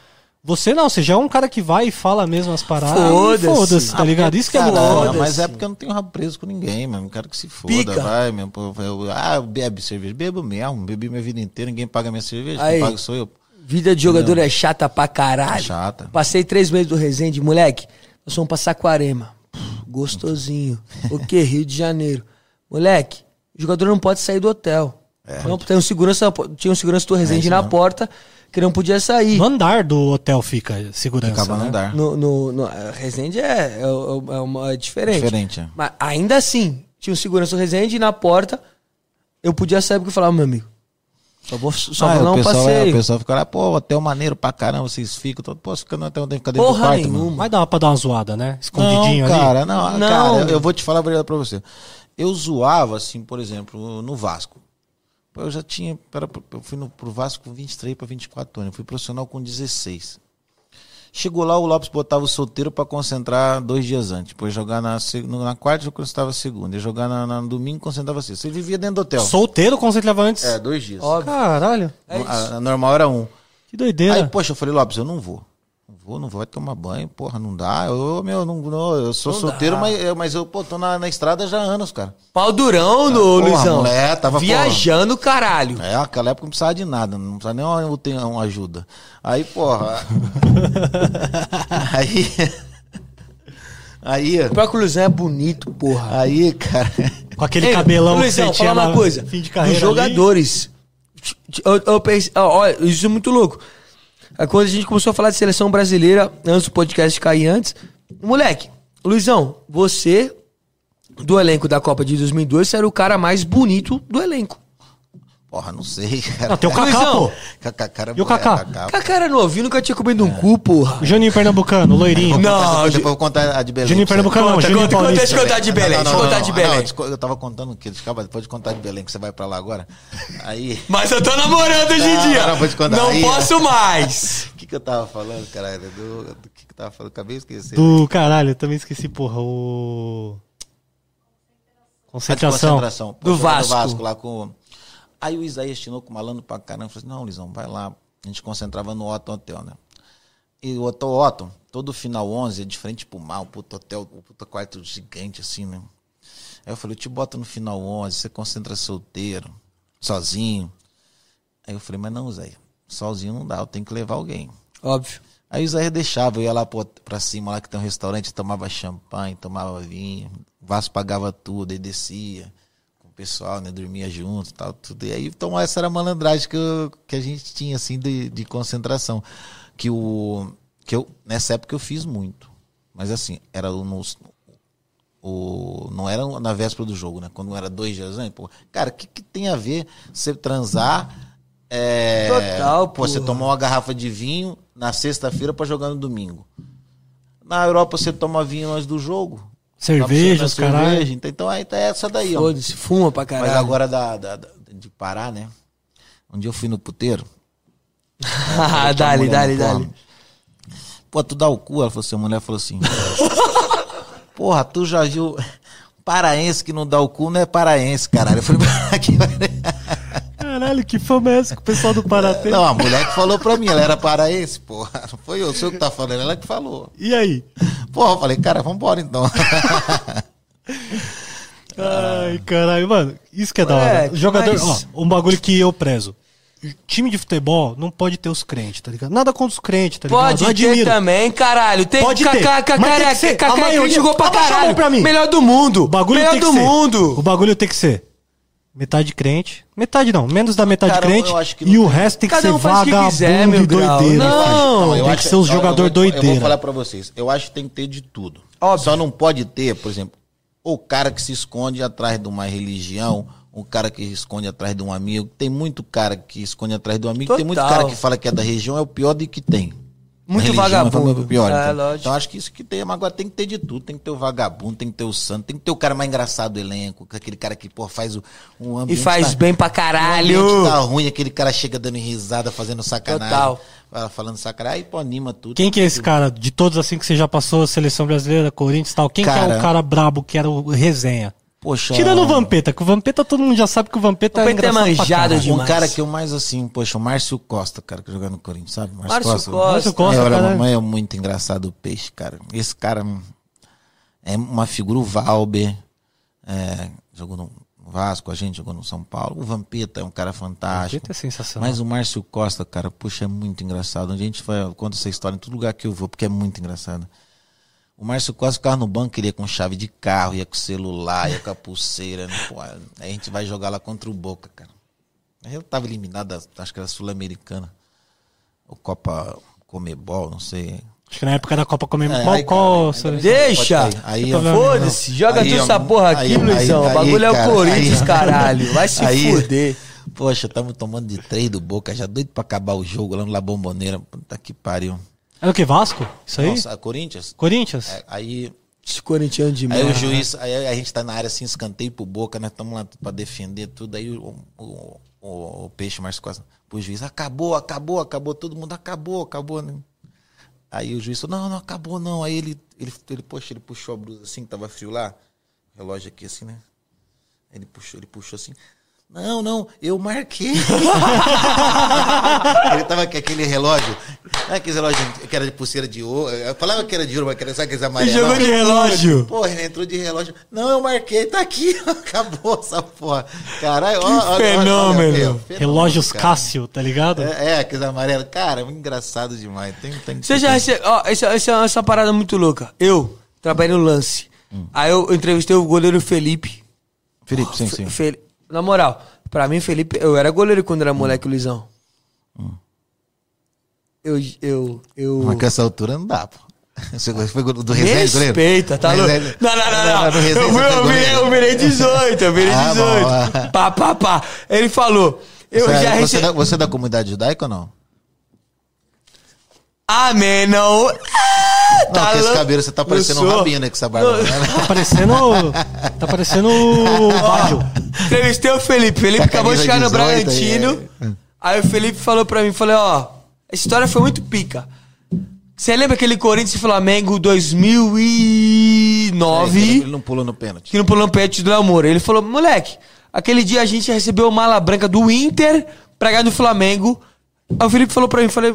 Você não, você já é um cara que vai e fala mesmo as paradas. Foda-se. Foda-se, tá ligado? Isso que é louco. mas é porque eu não tenho rabo preso com ninguém, mano. Quero que se foda, Pica. vai, meu. pô, eu- ah, bebe cerveja. Bebo mesmo, bebi minha vida inteira, ninguém paga minha cerveja, Aí. quem paga sou eu. Vida de jogador é chata pra caralho. Chata. Passei três meses do Resende, moleque. Nós fomos pra Saquarema. Gostosinho. O que? Rio de Janeiro. Moleque, o jogador não pode sair do hotel. Não, tem um segurança, tinha um segurança do Resende isso na porta que não podia sair. No andar do hotel fica segurança. Acaba né? não dar. No, no, no Resende é, é, é uma- é diferente. Diferente, é. Mas ainda assim, tinha um segurança do Resende e na porta eu podia sair porque eu falava, meu amigo, só vou, só Ah, vou dar o, um pessoal, é, passeio. o pessoal fica lá, pô, hotel maneiro pra caramba, vocês ficam. Todo, pô, fica no hotel, tem que ficar dentro do Porra quarto, nenhuma. mano. Mas dá pra dar uma zoada, né? Escondidinho não, ali. cara, não, Não. cara, eu, eu vou te falar a verdade pra você. Eu zoava, assim, por exemplo, no Vasco. Eu já tinha, era, eu fui no, pro Vasco com 23 para 24 anos, eu fui profissional com 16. Chegou lá, o Lopes botava o solteiro pra concentrar dois dias antes. Depois jogar na, na quarta, eu concentrava segunda. Ia jogar na, na- no domingo, concentrava sexta. Você vivia dentro do hotel. Solteiro concentrava antes. É, dois dias. Óbvio. Caralho. É a, a normal era um. Que doideira. Aí, poxa, eu falei, Lopes, eu não vou. Não vou, não vai tomar banho, porra, não dá. Eu, meu, não, não, eu sou Não solteiro, dá. mas, eu- mas eu, pô, tô na, na estrada já há anos, cara. Pau durão, no Porra, Luizão. mulher, tava, Viajando, caralho. É, naquela época não precisava de nada, não precisava nem uma, uma- uma ajuda. Aí, porra. <laughs> aí. Aí, O próprio Luizão é bonito, porra. aí, cara. Com aquele Ei, cabelão Luizão, que você tinha fala uma coisa. fim de carreira Dos jogadores. Eu, eu pensei, ó, olha, isso é muito louco. Aí Quando a gente começou a falar de seleção brasileira, antes do podcast cair antes, moleque, Luizão, você, do elenco da Copa de 2002, você era o cara mais bonito do elenco. Porra, não sei, <laughs> cara. Não, tem o Luizão. pô. Kaká, cara, E o Kaká? Cara, cara novinho, nunca tinha comido um cu, porra. Juninho Pernambucano, loirinho. Não, Depois, depois eu vou contar a de Belém. Juninho. Pernambucano não, Conta, Juninho conta, conta, Paulista. deixa eu contar de Belém, deixa eu contar de Belém. não, eu tava contando o quê? Calma, depois de contar de Belém, que você vai pra lá agora. Aí. <laughs> Mas eu tô namorando hoje em Não, dia. não, vou te contar. Não Aí, posso mais. <laughs> O que, que eu tava falando, caralho? Do, do que, que eu tava falando? Acabei de esquecer. Do caralho, eu também esqueci, porra, o. Concentração. concentração. Do jogando Vasco. lá com. Aí o Isaías Tinoco malandro pra caramba. Falei assim, não, Lisão, vai lá. A gente concentrava no Otton Hotel, né? E o Hotel Otton, todo final 11, é de frente pro mar, um puto hotel, um puto quarto gigante, assim, né? Aí eu falei, eu te boto no final 11, você concentra solteiro, sozinho. Aí eu falei, mas não, Zé, sozinho não dá, eu tenho que levar alguém. Óbvio. Aí o Zé deixava, eu ia lá pra cima, lá que tem um restaurante, tomava champanhe, tomava vinho, o Vasco pagava tudo, aí descia o pessoal, né, dormia junto e tal, tudo. E aí, então essa era a malandragem que, eu- que a gente tinha, assim, de, de concentração. Que o... Que eu, nessa época eu fiz muito. Mas assim, era nos... O, não era na véspera do jogo, né? Quando era dois dias antes. Pô, cara, o que, que tem a ver você transar... É, Total, pô. Você tomar uma garrafa de vinho na sexta-feira pra jogar no domingo. Na Europa você toma vinho antes do jogo. Cerveja, Na os caralho. cerveja. Então, então aí tá essa daí, ó. Foda-se, fuma pra caralho. Mas agora da, da- da- de parar, né? Um dia eu fui no puteiro. <laughs> Ah, dale, dale, dale. Pô, tu dá o cu? Ela falou assim, a mulher falou assim. <laughs> Porra, tu já viu. <laughs> Paraense que não dá o cu não é paraense, caralho. Eu falei, aqui vai. Caralho, que fama é essa que o pessoal do Pará tem? Não, a mulher que falou pra mim, ela era paraense, porra. Não foi eu, sou eu que tá falando, ela que falou. E aí? Porra, eu falei, cara, vambora então. <laughs> Ai, caralho, mano, isso que é da hora. Jogador, mas- ó, um bagulho que eu prezo. Time de futebol não pode ter os crentes, tá ligado? Nada contra os crentes, tá ligado? Pode ter também, caralho. Tem Pode ter, mas tem que ser. A maioria- jogou pra caralho. pra mim. Melhor do mundo. O bagulho Melhor tem que do ser. mundo. O bagulho tem que ser metade crente. Metade não, menos da metade Cara, crente. acho e não o resto tem que Cada ser um vagabundo quiser, e doideira. Não, tem eu que ser os ó, eu jogador vou te- Eu vou falar pra vocês. Eu acho que tem que ter de tudo. Óbvio. Só não pode ter, por exemplo, o cara que se esconde atrás de uma religião, o cara que se esconde atrás de um amigo. Tem muito cara que esconde atrás de um amigo. Tem muito Total. cara que fala que é da região, é o pior de que tem. Muito religião, vagabundo. mim, pior. É, então. Então acho que isso que tem, mas agora tem que ter de tudo. Tem que ter o vagabundo, tem que ter o santo, tem que ter o cara mais engraçado do elenco, aquele cara que, pô, faz o um E ambiente faz tá- bem pra o caralho. ambiente tá ruim, aquele cara chega dando risada, fazendo sacanagem. Total. fala- Falando sacanagem, aí pô, anima tudo. Quem que é esse cara? De todos assim que você já passou, seleção brasileira, Corinthians e tal, quem que é Cara- o cara brabo que era o resenha? Poxa, Tirando o Vampeta, que o Vampeta todo mundo já sabe que o Vampeta, Vampeta é é manjado de- Um cara que eu mais assim, poxa, o Márcio Costa, cara, que joga no Corinthians, sabe? Márcio Costa. Márcio Costa, é, olha, cara, mamãe é muito engraçado o peixe, cara. Esse cara é uma figura, o Valber, é, jogou no Vasco, a gente jogou no São Paulo. O Vampeta é um cara fantástico. Vampeta é sensacional. Mas o Márcio Costa, cara, puxa, é muito engraçado. A gente vai, conta essa história em todo lugar que eu vou, porque é muito engraçado. O Márcio Costa ficava no banco, ele ia com chave de carro, ia com celular, ia com a pulseira. né? Pô, aí a gente vai jogar lá contra o Boca, cara. Eu tava eliminado, da- acho que era Sul-Americana. O Copa Comebol, não sei. Acho que na época da Copa Comemos. É, qual, aí, qual cara? Deixa! Aí, Foda-se, joga Aí, ó, essa porra aqui, aí, Luizão. o bagulho é o cara, Corinthians, caralho. Vai se Aí- fuder. Poxa, tamo tomando de três do Boca, já doido pra acabar o jogo lá no La Bomboneira. Puta que pariu. Era o que? Vasco? Isso aí? Nossa, a Corinthians? Corinthians? É, Aí Esse corintiano de Aí merda. o juiz, aí a gente tá na área assim, escanteio pro boca, nós estamos lá pra defender tudo. Aí o, o, o, o peixe mais Costa pro juiz, acabou, acabou, acabou, todo mundo acabou, acabou, né? Aí o juiz falou, não, não acabou não. Aí ele, ele, ele, poxa, ele puxou a blusa assim, que tava frio lá, relógio aqui assim, né? Ele puxou, ele puxou assim. Não, não, eu marquei. <laughs> ele tava com aquele relógio, não é aquele relógio que era de pulseira de ouro. Eu falava que era de ouro, mas que era, sabe aqueles amarelos? jogou de relógio. Porra, ele entrou de relógio. Não, eu marquei, tá aqui. <laughs> Acabou essa porra. Caralho, ó, ó, ó, fenômeno. fenômeno, Relógios cara. Cássio, tá ligado? É, é, aqueles amarelos. Cara, é muito engraçado demais. Tem, tem, Você já recebeu. Ó, essa, essa é essa parada muito louca. Eu trabalhei no lance. Hum. Aí eu entrevistei o goleiro Felipe. Felipe, sim, sim. Fe- Na moral, pra mim, Felipe, eu era goleiro quando era moleque, Luizão. Eu. Eu. eu... Mas com essa altura não dá, pô. <laughs> Você foi do Resende, goleiro? Respeita, tá louco? Não, não, não, não. Eu, virei, eu virei 18, eu virei <laughs> Ah, 18. bom, ah. Pá, pá, pá. Ele falou. Eu Você, já você, recebi. da, você é da comunidade judaica ou não? Amém, não. Ah, Não, tá com esse cabelo você tá parecendo um rabino né, com essa barba. Né? Tá parecendo. Tá parecendo o. Entrevistei o Felipe. Felipe acabou de chegar no camisa 18 Bragantino. aí, Aí o Felipe falou pra mim, falei, ó, a história foi muito pica. Você lembra aquele Corinthians e Flamengo 2009? Ele não pulou no pênalti. que não pulou no pet do amor. Ele falou, moleque, aquele dia a gente recebeu mala branca do Inter pra ganhar do Flamengo. Aí o Felipe falou pra mim, falei,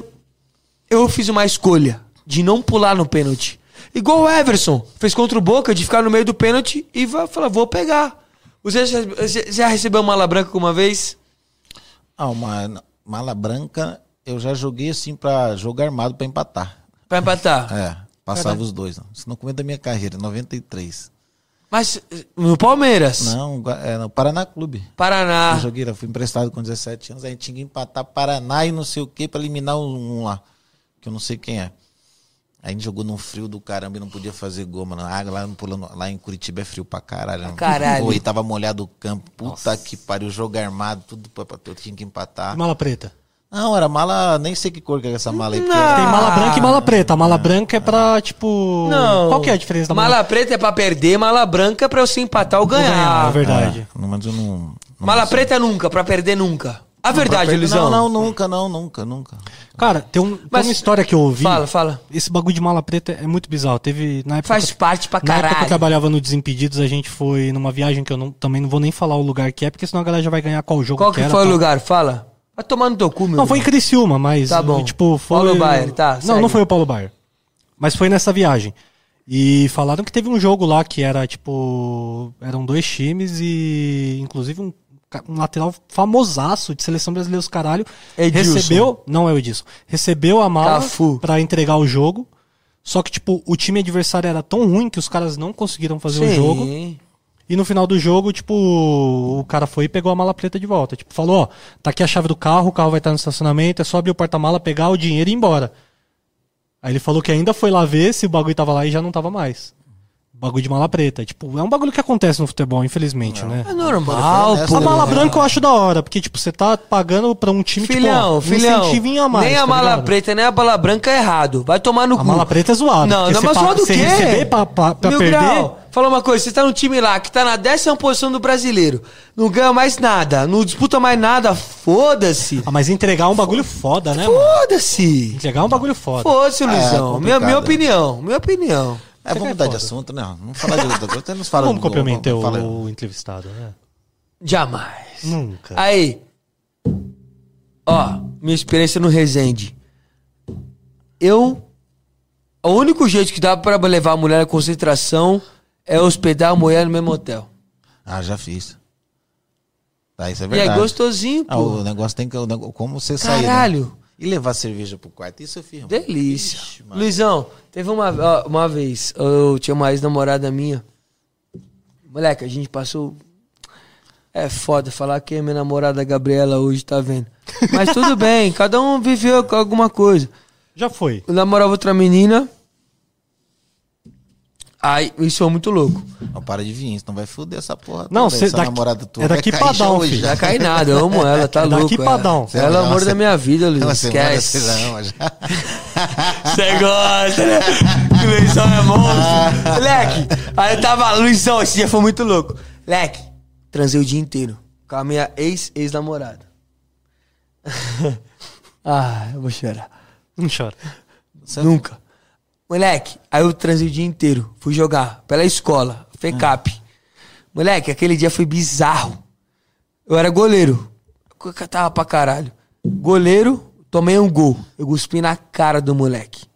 eu fiz uma escolha de não pular no pênalti. Igual o Everson fez contra o Boca, de ficar no meio do pênalti e vai falar, vou pegar. Você já, recebeu mala branca alguma vez? Ah, uma mala branca, eu já joguei assim pra jogo armado pra empatar. Pra empatar. É, passava os dois. Não. Isso no começo da minha carreira, 93. Mas no Palmeiras, Não, é, no Paraná Clube. Paraná. Eu joguei, eu fui emprestado com 17 anos, a gente tinha que empatar Paraná e não sei o que pra eliminar um lá, que eu não sei quem é. Aí a gente jogou num frio do caramba e não podia fazer gol, mano. A água lá, no pulando, lá em Curitiba é frio pra caralho. né? caralho. Pô, e tava molhado o campo. Puta que pariu, jogo armado, tudo pra, pra, eu tinha que empatar. Mala preta. Não, era mala, nem sei que cor que é essa mala aí. porque Tem mala branca e mala preta. A mala Ah. branca é pra, tipo. Não. Qual que é a diferença da Mala mala preta é pra perder, mala branca é pra você empatar ou ganhar. ganhar, é verdade. É, mas eu não. não Mala preta nunca, pra perder nunca. A verdade, Não, Luizão. Não, não, nunca, não, nunca, nunca. Cara, tem, um, tem Mas- uma história que eu ouvi. Fala, fala. Esse bagulho de mala preta é muito bizarro. Teve. Na época, Faz parte pra na época que eu caralho. trabalhava no Desimpedidos, a gente foi numa viagem que eu não, também não vou nem falar o lugar que é, porque senão a galera já vai ganhar qual jogo Qual que era, foi o tal. lugar? Fala. Vai tomar no teu cu, meu Não, foi em irmão. Criciúma, mas. Tá bom. Tipo, foi. Paulo Baier, tá, Não, segue. não foi o Paulo Baier. Mas foi nessa viagem. E falaram que teve um jogo lá que era, tipo. Eram dois times e. Inclusive um, um lateral famosaço de seleção brasileira, os caralho. Edilson. Recebeu. Não é o Edilson. Recebeu a mala pra entregar o jogo. Só que, tipo, o time adversário era tão ruim que os caras não conseguiram fazer o jogo. Sim. E no final do jogo, tipo, o cara foi e pegou a mala preta de volta. Tipo, falou, ó, tá aqui a chave do carro, o carro vai estar no estacionamento, é só abrir o porta-mala, pegar o dinheiro e ir embora. Aí ele falou que ainda foi lá ver se o bagulho tava lá e já não tava mais. Bagulho de mala preta. Tipo, é um bagulho que acontece no futebol, infelizmente, né? É normal, pô. A mala É. branca eu acho da hora, porque, tipo, você tá pagando pra um time, Filhão, tipo, ó, um filhão. incentivinho a mais. nem a tá mala ligado? preta, nem a bala branca é errado. Vai tomar no A cu. mala preta é zoada. Não, não, você mas zoado o você quê? receber pra, pra, pra Mil perder... grau. Fala uma coisa, você tá num time lá que tá na décima posição do brasileiro, não ganha mais nada, não disputa mais nada, foda-se. Ah, mas entregar é um bagulho foda, né? Foda-se. Entregar é um bagulho foda. Foda-se, é Luizão. minha, minha complicado. opinião, minha opinião. É, vamos é mudar de assunto, né? Vamos falar de outra coisa. Vamos do- comprometer o, fala- o entrevistado, né? Jamais. Nunca. Aí. Ó, minha experiência no Resende. Eu. O único jeito que dá pra levar a mulher à concentração é hospedar a mulher no mesmo hotel. Ah, já fiz. Tá, isso é E verdade. é gostosinho, Ah, pô. o negócio tem que. o Como você sair. né? E levar cerveja pro quarto, isso eu fiz. Delícia. Ixi. Luizão, teve uma, ó, uma vez, eu tinha uma ex-namorada minha. Moleque, a gente passou. É foda falar que é minha namorada Gabriela hoje, tá vendo? Mas tudo <laughs> bem, cada um viveu com alguma coisa. Já foi. Eu namorava outra menina. Aí, isso é muito louco. Não, para de vir, senão vai foder essa porra. Não, toda, cê essa daqui- namorada tua é daqui pra um, hoje, filho. já. Cai nada, eu amo <laughs> ela, tá É daqui louco. pra ela. dar um, filho. Ela é o amor da minha vida, Luiz. Semana Esquece. você. Você <laughs> gosta, né? Que Luizão é monstro. <laughs> Leque, aí eu tava. Luizão, esse dia foi muito louco. Leque, transei o dia inteiro com a minha ex-ex-namorada. ah, eu vou chorar. Não chora. Nunca. Moleque, aí eu transei o dia inteiro. Fui jogar pela escola, FECAP. Moleque, aquele dia foi bizarro. Eu era goleiro. Eu catava pra caralho. Goleiro, tomei um gol. Eu cuspi na cara do moleque.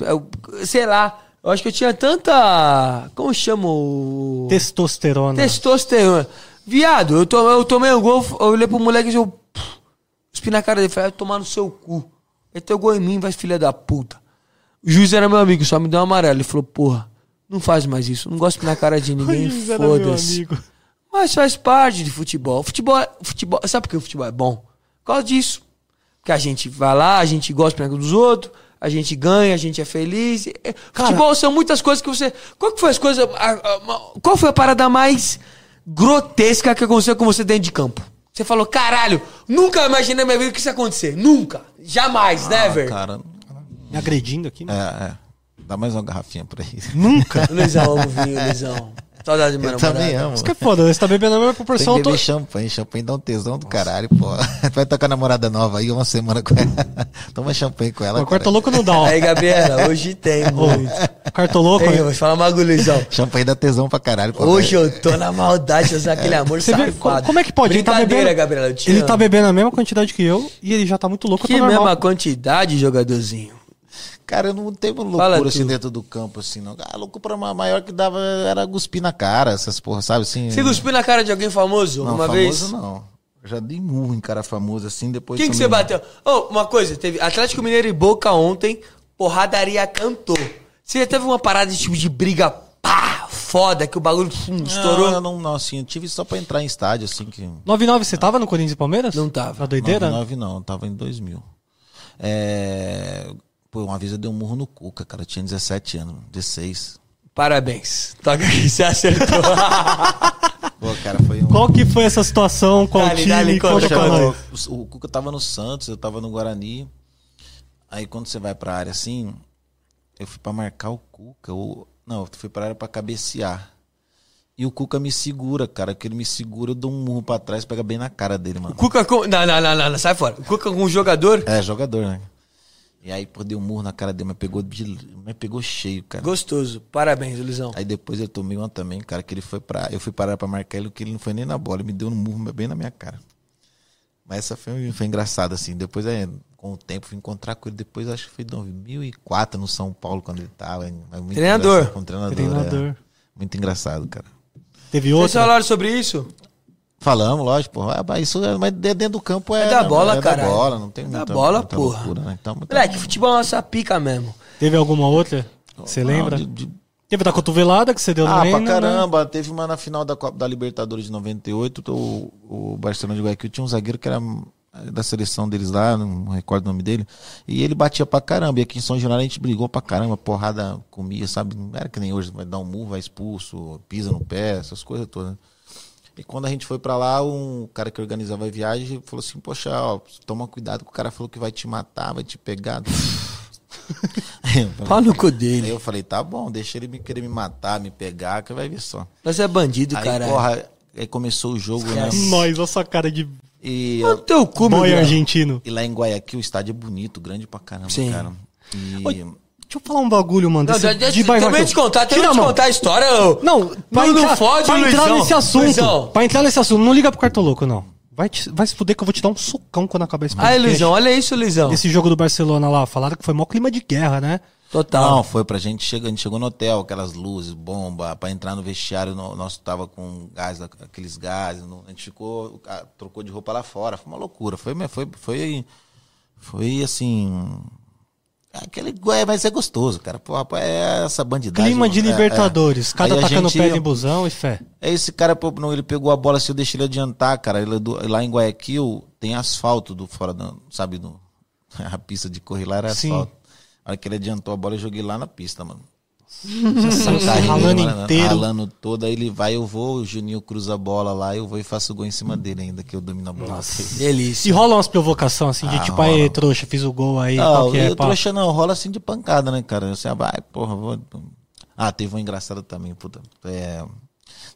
Eu- sei lá, eu acho que eu tinha tanta. Como chama o. Testosterona. Testosterona. Viado, eu tomei, eu tomei um gol, eu olhei pro moleque e eu. Cuspi na cara dele, falei, vai tomar no seu cu. Ter gol em mim, vai filha da puta. O juiz era meu amigo, só me deu um amarelo. Ele falou, porra, não faz mais isso, não gosto na cara de <laughs> ninguém, Juiz era meu foda-se. amigo. Mas faz parte de futebol. Futebol, é- futebol. Sabe por que o futebol é bom? Por causa disso. Porque a gente vai lá, a gente gosta dos outros, a gente ganha, a gente é feliz. É, Futebol são muitas coisas que você. Qual que foi as coisas. a- a- Qual foi a parada mais grotesca que aconteceu com você dentro de campo? Você falou, caralho, nunca imaginei na minha vida que isso ia acontecer. Nunca. Jamais, never. Ah, cara, Me agredindo aqui, né? é, é. Dá mais uma garrafinha por aí. Nunca. <laughs> Luizão, amo vinho, Luizão. Saudade de meu Eu namorado. também amo. Isso que é foda, você tá bebendo a mesma Tem que proporção. eu tô- beber champanhe. Champanhe dá um tesão do caralho, pô. <laughs> Vai a namorada nova aí uma semana com ela. <laughs> Toma champanhe com ela. O cara. cartoloco não dá, ó. Aí, Gabriela, hoje tem muito. O cartoloco. Ei, eu vou te falar uma bagulho, Luizão. Champanhe dá tesão pra caralho, pô. Hoje eu tô na maldade de usar aquele amor Você vê, safado. como é que pode? Ele tá bebendo, Gabriela, eu te ele amo. tá bebendo a mesma quantidade que eu e ele já tá muito louco. eu Que normal. mesma quantidade, jogadorzinho. Cara, eu não teve uma Fala loucura assim tu. dentro do campo, assim, não. A loucura ma- maior que dava era cuspir na cara, essas porra, sabe assim? Você cuspiu na cara de alguém famoso não, uma famoso vez? não. Eu já dei murro em cara famoso, assim, depois... Quem que você bateu? Oh, uma coisa, teve Atlético Mineiro e Boca ontem, porradaria cantou. Você já teve uma parada de tipo de briga pá, foda, que o bagulho hum, estourou? Não, não, não, assim, eu tive só pra entrar em estádio, assim, que... 99, você tava no Corinthians e Palmeiras? Não tava. Na doideira? 99 não, eu tava em 2000. É... Pô, uma vez eu dei um murro no Cuca, cara, eu tinha 17 anos, 16. Parabéns. Toca aqui, você acertou. <laughs> Pô, cara, foi um... Qual que foi essa situação? Qual Dale, time? dale, Conta conta, pra. O, o Cuca tava no Santos, eu tava no Guarani. Aí quando você vai pra área assim, eu fui pra marcar o Cuca. Ou, não, eu fui pra área pra cabecear. E o Cuca me segura, cara. Que ele me segura, eu dou um murro pra trás, pega bem na cara dele, mano. Cuca com. Não, não, não, não, sai fora. Cuca com um jogador É, jogador, né? E aí, pô, dei um murro na cara dele, mas pegou, de, mas pegou cheio, cara. gostoso. Parabéns, Luizão. Aí depois eu tomei uma também, cara, que ele foi pra. Eu fui parar pra marcar ele, que ele não foi nem na bola, ele me deu um murro bem na minha cara. Mas essa foi, foi engraçada, assim. Depois, é, com o tempo, fui encontrar com ele. Depois, acho que foi em 2004 no São Paulo, quando ele tava. muito Treinador. Com treinador. Treinador. é. Muito engraçado, cara. Teve Vocês outra? falaram sobre isso? Falamos, lógico, porra. Ah, isso é, mas de- dentro do campo é. É da bola, é cara. da bola, não tem É da muita, bola, muita porra. loucura, né? Então, muita- Moleque, futebol é nossa pica mesmo. Teve alguma outra? Você lembra? de- de- Teve da cotovelada que você deu no Ah, pra né? caramba. Teve uma na final da Copa da Libertadores de 98. O, o Barcelona de Guayaquil tinha um zagueiro que era da seleção deles lá, não recordo o nome dele, e ele batia pra caramba. E aqui em São Januário a gente brigou pra caramba, porrada comia, sabe? Não era que nem hoje, vai dar um murro, vai expulso, pisa no pé, essas coisas todas. E quando a gente foi pra lá, um cara que organizava a viagem falou assim: Poxa, ó, toma cuidado, que o cara falou que vai te matar, vai te pegar. <laughs> Pau no cu Aí dele. eu falei: Tá bom, deixa ele me querer me matar, me pegar, que vai ver só. Mas é bandido, Aí, cara. porra, aí começou o jogo, né? Nós, olha sua cara de E, O teu cu, meu argentino. e lá em Guayaquil o estádio é bonito, grande pra caramba, Sim. cara. E. Deixa eu falar um bagulho, mano. Não, desse- de bairro também aqui. te contar, também Tira a te mão. contar a história. eu- Não, pra Não, não entrar, fode, pra entrar nesse assunto. Luizão. Pra entrar nesse assunto, não liga pro cartoloco, não. Vai, te- vai se fuder que eu vou te dar um socão quando acabar esse Aí, podcast. Luizão, olha isso, Luizão. Esse jogo do Barcelona lá, falaram que foi mó clima de guerra, né? Total. Não, foi pra gente chegar, a gente chegou no hotel, aquelas luzes, bomba, pra entrar no vestiário, no, nosso tava com gás, aqueles gases, no- a gente ficou, trocou de roupa lá fora, foi uma loucura, foi, foi, foi, foi assim, aquele, é, mas é gostoso, cara, pô, é essa bandidagem. Clima de é, é. Libertadores. Cada Aí a tacando gente- pedra em busão e fé. É esse cara, pô, não, ele pegou a bola, se eu deixei ele adiantar, cara, ele é do- lá em Guayaquil tem asfalto do fora, da, sabe, do, <laughs> a pista de correr lá era Sim. asfalto. A hora que ele adiantou a bola, eu joguei lá na pista, mano. Carrinho, <laughs> ralando inteiro. Ralando todo, aí ele vai, eu vou, o Juninho cruza a bola lá, eu vou e faço gol em cima dele ainda, que eu domino a bola. Delícia. E rola umas provocações assim, de Ah, tipo, rola. aí, trouxa, fiz o gol aí, Não, qual é, trouxa não, rola assim de pancada, né, cara? Assim, ah, vai, porra, vou... Ah, teve um engraçado também, puta. É,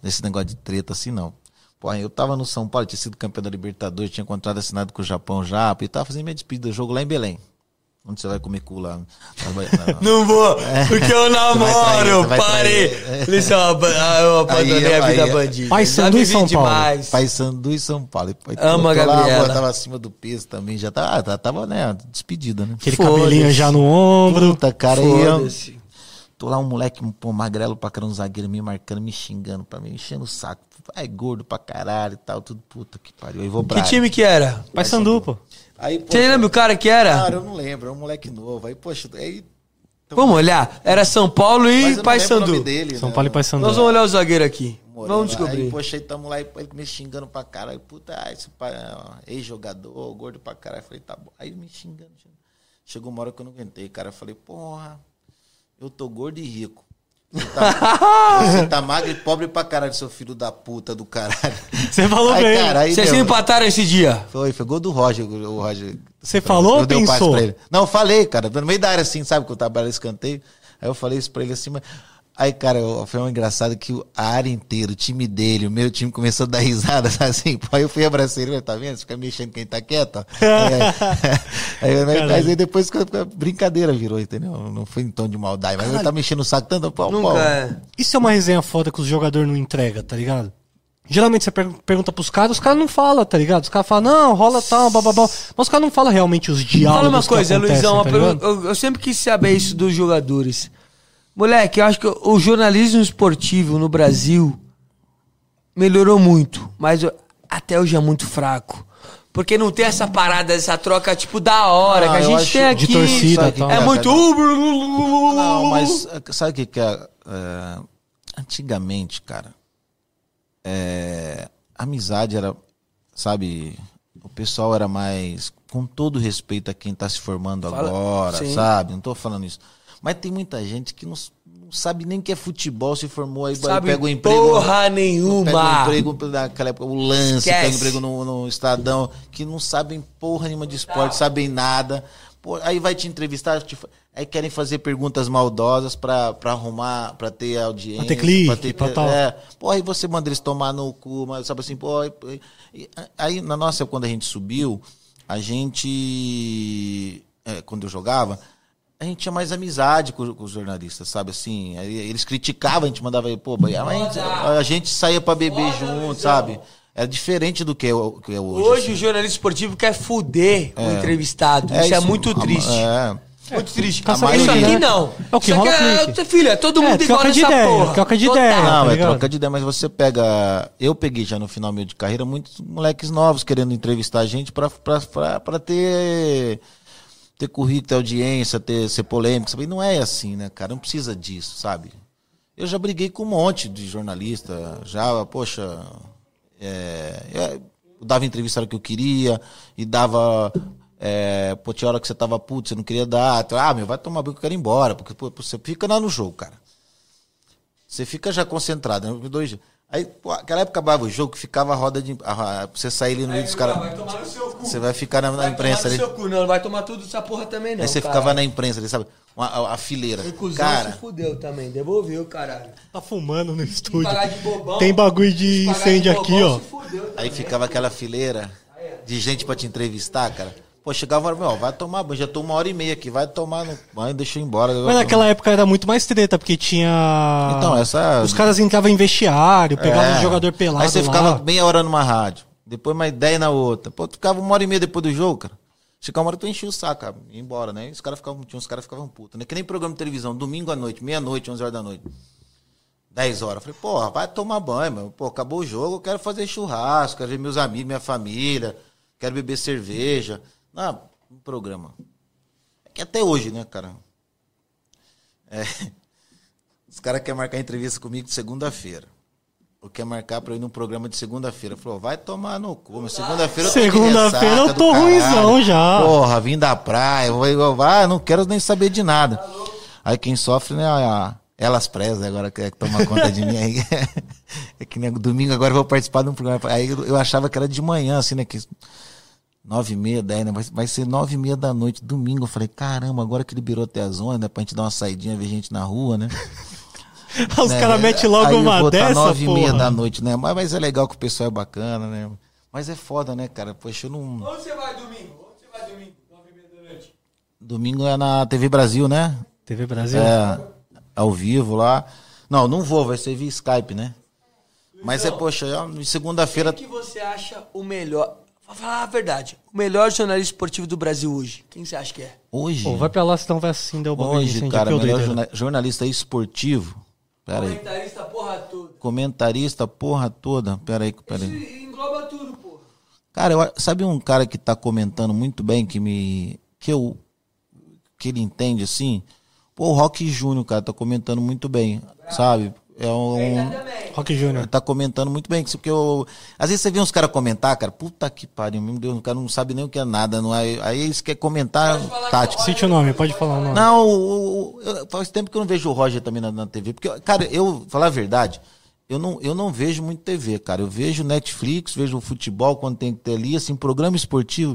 nesse negócio de treta assim, não. Porra, eu tava no São Paulo, tinha sido campeão da Libertadores, tinha contrato assinado com o Japão já, e tava fazendo minha despedida, jogo lá em Belém. Onde você vai comer cu lá? Não <laughs> vou, porque eu <laughs> namoro, você vai parei. Luizão, ab- ah, eu abandonei a vida aí, bandida. Pai Sandu e São Paulo. demais. Pai Sandu e São Paulo. Pô, Amo a tô lá, Gabriela. pô, tava acima do peso também, já tava, tava, tava né, despedida, né? Aquele cabelinho já no ombro. Puta, cara, eu, Foda-se. Tô lá um moleque, um pô, magrelo pra caramba, um zagueiro me marcando, me xingando pra mim, enchendo o saco. Ai, gordo pra caralho e tal, tudo puta que pariu. Aí vou pra Que time que era? Pai Sandu, pô. Aí, Você lembra o cara que era? Cara, eu não lembro, é um moleque novo. Aí, poxa, aí. Vamos olhar. Era São Paulo e eu não Pai lembro o nome Sandu. dele, São né? Paulo e Pai Sandu. Nós vamos olhar o zagueiro aqui. Moreno. Vamos descobrir. Aí, poxa, aí tamo lá e ele me xingando pra caralho. Puta, ah, esse pai, ó, ex-jogador, gordo pra caralho. Eu falei, tá bom. Aí me xingando. xingando. Chegou uma hora que eu não aguentei, cara. Eu falei, porra, eu tô gordo e rico. Você tá, <laughs> você tá magro e pobre pra caralho, seu filho da puta do caralho. Você falou Aí, bem. cara, aí Vocês se deu- empataram esse dia. Foi, foi gol do Roger. O Roger Você falou ou pensou? pra ele. Não, eu falei, cara, no meio da área assim, sabe, que eu tava escanteio. Aí eu falei isso pra ele assim, mas. Aí, cara, foi um engraçado que o- a área inteira, o time dele, o meu time começou a dar risada, <laughs> sabe assim. Pô, aí eu fui abraçar ele, tá vendo? Você fica mexendo quem tá quieto, ó. <laughs> Aí, <laughs> aí, mas, aí depois brincadeira virou, entendeu? Não foi em tom de maldade, mas ele tá mexendo o saco tanto, pau, Nunca pau. é. Isso é uma resenha foda que os jogadores não entregam, tá ligado? Geralmente você per- pergunta pros caras, os caras não falam, tá ligado? Os caras falam, não, rola tal, bababá. Mas os caras não falam realmente os diálogos Fala uma coisa, Luizão. tá eu- eu sempre quis saber isso dos jogadores. Moleque, eu acho que o jornalismo esportivo no Brasil melhorou muito, mas até hoje é muito fraco. Porque não tem essa parada, essa troca, tipo, da hora, Ah, que a gente tem aqui. de torcida e tal. É cara, muito. Não, mas sabe o que, que é, é, Antigamente, cara, é, a amizade era, sabe, o pessoal era mais. Com todo respeito a quem tá se formando Fala- agora, sim. sabe? Não tô falando isso. Mas tem muita gente que não, não sabe nem que é futebol, se formou aí, Sabe pega o emprego. porra Pega nenhuma. um emprego naquela época, o lance, Esquece. pega um emprego no, no Estadão, que não sabem porra nenhuma de esporte, sabem nada. Pô, aí vai te entrevistar, te aí querem fazer perguntas maldosas pra, pra arrumar, pra ter audiência. Pra ter clique, pra tal. É, pô, aí você manda eles tomar no cu, mas sabe assim, pô. Aí, aí- aí na nossa, quando a gente subiu, a gente. é, quando eu jogava, a gente tinha mais amizade com, com os jornalistas, sabe assim? Eles criticavam, a gente mandava, pô, mas a gente, a gente saía pra beber junto, sabe? É diferente do que é, que é hoje. Hoje assim. o jornalista esportivo quer fuder o entrevistado. É isso, é muito a- triste. É. Muito triste. Caça Isso clique, aqui não. É o que Isso aqui rola é, filho, é todo É, mundo igual troca de nessa ideia, porra. troca de Total. ideia. Não, tá é troca de ideia, mas você pega. Eu peguei já no final meu de carreira muitos moleques novos querendo entrevistar a gente pra, pra, pra, pra ter. Ter currículo, ter audiência, ter, ser polêmico. Sabe? Não é assim, né, cara? Não precisa disso, sabe? Eu já briguei com um monte de jornalista, já, poxa. é, é, dava entrevista na hora que eu queria, e dava. É, pô, tinha hora que você tava puto, você não queria dar. tu, Ah, meu, vai tomar banho que eu quero ir embora. Porque pô, você fica lá no jogo, cara. Você fica já concentrado. Né? Dois, aí, pô, aquela época acabava o jogo que ficava a roda de. a- a- pra você sair ali no meio dos caras. Vai tomar no seu cu. Você vai ficar na, na Vai imprensa tomar ali. no seu cu, não, não vai tomar tudo essa porra também, não. Aí você ficava na imprensa ali, sabe? Uma- a, a fileira. O cuzão Cara, se fudeu também, devolveu, caralho. Tá fumando no estúdio. De bobão, Tem bagulho de incêndio bobão, aqui, ó. se fudeu também. aí ficava aquela fileira de gente pra te entrevistar, cara. Pô, chegava uma hora, meu, vai tomar banho, já tô uma hora e meia aqui, vai tomar no banho, deixa eu ir embora. Mas naquela época era muito mais treta, porque tinha. Então, essa- Os caras entravam em vestiário, pegavam É. o jogador pelado. Aí você lá. ficava meia hora numa rádio, depois mais dez na outra. Pô, tu ficava uma hora e meia depois do jogo, cara. Chegava uma hora tu enchia o saco, cara, ia embora, né? E os caras ficavam, tinha uns caras ficavam putos, né? Que nem programa de televisão, domingo à noite, meia-noite, 11 horas da noite. 10 horas. Eu Falei, porra, vai tomar banho, meu. Pô, acabou o jogo, eu quero fazer churrasco, quero ver meus amigos, minha família, quero beber cerveja. Não, um programa. É que até hoje, né, cara? É. <laughs> Os caras querem marcar entrevista comigo de segunda-feira. Ou quer marcar pra eu ir num programa de segunda-feira. Falou, vai tomar no cu. Segunda-feira eu tô Segunda-feira eu tô ruimzão já. Porra, vim da praia. Vou, vou, vai, não quero nem saber de nada. Aí quem sofre, né? A, elas presas agora que, que toma conta de mim aí. <laughs> É que nem domingo agora eu vou participar de um programa. Aí eu, eu achava que era de manhã, assim, né? Que nove e meia, dez, né? Vai, vai ser nove e meia da noite, domingo. Eu falei, caramba, agora que liberou até as onze, né? Pra gente dar uma saidinha, ver gente na rua, né? <laughs> Os né? caras metem logo Aí eu uma vou tá dessa, nove e meia da noite, né? Mas, mas é legal que o pessoal é bacana, né? Mas é foda, né, cara? Poxa, eu não. Onde você vai domingo? Onde você vai domingo? Nove e meia da noite. Domingo é na TV Brasil, né? TV Brasil. É, ao vivo lá. Não, não vou, vai ser via Skype, né? Mas é, poxa, é, segunda-feira. Quem que você acha o melhor... Vou falar a verdade. O melhor jornalista esportivo do Brasil hoje. Quem você acha que é? Hoje, Pô, vai pra lá, senão vai assim, deu de hoje, incêndio cara, ô melhor jorna- jornalista esportivo. Pera aí. Comentarista porra toda. Comentarista, porra toda. Pera aí, pera aí. Isso engloba tudo, porra. Cara, eu, sabe um cara que tá comentando muito bem, que me. que eu. que ele entende assim? Pô, o Rock Júnior, cara, tá comentando muito bem, sabe? É um. Também. Rock Júnior. Tá comentando muito bem, porque eu. Às vezes você vê uns caras comentar, cara, puta que pariu, meu Deus, o cara não sabe nem o que é nada. Não é, aí eles querem comentar tático. Cite o nome, pode falar o nome. Não, o- o- eu- faz tempo que eu não vejo o Roger também na, na TV. Porque, cara, eu, falar a verdade, eu não, eu não vejo muito TV, cara. Eu vejo Netflix, vejo futebol quando tem que ter ali, assim, programa esportivo.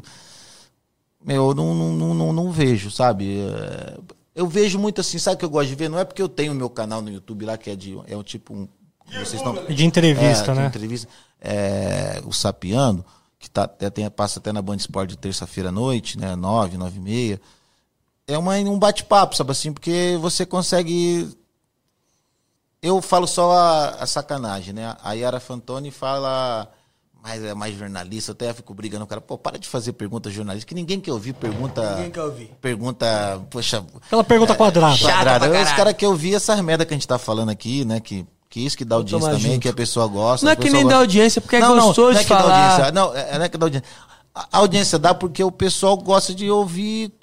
Meu, eu não, não, não, não, não vejo, sabe? É, Eu vejo muito assim, sabe o que eu gosto de ver? Não é porque eu tenho o meu canal no YouTube lá, que é de. É um tipo um. Vocês estão. De entrevista, É, de né? entrevista. É, o Sapiando, que tá, tem- passa até na Band Esporte de terça-feira à noite, né? Nove, nove e meia. É uma, um bate-papo, sabe assim? Porque você consegue. Eu falo só a, a sacanagem, né? A Yara Fantoni fala. Mas é mais jornalista, eu até fico brigando com o cara. Pô, para de fazer pergunta jornalista, que ninguém quer ouvir pergunta. Ninguém quer ouvir. Pergunta, poxa, Aquela pergunta quadrada. Chata quadrada. pra Os caralho. caras que eu vi essa merda que a gente tá falando aqui, né? Que, que isso que dá audiência também, junto. que a pessoa gosta. Não é que nem dá gosta. audiência, porque é Não, não, gostoso não é de que dá falar. audiência. Não, é, não é que dá audiência. A audiência dá porque o pessoal gosta de ouvir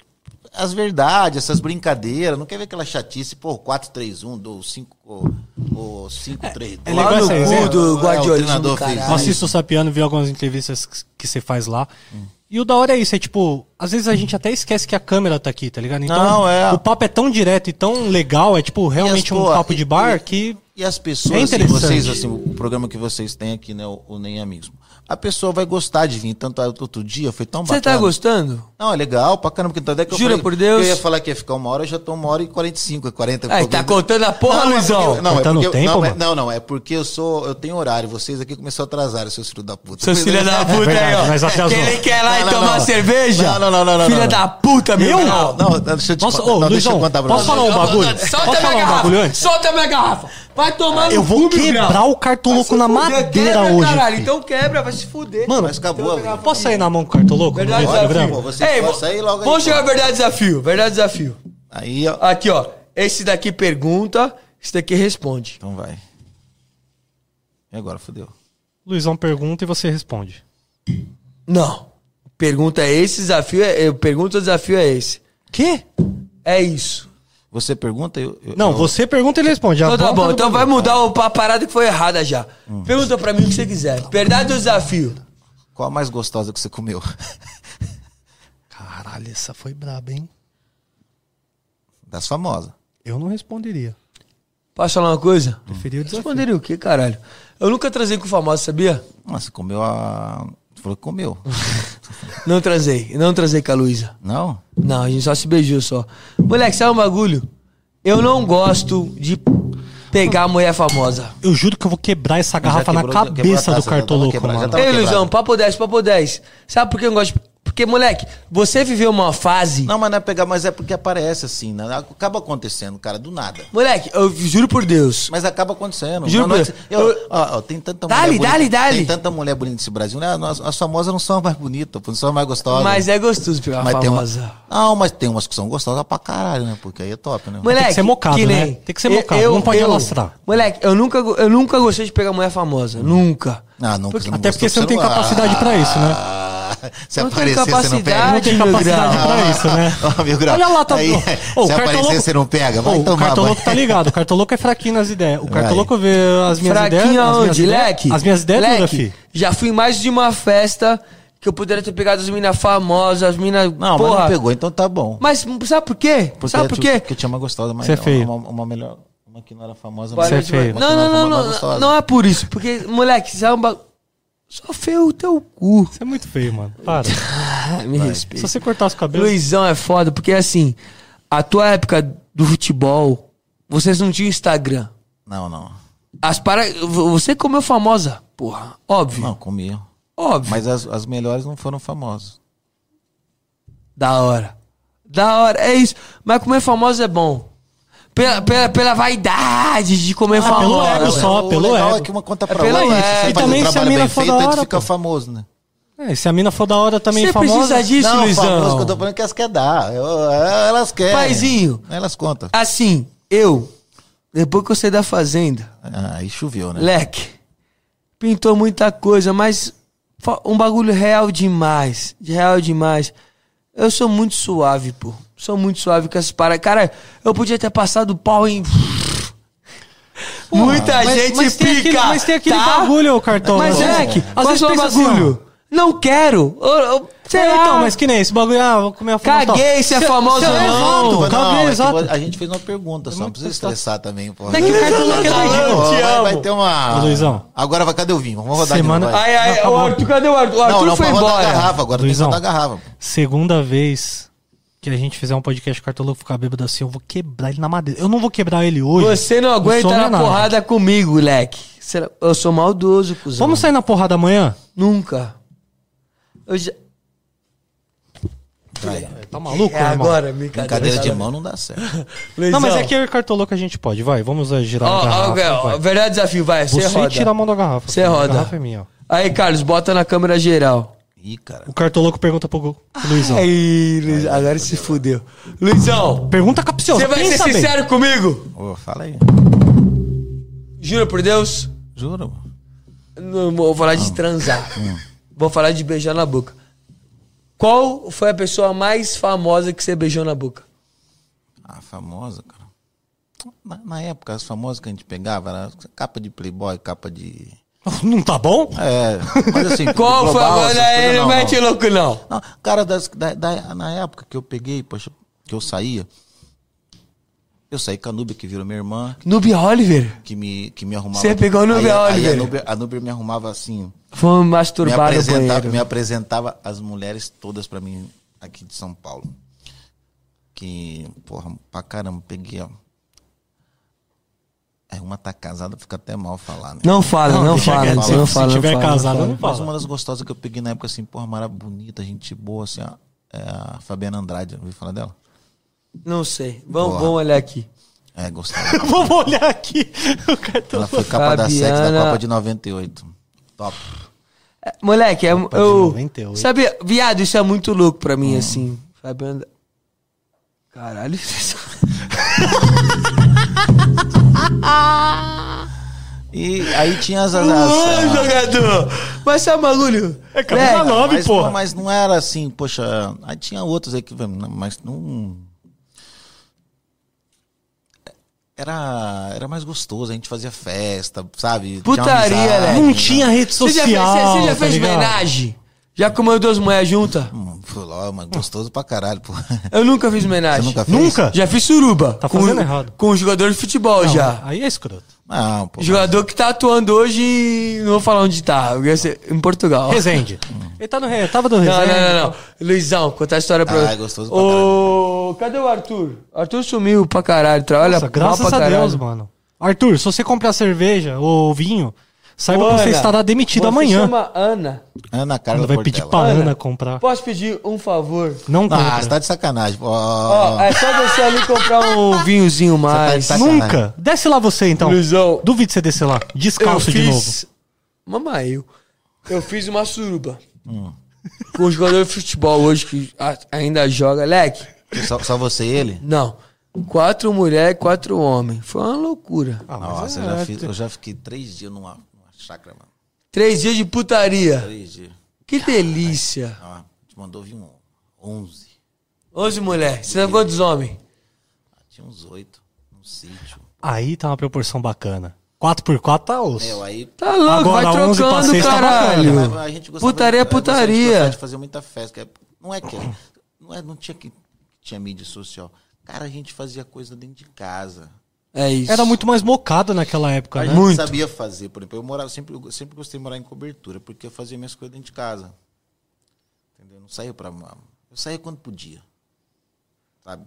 as verdades, essas brincadeiras. Não quer ver aquela chatice, pô, 4-3-1, do 5 ou, ou 5-3-2. É legal Lá no resenha. cu do É, o Guardiolismo treinador do caralho. Eu assisto o Sapiano, vi algumas entrevistas que- você faz lá. E o da hora é isso, é tipo, às vezes a gente até esquece que a câmera tá aqui, tá ligado? Então, Não, é. o papo é tão direto e tão legal, é tipo, realmente as, um pô, papo de e- bar e- que E as É pessoas, assim, interessante. vocês, assim, o programa que vocês têm aqui, né, o, o Nem Amigos. A pessoa vai gostar de vir. Tanto outro dia foi tão Você bacana. tá gostando? Não, é legal pra caramba. Porque tanto é que eu Jura falei por Deus? Eu ia falar que ia ficar uma hora, eu já tô uma hora e 45, 40. Aí, pouco. tá contando a porra, não, Luizão? É não, é Contando porque, o tempo, não, é- não, não, é porque eu sou, eu tenho horário. Vocês aqui começaram a atrasar, seus filhos da puta. Seus filhos da <laughs> puta verdade, aí, ó. nós atrasou. Que ele quer lá Não, e não, tomar não. cerveja? Não, não, não, não, não, Filha da puta, meu. Eu? Não, não, deixa eu te Nossa, contar. ô, não, deixa Luizão, eu contar pra posso falar um bagulho? Solta minha garrafa. Solta minha garrafa. Vai tomar Eu no vou cu, meu quebrar o cartoloco Vai se na madeira quebra, hoje, então quebra, vai se fuder. Mano, Mas acabou. Posso sair na mão com o cartoloco? Verdade, no você Ei, vou- sair logo aí, Vamos pô. chegar ao verdade desafio. Verdade desafio. Aí, ó. Aqui, ó. Esse daqui pergunta, esse daqui responde. Então vai. E agora, fodeu. Luizão pergunta e você responde. Não. Pergunta é esse, desafio é. eu- Pergunta o desafio é esse. Quê? É isso. Você pergunta, eu... eu- Não, eu- você pergunta e ele responde. Então tá bom, então vai mudar o- a parada que foi errada já. Hum. Pergunta pra mim o que você quiser. Verdade ou desafio? Qual a mais gostosa que você comeu? <laughs> Caralho, essa foi braba, hein? Das famosas. Eu não responderia. Posso falar uma coisa? Preferia o desafio. Responderia o quê, caralho? Eu nunca transei com famosa, sabia? Nossa, você comeu a. Você falou que comeu. <laughs> Não transei. Não transei com a Luísa. Não? Não, a gente só se beijou só. Moleque, sabe um bagulho? Eu não gosto de pegar a mulher famosa. Eu juro que eu vou quebrar essa garrafa na quebrou- quebrou a cabeça taça, do cartoloco, mano. Ei. Luizão, papo 10, papo 10. Sabe por que eu não gosto de... Porque, moleque, você viveu uma fase... Não, mas não é pegar, mas é porque aparece assim, né? Acaba acontecendo, cara, do nada. Moleque, eu juro por Deus. Mas acaba acontecendo. Juro por Deus. eu- Eu- ó, ó, tem tanta Dale, mulher dale, bonita, dale. Tem tanta mulher bonita nesse Brasil, né? As, as famosas não são as mais bonitas, não são as mais gostosas. Mas é gostoso pegar uma Mas tem uma- famosa. Não, mas tem umas que são gostosas pra caralho, né? Porque aí é top, né? Moleque, ser mocado, que né? nem- Tem que ser mocado, não pode alastrar. Moleque, eu nunca, eu nunca gostei de pegar mulher famosa. Nunca. Ah, não, Porque- Até porque você não tem capacidade pra isso, né? <laughs> Se Não aparecer, você não pega. Não tem capacidade grau. pra isso, né? Ó, meu grau. Olha lá, tá Aí, <laughs> Ô, se o aparecer, cartoloco- você não pega. Vai Ô, o tomar. cartoloco vai. tá ligado, o cartoloco é fraquinho nas ideias. O cartoloco vê as minhas ideias. Fraquinho as minhas aonde? ideias- Leque? As minhas ideias, Leque, fi. Já fui em mais de uma festa que eu poderia ter pegado as minas famosas, as minas. Não, porra. mas não pegou, então tá bom. Mas sabe por quê? Porque sabe por quê? Porque tinha uma gostosa, mas Você é uma- feio. Uma, uma melhor. Uma que não era famosa, Você é mas- feio. uma que Não, era não, não, não, não é por isso. Porque, moleque, sabe um bagulho. Só feio o teu cu. Você é muito feio, mano. Para. Ah, me Se respeita. você cortar os cabelos. Luizão é foda, porque assim, a tua época do futebol, vocês não tinham Instagram. Não, não. As para... Você comeu famosa, porra. Óbvio. Não, comia. Óbvio. Mas as, as melhores não foram famosas. Da hora. Da hora, é isso. Mas comer famosa é bom. Pela, pela, pela vaidade de comer Ah, pelo famosa. ego só, o pelo legal ego. é que uma conta É pra pelo outra. ego. Você E faz um também se a trabalho mina bem for feito, da aí tu hora, fica pô. famoso, né? É, se a mina for da hora também Você famosa. precisa disso, não, Luizão. famoso que eu tô falando que elas querem dar. Eu- elas querem. Paizinho. Elas contam. Assim, eu, depois que eu saí da fazenda, Ah, aí choveu, né? leque, pintou muita coisa, mas um bagulho real demais. De real demais. Eu sou muito suave, pô. Sou muito suave com essas paradas. Cara, eu podia ter passado pau em. Muita mas- gente mas tem pica. aquele- mas tem aquele tá? bagulho, ô, Cartola. Mas é que, às vezes pensa assim, bagulho? Não quero. Eu, eu, sei É, lá. então, mas que nem esse bagulho, ah, vou comer a famosa. Caguei se é famoso ou não. Não, caguei, é que exato. a gente fez uma pergunta, só não precisa estressar também, pô. Não é que o é. Ó, te vai, vai ter uma. Luizão. Agora vai, cadê o vinho? Vamos rodar Semana- de novo. Ai, ai, Não, o acabou. Arthur, cadê o Arthur? O Arthur Não, não, foi embora. garrafa agora. Luizão. Tem que rodar a garrafa. Segunda vez que a gente fizer um podcast cartoloco ficar bêbado assim, eu vou quebrar ele na madeira. Eu não vou quebrar ele hoje. Você não aguenta na homenagem. porrada comigo, moleque. Eu sou maldoso, cuzão. Vamos sair na porrada amanhã? Nunca. Eu já... Vai. Tá maluco, É irmão? agora, brincadeira. Brincadeira de mão não dá certo. <laughs> Não, mas é que eu e cartoloco a gente pode. Vai, vamos eh, girar Ó, a garrafa. vai. verdade desafio, vai. Você, Você roda. tira a mão da garrafa. Você A roda. garrafa é minha, ó. Aí, Carlos, bota na câmera geral. Ih, cara. O cartoloco pergunta pro pro Luizão. Aí, Luiz, agora se fudeu. Luizão, Pergunta capciosa. você vai ser pensa bem. sincero comigo? Ô, fala aí. Juro por Deus? Juro. Não vou falar de transar. Vou falar de beijar na boca. Qual foi a pessoa mais famosa que você beijou na boca? A famosa, cara. Na, na época, as famosas que a gente pegava era capa de Playboy, capa de. Não tá bom? É, mas assim. <laughs> Qual foi global, a essas Ele não não, mete louco, não. Não, cara, das, da, da- na época que eu peguei, poxa, que eu saía, eu saí com a Núbia, que virou minha irmã, Nubia Oliver. que me, que me arrumava. Você pegou a Núbia aí, aí Oliver? a Núbia, a Núbia me arrumava assim, Foi me masturbar no apresentava, me apresentava as mulheres todas pra mim aqui de São Paulo. Que, porra, pra caramba, peguei, ó. É, uma tá casada, fica até mal falar, né? Não fala, não, deixa fala, não, Se- não se fala. não tiver fala, não casado, fala. não fala. Mas uma das gostosas que eu peguei na época, assim, porra, mara bonita, gente boa, assim, ó, é a Fabiana Andrade, ouviu falar dela? Não sei. Vamos, vamos olhar aqui. É, gostosa. <laughs> Vamos olhar aqui. O Ela foi capa da Sex da Fabiana- Copa de 98. Top. É, Moleque, é, eu. 98. Sabe, viado, isso é muito louco pra mim, assim. Fabiano. Caralho. <laughs> <laughs> E aí tinha as... as, Ô, as jogador! Mas sabe, bagulho? É camisa Moleque, nove, mas, não era assim, poxa. Aí tinha outros aí que. Mas não. Era, era mais gostoso, a gente fazia festa, sabe? Putaria, né? Não tinha rede Você já social. fez, você já tá fez ligado? homenagem? Já comeu duas mulheres juntas? Hum, foi lá, mas gostoso pra caralho, pô. Eu nunca fiz homenagem. Você nunca fez? Nunca? Já fiz suruba. Tá com, fazendo errado. Com um jogador de futebol Não, já. Aí é escroto. Não, pô. Jogador que tá atuando hoje, não vou falar onde tá, eu ia ser em Portugal. Resende. <laughs> Ele tá no Re... tava Não, Resende. não, não, não. Luizão, contar a história pra Ah, é gostoso pra Ô, cadê o Arthur? Arthur sumiu pra caralho, trabalha Nossa, mal graças pra a caralho. Deus, mano. Arthur, se você comprar cerveja ou vinho, saiba Ô, que você Ana, estará demitido você amanhã. chama Ana. Ana Carla Ela vai Portela. pedir pra Ana. Ana comprar. Posso pedir um favor? Não Ah, compra. você tá de sacanagem. Ó, é só você ali comprar um <laughs> vinhozinho mais. tá de sacanagem. Nunca. Desce lá você, então. Luizão, Duvido você descer lá. eu Descalço de novo. fiz... Mamãe, eu. Eu fiz uma suruba. Com um jogador de futebol hoje que a- ainda joga. Leque, Só, só você e ele? não. Quatro mulheres, quatro homens. Foi uma loucura. Ah, mas Nossa, é- eu, já fiz- eu já fiquei três dias numa chácara, mano. Três dias de putaria. Três dias. Que delícia. Ó, te mandou vir um 11. Onze mulheres. Você tem quantos homens? Tinha uns oito no sítio. Aí tá uma proporção bacana. 4x4 tá osso. Meu, aí Tá louco, Agora, vai 11 trocando, tá caralho. bacana, Mas a gente gostava- Putaria é a gente gostava putaria. de fazer muita festa. que é- Não é que não, é, não tinha que tinha mídia social. Cara, a gente fazia coisa dentro de casa. É isso. Era muito mais mocado naquela época, A né? Muito. sabia fazer, por exemplo, eu morava sempre, eu sempre gostei de morar em cobertura, porque eu fazia minhas coisas dentro de casa. Entendeu? Eu Não saía pra. Eu saía quando podia. Sabe?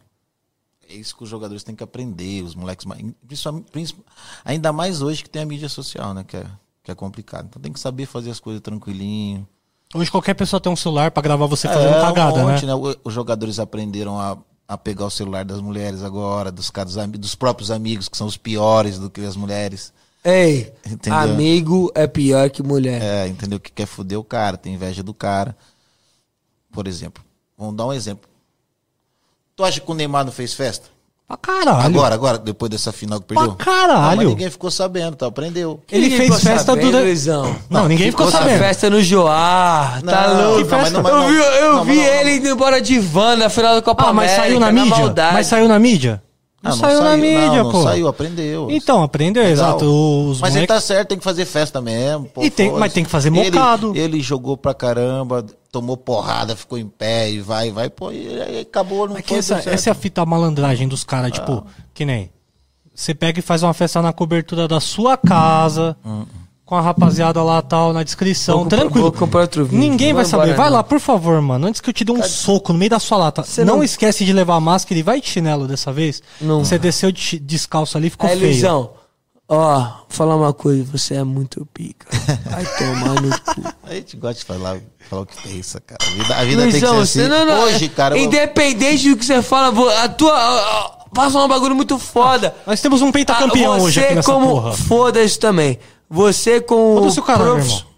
É isso que os jogadores têm que aprender, os moleques mais. Principalmente, principalmente- ainda mais hoje que tem a mídia social, né? Que é, que é complicado. Então tem que saber fazer as coisas tranquilinho. Hoje qualquer pessoa tem um celular pra gravar você É, fazendo um cagada, monte, né? O- Os jogadores aprenderam a, a pegar o celular das mulheres agora, dos, caras, dos próprios amigos, que são os piores do que as mulheres. Ei, Entendeu? amigo é pior que mulher. É, entendeu? Que quer foder o cara, tem inveja do cara. Por exemplo, vamos dar um exemplo. Tu acha que o Neymar não fez festa? Pra caralho. Agora, agora, depois dessa final que perdeu? Pra caralho. Não, mas ninguém ficou sabendo, tá? Aprendeu. Ele fez festa sabendo, durante- Luizão. Não, ninguém ficou, ficou sabendo. Festa no Joá, tá Não, louco. eu Mas não- vi, eu não, vi mas não- ele indo embora de van na final da Copa Ah, mas América. saiu na mídia? maldade. Mas saiu na mídia? Não, Ah, saiu na mídia, não, pô. Não saiu, aprendeu. Então, aprendeu, Legal. exato. Os Mas ele moleques- tá certo, tem que fazer festa mesmo. pô, E tem- mas tem que fazer Ele- mocado. Ele, jogou pra caramba, tomou porrada, ficou em pé e vai, vai, pô, e acabou, não É que essa, essa é a fita malandragem dos caras, tipo, que nem. Você pega e faz uma festa na cobertura da sua casa, com a rapaziada lá tal, na descrição, Vou tranquilo. vou comprar outro vinho. Ninguém vai vou saber. embora, vai não. lá, por favor, mano. Antes que eu te dê um soco no meio da sua lata. Não, não- esquece de levar a máscara e vai de chinelo dessa vez. Não. Você desceu de descalço ali, ficou Aí, feio. Luizão, ó, vou falar uma coisa, você é muito pica. Vai tomar no cu. <laughs> A gente gosta de falar, falar o que pensa, cara. A vida, a vida tem Luizão, que ser assim. não, não. Hoje, cara, eu- Independente do que você fala, a tua. a- a- Passa um bagulho muito foda. Nós temos um pentacampeão Ah, você hoje aqui nessa como. porra. Foda isso também. Você com. Foda-se o caralho, profs- irmão.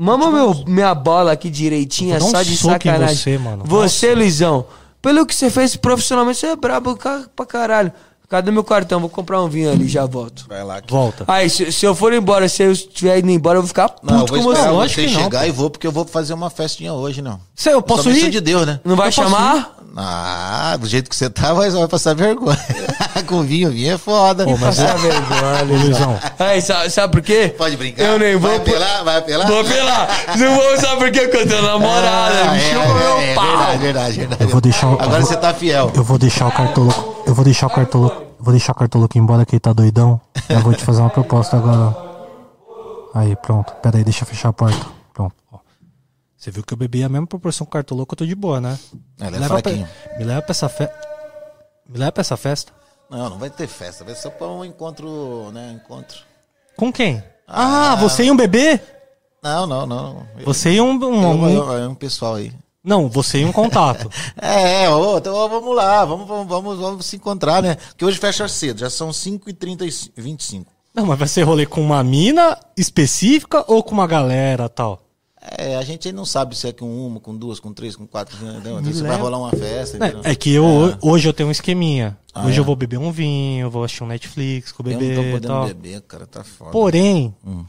Mama meu, minha bola aqui direitinha, Eu só um de sacanagem. você, mano. Você, Luizão, pelo que você fez profissionalmente, você é brabo pra caralho. Cadê meu cartão? Vou comprar um vinho ali, já volto. Vai lá. que- Volta. Aí, se, se eu for embora, se eu estiver indo embora, eu vou ficar puto Não, eu vou com você. esperar lógico você que chegar pô. e vou, porque eu vou fazer uma festinha hoje, não. Cê, eu posso Só bênção ir? de Deus, né? Não vai Eu posso chamar? Ah, do jeito que você tá, vai, vai passar vergonha. <laughs> Com vinho, vinho é foda. Pô, mas Passar vergonha, Ô, Luizão. Aí, sabe, sabe por quê? Pode brincar. Eu nem vou. Vai apelar, vai apelar. Vou apelar. Não vou, sabe por quê? Porque eu tenho namorada. Ah, me é, chupa é, meu é, pau. verdade, verdade, verdade. Eu vou deixar o- Agora você tá fiel. Eu vou deixar o cartoloco. Eu vou deixar o cartoloco. eu Vou deixar o cartoloco embora que ele tá doidão. Eu vou te fazer uma proposta agora. Aí, pronto. Pera aí, deixa eu fechar a porta. Você viu que eu bebi a mesma proporção o cartoloco, eu tô de boa, né? É Me leva pra, me leva pra essa festa. Me leva pra essa festa. Não, não vai ter festa. Vai ser pra um encontro, né? Encontro. Com quem? Ah, você e um bebê? Não, não, não. Eu- Você e um. um- eu- eu- é um pessoal aí. não, você e um contato. <laughs> É, é, ô, então ó, vamos lá, vamos, vamos, vamos, vamos se encontrar, né? Porque hoje fecha cedo, já são 5h30 e 25. não, mas vai ser rolê com uma mina específica ou com uma galera tal? É, a gente não sabe se é com uma, com duas, com três, com quatro, entendeu? Me Então, se vai leva. rolar uma festa. entendeu? É, é que eu, hoje eu tenho um esqueminha. Ah, hoje é? eu vou beber um vinho, vou assistir um Netflix com o Eu bebê não tô podendo tal. beber, cara, tá foda. Porém, Hum.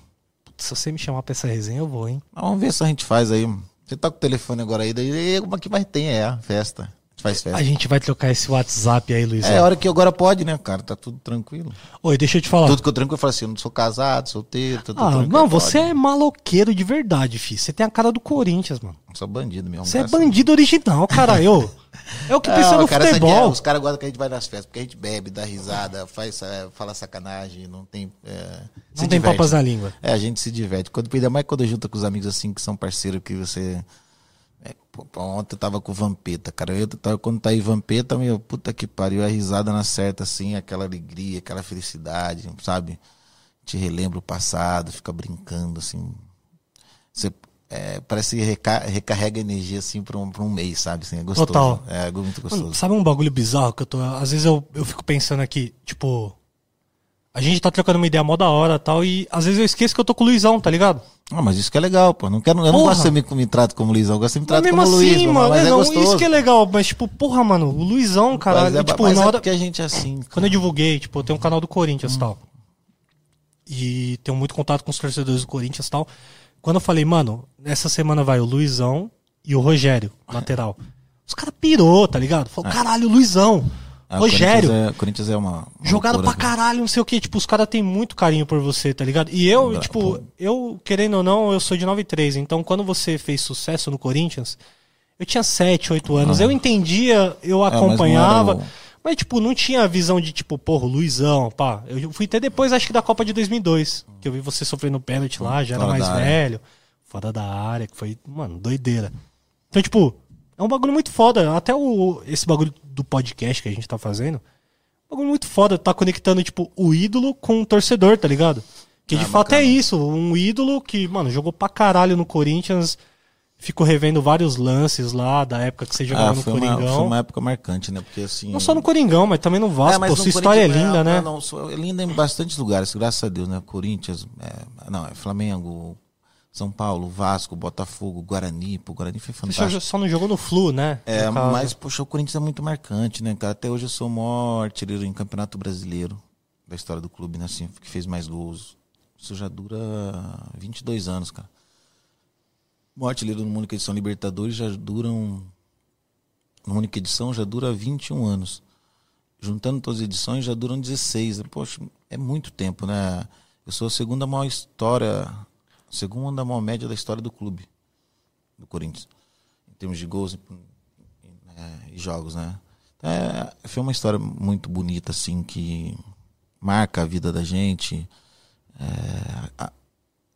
se você me chamar pra essa resenha, eu vou, hein? Mas vamos ver se a gente faz aí. Você tá com o telefone agora aí, daí uma que mais tem é a festa. Faz festa. A gente vai trocar esse WhatsApp aí, Luizão. É a hora que agora pode, né, cara? Tá tudo tranquilo. Oi, deixa eu te falar. Tudo que eu tranquilo, eu falo assim, eu não sou casado, solteiro, tá tudo Ah, tranquilo. não, pode. você é maloqueiro de verdade, filho. Você tem a cara do Corinthians, mano. Eu sou bandido mesmo. Você é bandido original, cara. Eu. É o que <laughs> pensa Não, no cara, é- futebol. os caras gostam que a gente vai nas festas, porque a gente bebe, dá risada, faz, é, fala sacanagem, não tem. é, Não tem diverte. papas na língua. É, a gente se diverte. Quando, ainda mais quando junta com os amigos assim, que são parceiros, que você. É, pô, ontem eu tava com o Vampeta, cara. Eu tava, quando tá aí Vampeta, meu, puta que pariu, a risada na certa, assim, aquela alegria, aquela felicidade, sabe? Te relembra o passado, fica brincando, assim. Você. é, parece que reca- recarrega energia assim pra um, pra um mês, sabe? Assim, é gostoso. Total. É algo muito gostoso. Mano, sabe um bagulho bizarro que eu tô. Às vezes eu, eu fico pensando aqui, tipo. A gente tá trocando uma ideia mó da hora e tal, e às vezes eu esqueço que eu tô com o Luizão, tá ligado? Ah, mas isso que é legal, pô. Não quero, eu não Porra. gosto que você me, me trate como Luizão, eu gosto que você me Mas mesmo como assim, Luiz, mano, mas é não, gostoso. isso que é legal, mas tipo, porra, mano, o Luizão, caralho, Mas é, tipo, mas na é hora. porque a gente é assim. Quando eu divulguei, tipo, eu tenho um canal do Corinthians e tal. E tenho muito contato com os torcedores do Corinthians e tal. Quando eu falei, mano, essa semana vai o Luizão e o Rogério, lateral. Os caras pirou, tá ligado? Falou, caralho, Luizão, Ah, o Rogério. Corinthians é, Corinthians é uma. uma Jogada loucura, pra caralho, não sei o que. Tipo, os caras têm muito carinho por você, tá ligado? E eu, tipo, pô. eu, querendo ou não, eu sou de 93. Então, quando você fez sucesso no Corinthians, eu tinha 7, 8 anos. Eu entendia, eu Ah. mas acompanhava. era o- Mas, tipo, não tinha a visão de, tipo, porra, Luizão, pá. Eu fui até depois, acho que da Copa de 2002, que eu vi você sofrendo pênalti lá, já era Fora mais velho, fora da área, que foi, mano, doideira. Então, tipo, é um bagulho muito foda. Até o, esse bagulho do podcast que a gente tá fazendo, bagulho muito foda, tá conectando, tipo, o ídolo com o torcedor, tá ligado? Que de Ah, fato bacana. é isso, um ídolo que, mano, jogou pra caralho no Corinthians, ficou revendo vários lances lá da época que você jogava Ah, no foi, uma, Coringão. foi uma época marcante, né? Porque assim. Não só no Coringão, mas também no Vasco. É, Pô, sua história é Corinthians, linda, né? Não, é linda em bastantes lugares, graças a Deus, né? Corinthians, é, não, é Flamengo, São Paulo, Vasco, Botafogo, Guarani, pô, Guarani foi Você fantástico. só, só não jogou no Flu, né? É, No mas, poxa, o Corinthians é muito marcante, né, cara? Até hoje eu sou o maior artilheiro em Campeonato Brasileiro da história do clube, né? Assim, que fez mais gols. Isso já dura 22 anos, cara. O maior artilheiro edição Libertadores já duram. Numa única edição já dura 21 anos. Juntando todas as edições já duram 16. Poxa, é muito tempo, né? Eu sou a segunda maior história, segunda maior média da história do clube, do Corinthians em termos de gols e, e- e jogos, né? É, foi uma história muito bonita, assim, que marca a vida da gente. É, a-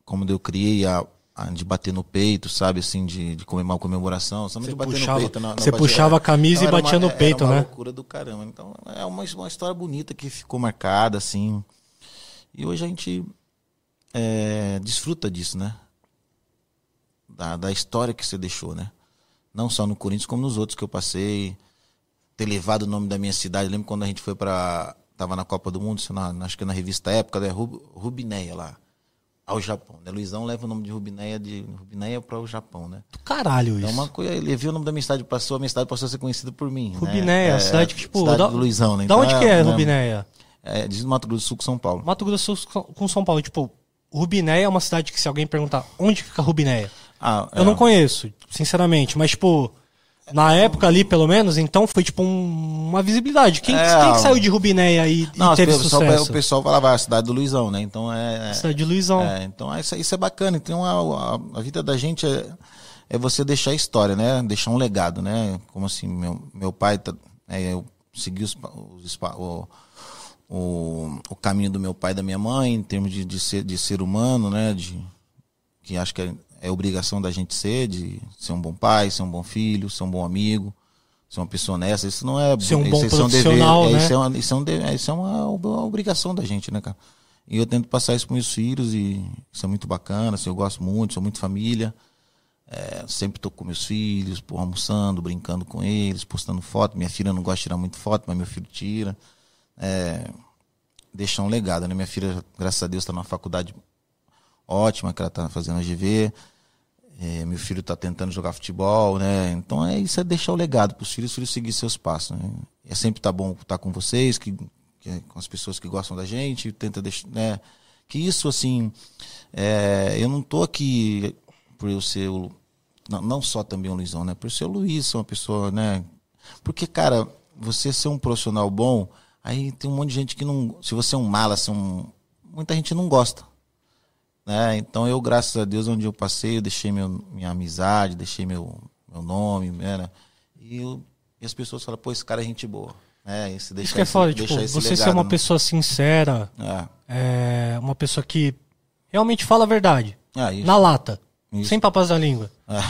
como eu criei a, a de bater no peito, sabe, assim, de, de comemorar comemoração. Só não Você de bater puxava- no peito, você puxava a camisa e era batia no era peito, uma né? loucura do caramba. Então, é uma, uma história bonita que ficou marcada, assim. E hoje a gente é, desfruta disso, né? Da, da história que você deixou, né? Não só no Corinthians, como nos outros que eu passei. Ter levado o nome da minha cidade. Lembro quando a gente foi pra. Tava na Copa do Mundo, na, acho que na revista Época, né? Rub, Rubineia lá. Ao Japão. Né? Luizão leva o nome de Rubineia de Rubineia para o Japão, né? Caralho Então, isso. uma coisa, ele viu o nome da minha cidade, passou, a minha cidade passou a ser conhecida por mim. né? Rubinéia, É, a cidade que, tipo... cidade da, do Luizão, né? Da onde Então, que é né? Rubinéia? É, diz no Mato Grosso do Sul com São Paulo. Mato Grosso do Sul com São Paulo. Tipo, Rubinéia é uma cidade que se alguém perguntar onde fica Rubinéia, Ah, eu é. não conheço, sinceramente. Mas, tipo, na época ali, pelo menos, então foi, tipo, um- uma visibilidade. Quem, É, quem que saiu de Rubinéia e, e Não, teve o pessoal, sucesso? o pessoal falava ah, a cidade do Luizão, né? Então é. é- Cidade de Luizão. É, então isso, isso é bacana. Então a, a, a vida da gente é, é você deixar a história, né? Deixar um legado, né? Como assim, meu, meu pai, tá, é, eu segui os, os espa- o, o, o caminho do meu pai e da minha mãe, em termos de, de, ser, de ser humano, né? De, que acho que é, é obrigação da gente ser, de ser um bom pai, ser um bom filho, ser um bom amigo, ser uma pessoa honesta. Isso não é Ser um isso, bom isso é um profissional, é, né? Isso é uma, isso é um é, isso é uma, obrigação da gente, né, cara? E eu tento passar isso para meus filhos e isso é muito bacana, assim, eu gosto muito, sou muito família. É, sempre tô com meus filhos, pô, almoçando, brincando com eles, postando foto. Minha filha não gosta de tirar muito foto, mas meu filho tira. É, deixar um legado, né? Minha filha, graças a Deus, está numa faculdade ótima, que ela está fazendo GV. É, meu filho está tentando jogar futebol, né? Então é isso, é deixar o legado para os filhos, os filhos seguir seus passos. Né? É sempre tá bom estar com vocês, que, que- com as pessoas que gostam da gente, tenta deixar, né? Que isso assim, é, eu não tô aqui por eu ser o, não, não só também o Luizão, né? Por ser o Luiz, uma pessoa, né? Porque, cara, você ser um profissional bom, aí tem um monte de gente que não. Se você é um mala, é um, muita gente não gosta. Né? Então eu, graças a Deus, onde eu passei, eu deixei meu, minha amizade, deixei meu, meu nome, né? E, eu, e as pessoas falam, pô, esse cara é gente boa. É, esse, deixa Isso que é esse- foda, tipo, você ser legado, uma né? pessoa sincera, É. é, uma pessoa que realmente fala a verdade, isso. na lata, Isso. sem papas da língua. É.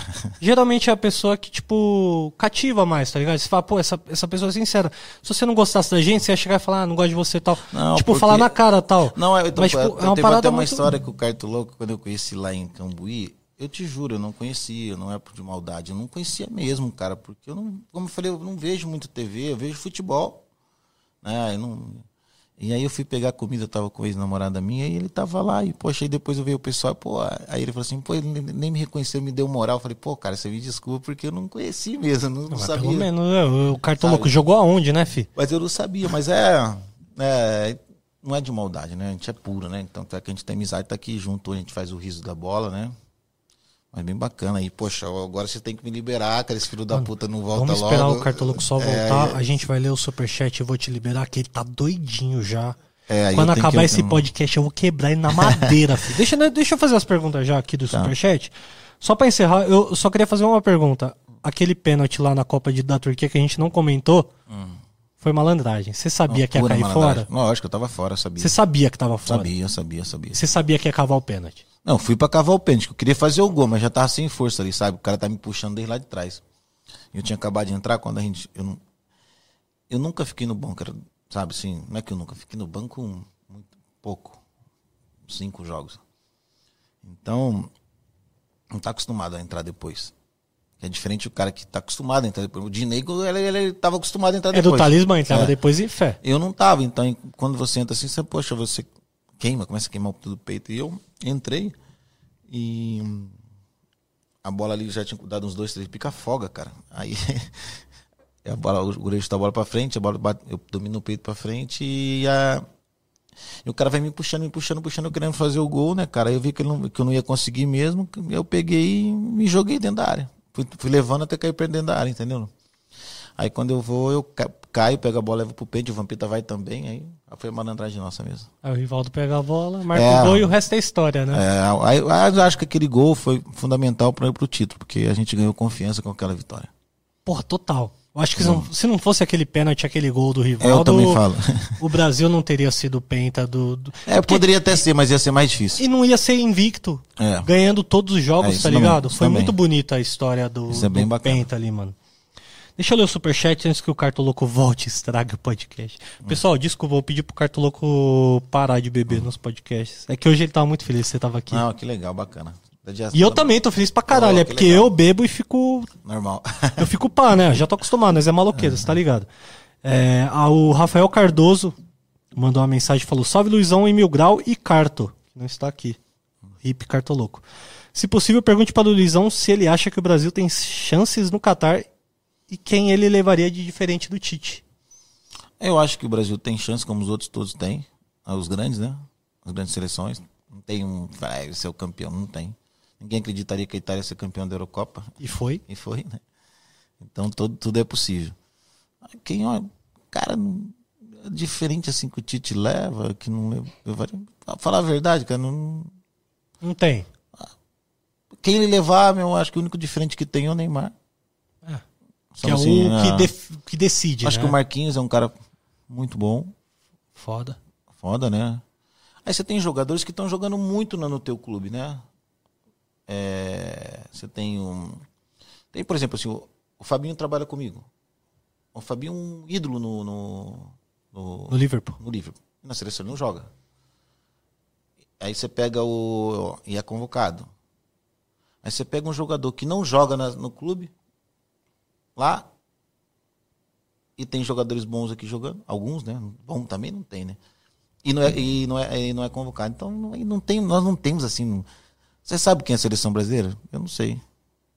Geralmente é a pessoa que, tipo, cativa mais, tá ligado? Você fala, pô, essa, essa pessoa é sincera. Se você não gostasse da gente, você ia chegar e falar, ah, não gosto de você e tal. Não, tipo, porque- falar na cara tal. Não, é, então, Mas, tipo, eu- é uma teve parada até uma muito- história que o Carto Louco, quando eu conheci lá em Cambuí, eu te juro, eu não conhecia, não é por de maldade, eu não conhecia mesmo, cara, porque eu não, como eu falei, eu não vejo muito TV, eu vejo futebol, né, eu não... E aí eu fui pegar comida, eu tava com a ex-namorada minha, e ele tava lá, e poxa, aí depois eu vi o pessoal, pô, aí ele falou assim, pô, ele nem- me reconheceu, me deu moral, eu falei, pô, cara, você me desculpa, porque eu não conheci mesmo, não, não sabia. pelo menos, é, o cartão louco jogou aonde, né, fi? Mas eu não sabia, mas é, é, Não é de maldade, né? A gente é puro, né? Então, é que a gente tem amizade, tá aqui junto, a gente faz o riso da bola, né? Mas bem bacana. aí poxa, agora você tem que me liberar, cara. Esse filho da puta não volta Vamos esperar logo. o Cartoloco só É, voltar. é. A gente vai ler o superchat e vou te liberar, que ele tá doidinho já. É, Quando acabar que- esse podcast, eu vou quebrar ele na madeira, <laughs> filho. Deixa, né, deixa eu fazer as perguntas já aqui do Tá. superchat. Só pra encerrar, eu só queria fazer uma pergunta. Aquele pênalti lá na Copa de, da Turquia que a gente não comentou, foi malandragem. Você sabia que ia Hum. Cair malandragem. fora? Lógico, eu tava fora, sabia. Você sabia que tava fora? Sabia, sabia, sabia. Você sabia que ia cavar o pênalti? Não, fui pra cavar o pênalti, que eu queria fazer o gol, mas já tava sem força ali, sabe? O cara tá me puxando desde lá de trás. Eu tinha acabado de entrar quando a gente. Eu, não, eu nunca fiquei no banco, era, sabe assim? Não é que eu nunca fiquei no banco muito pouco. Cinco jogos. Então, não tá acostumado a entrar depois. É diferente o cara que tá acostumado a entrar depois. O Dinego, ele, ele tava acostumado a entrar É do depois. talismã, entrava É. depois em fé. Eu não tava, então quando você entra assim, você, poxa, você queima, começa a queimar o do peito. E eu entrei e a bola ali já tinha dado uns dois, três pica-foga, cara. Aí <laughs> a bola, o goleiro chuta a bola pra frente, a bola bate, eu domino o peito pra frente e a. E o cara vai me puxando, me puxando, puxando, querendo fazer o gol, né, cara? Aí eu vi que, não- que eu não ia conseguir mesmo, eu peguei e me joguei dentro da área. Fui, fui levando até cair perto dentro da área, entendeu? Aí quando eu vou, eu caio, pego a bola, levo pro peito, o Vampeta vai também, aí foi uma malandragem nossa mesmo. Aí o Rivaldo pega a bola, marca É. o gol e o resto é história, né? É, aí, aí eu acho que aquele gol foi fundamental para pro título, porque a gente ganhou confiança com aquela vitória. Porra, total. Eu acho que se não, se não fosse aquele pênalti, aquele gol do Rivaldo, É, eu também falo. <laughs> o Brasil não teria sido penta do. do- É, poderia até ser, mas ia ser mais difícil. E não ia ser invicto, É. ganhando todos os jogos, É, tá também, ligado? isso Foi também. muito bonita a história do, Isso é do bacana. penta ali, mano. Deixa eu ler o superchat antes que o Cartoloco volte e estrague o podcast. Pessoal, desculpa, vou pedir pro Cartoloco parar de beber nos podcasts. É que hoje ele tava muito feliz que você tava aqui. Não, que legal, bacana. E eu também tô feliz pra caralho, Oh, é que porque legal. eu bebo e fico Normal. <laughs> Eu fico pá, né? Já tô acostumado, mas é maloqueira, você tá ligado? É, o Rafael Cardoso mandou uma mensagem e falou: Salve Luizão em Mil Grau e Carto, que não está aqui. Hip Cartoloco. Se possível, pergunte para o Luizão se ele acha que o Brasil tem chances no Catar e quem ele levaria de diferente do Tite. Eu acho que o Brasil tem chance, como os outros todos têm. Os grandes, né? As grandes seleções. Não tem um. Esse é o campeão, não tem. Ninguém acreditaria que a Itália ia ser campeão da Eurocopa. E foi. E foi, né? Então todo, tudo é possível. Quem, ó, cara, é diferente assim que o Tite leva, que não leva. Falar a verdade, cara, não. Não tem. Quem ele levar, meu, eu acho que o único diferente que tem é o Neymar. Que é assim, o que, ah, def- que decide. Acho né? que o Marquinhos é um cara muito bom. Foda. Foda, né? Aí você tem jogadores que estão jogando muito no, teu clube, né? É, você tem um. Tem, por exemplo, assim, o, o Fabinho trabalha comigo. O Fabinho é um ídolo no, no, no, No Liverpool. no Liverpool. Na seleção ele não joga. Aí você pega o. e é convocado. Aí você pega um jogador que não joga na- no clube, lá, e tem jogadores bons aqui jogando, alguns, né? Bom também não tem, né? E não é, e não é, e não é convocado. Então não, não tem, nós não temos assim. Você sabe quem é a seleção brasileira? Eu não sei.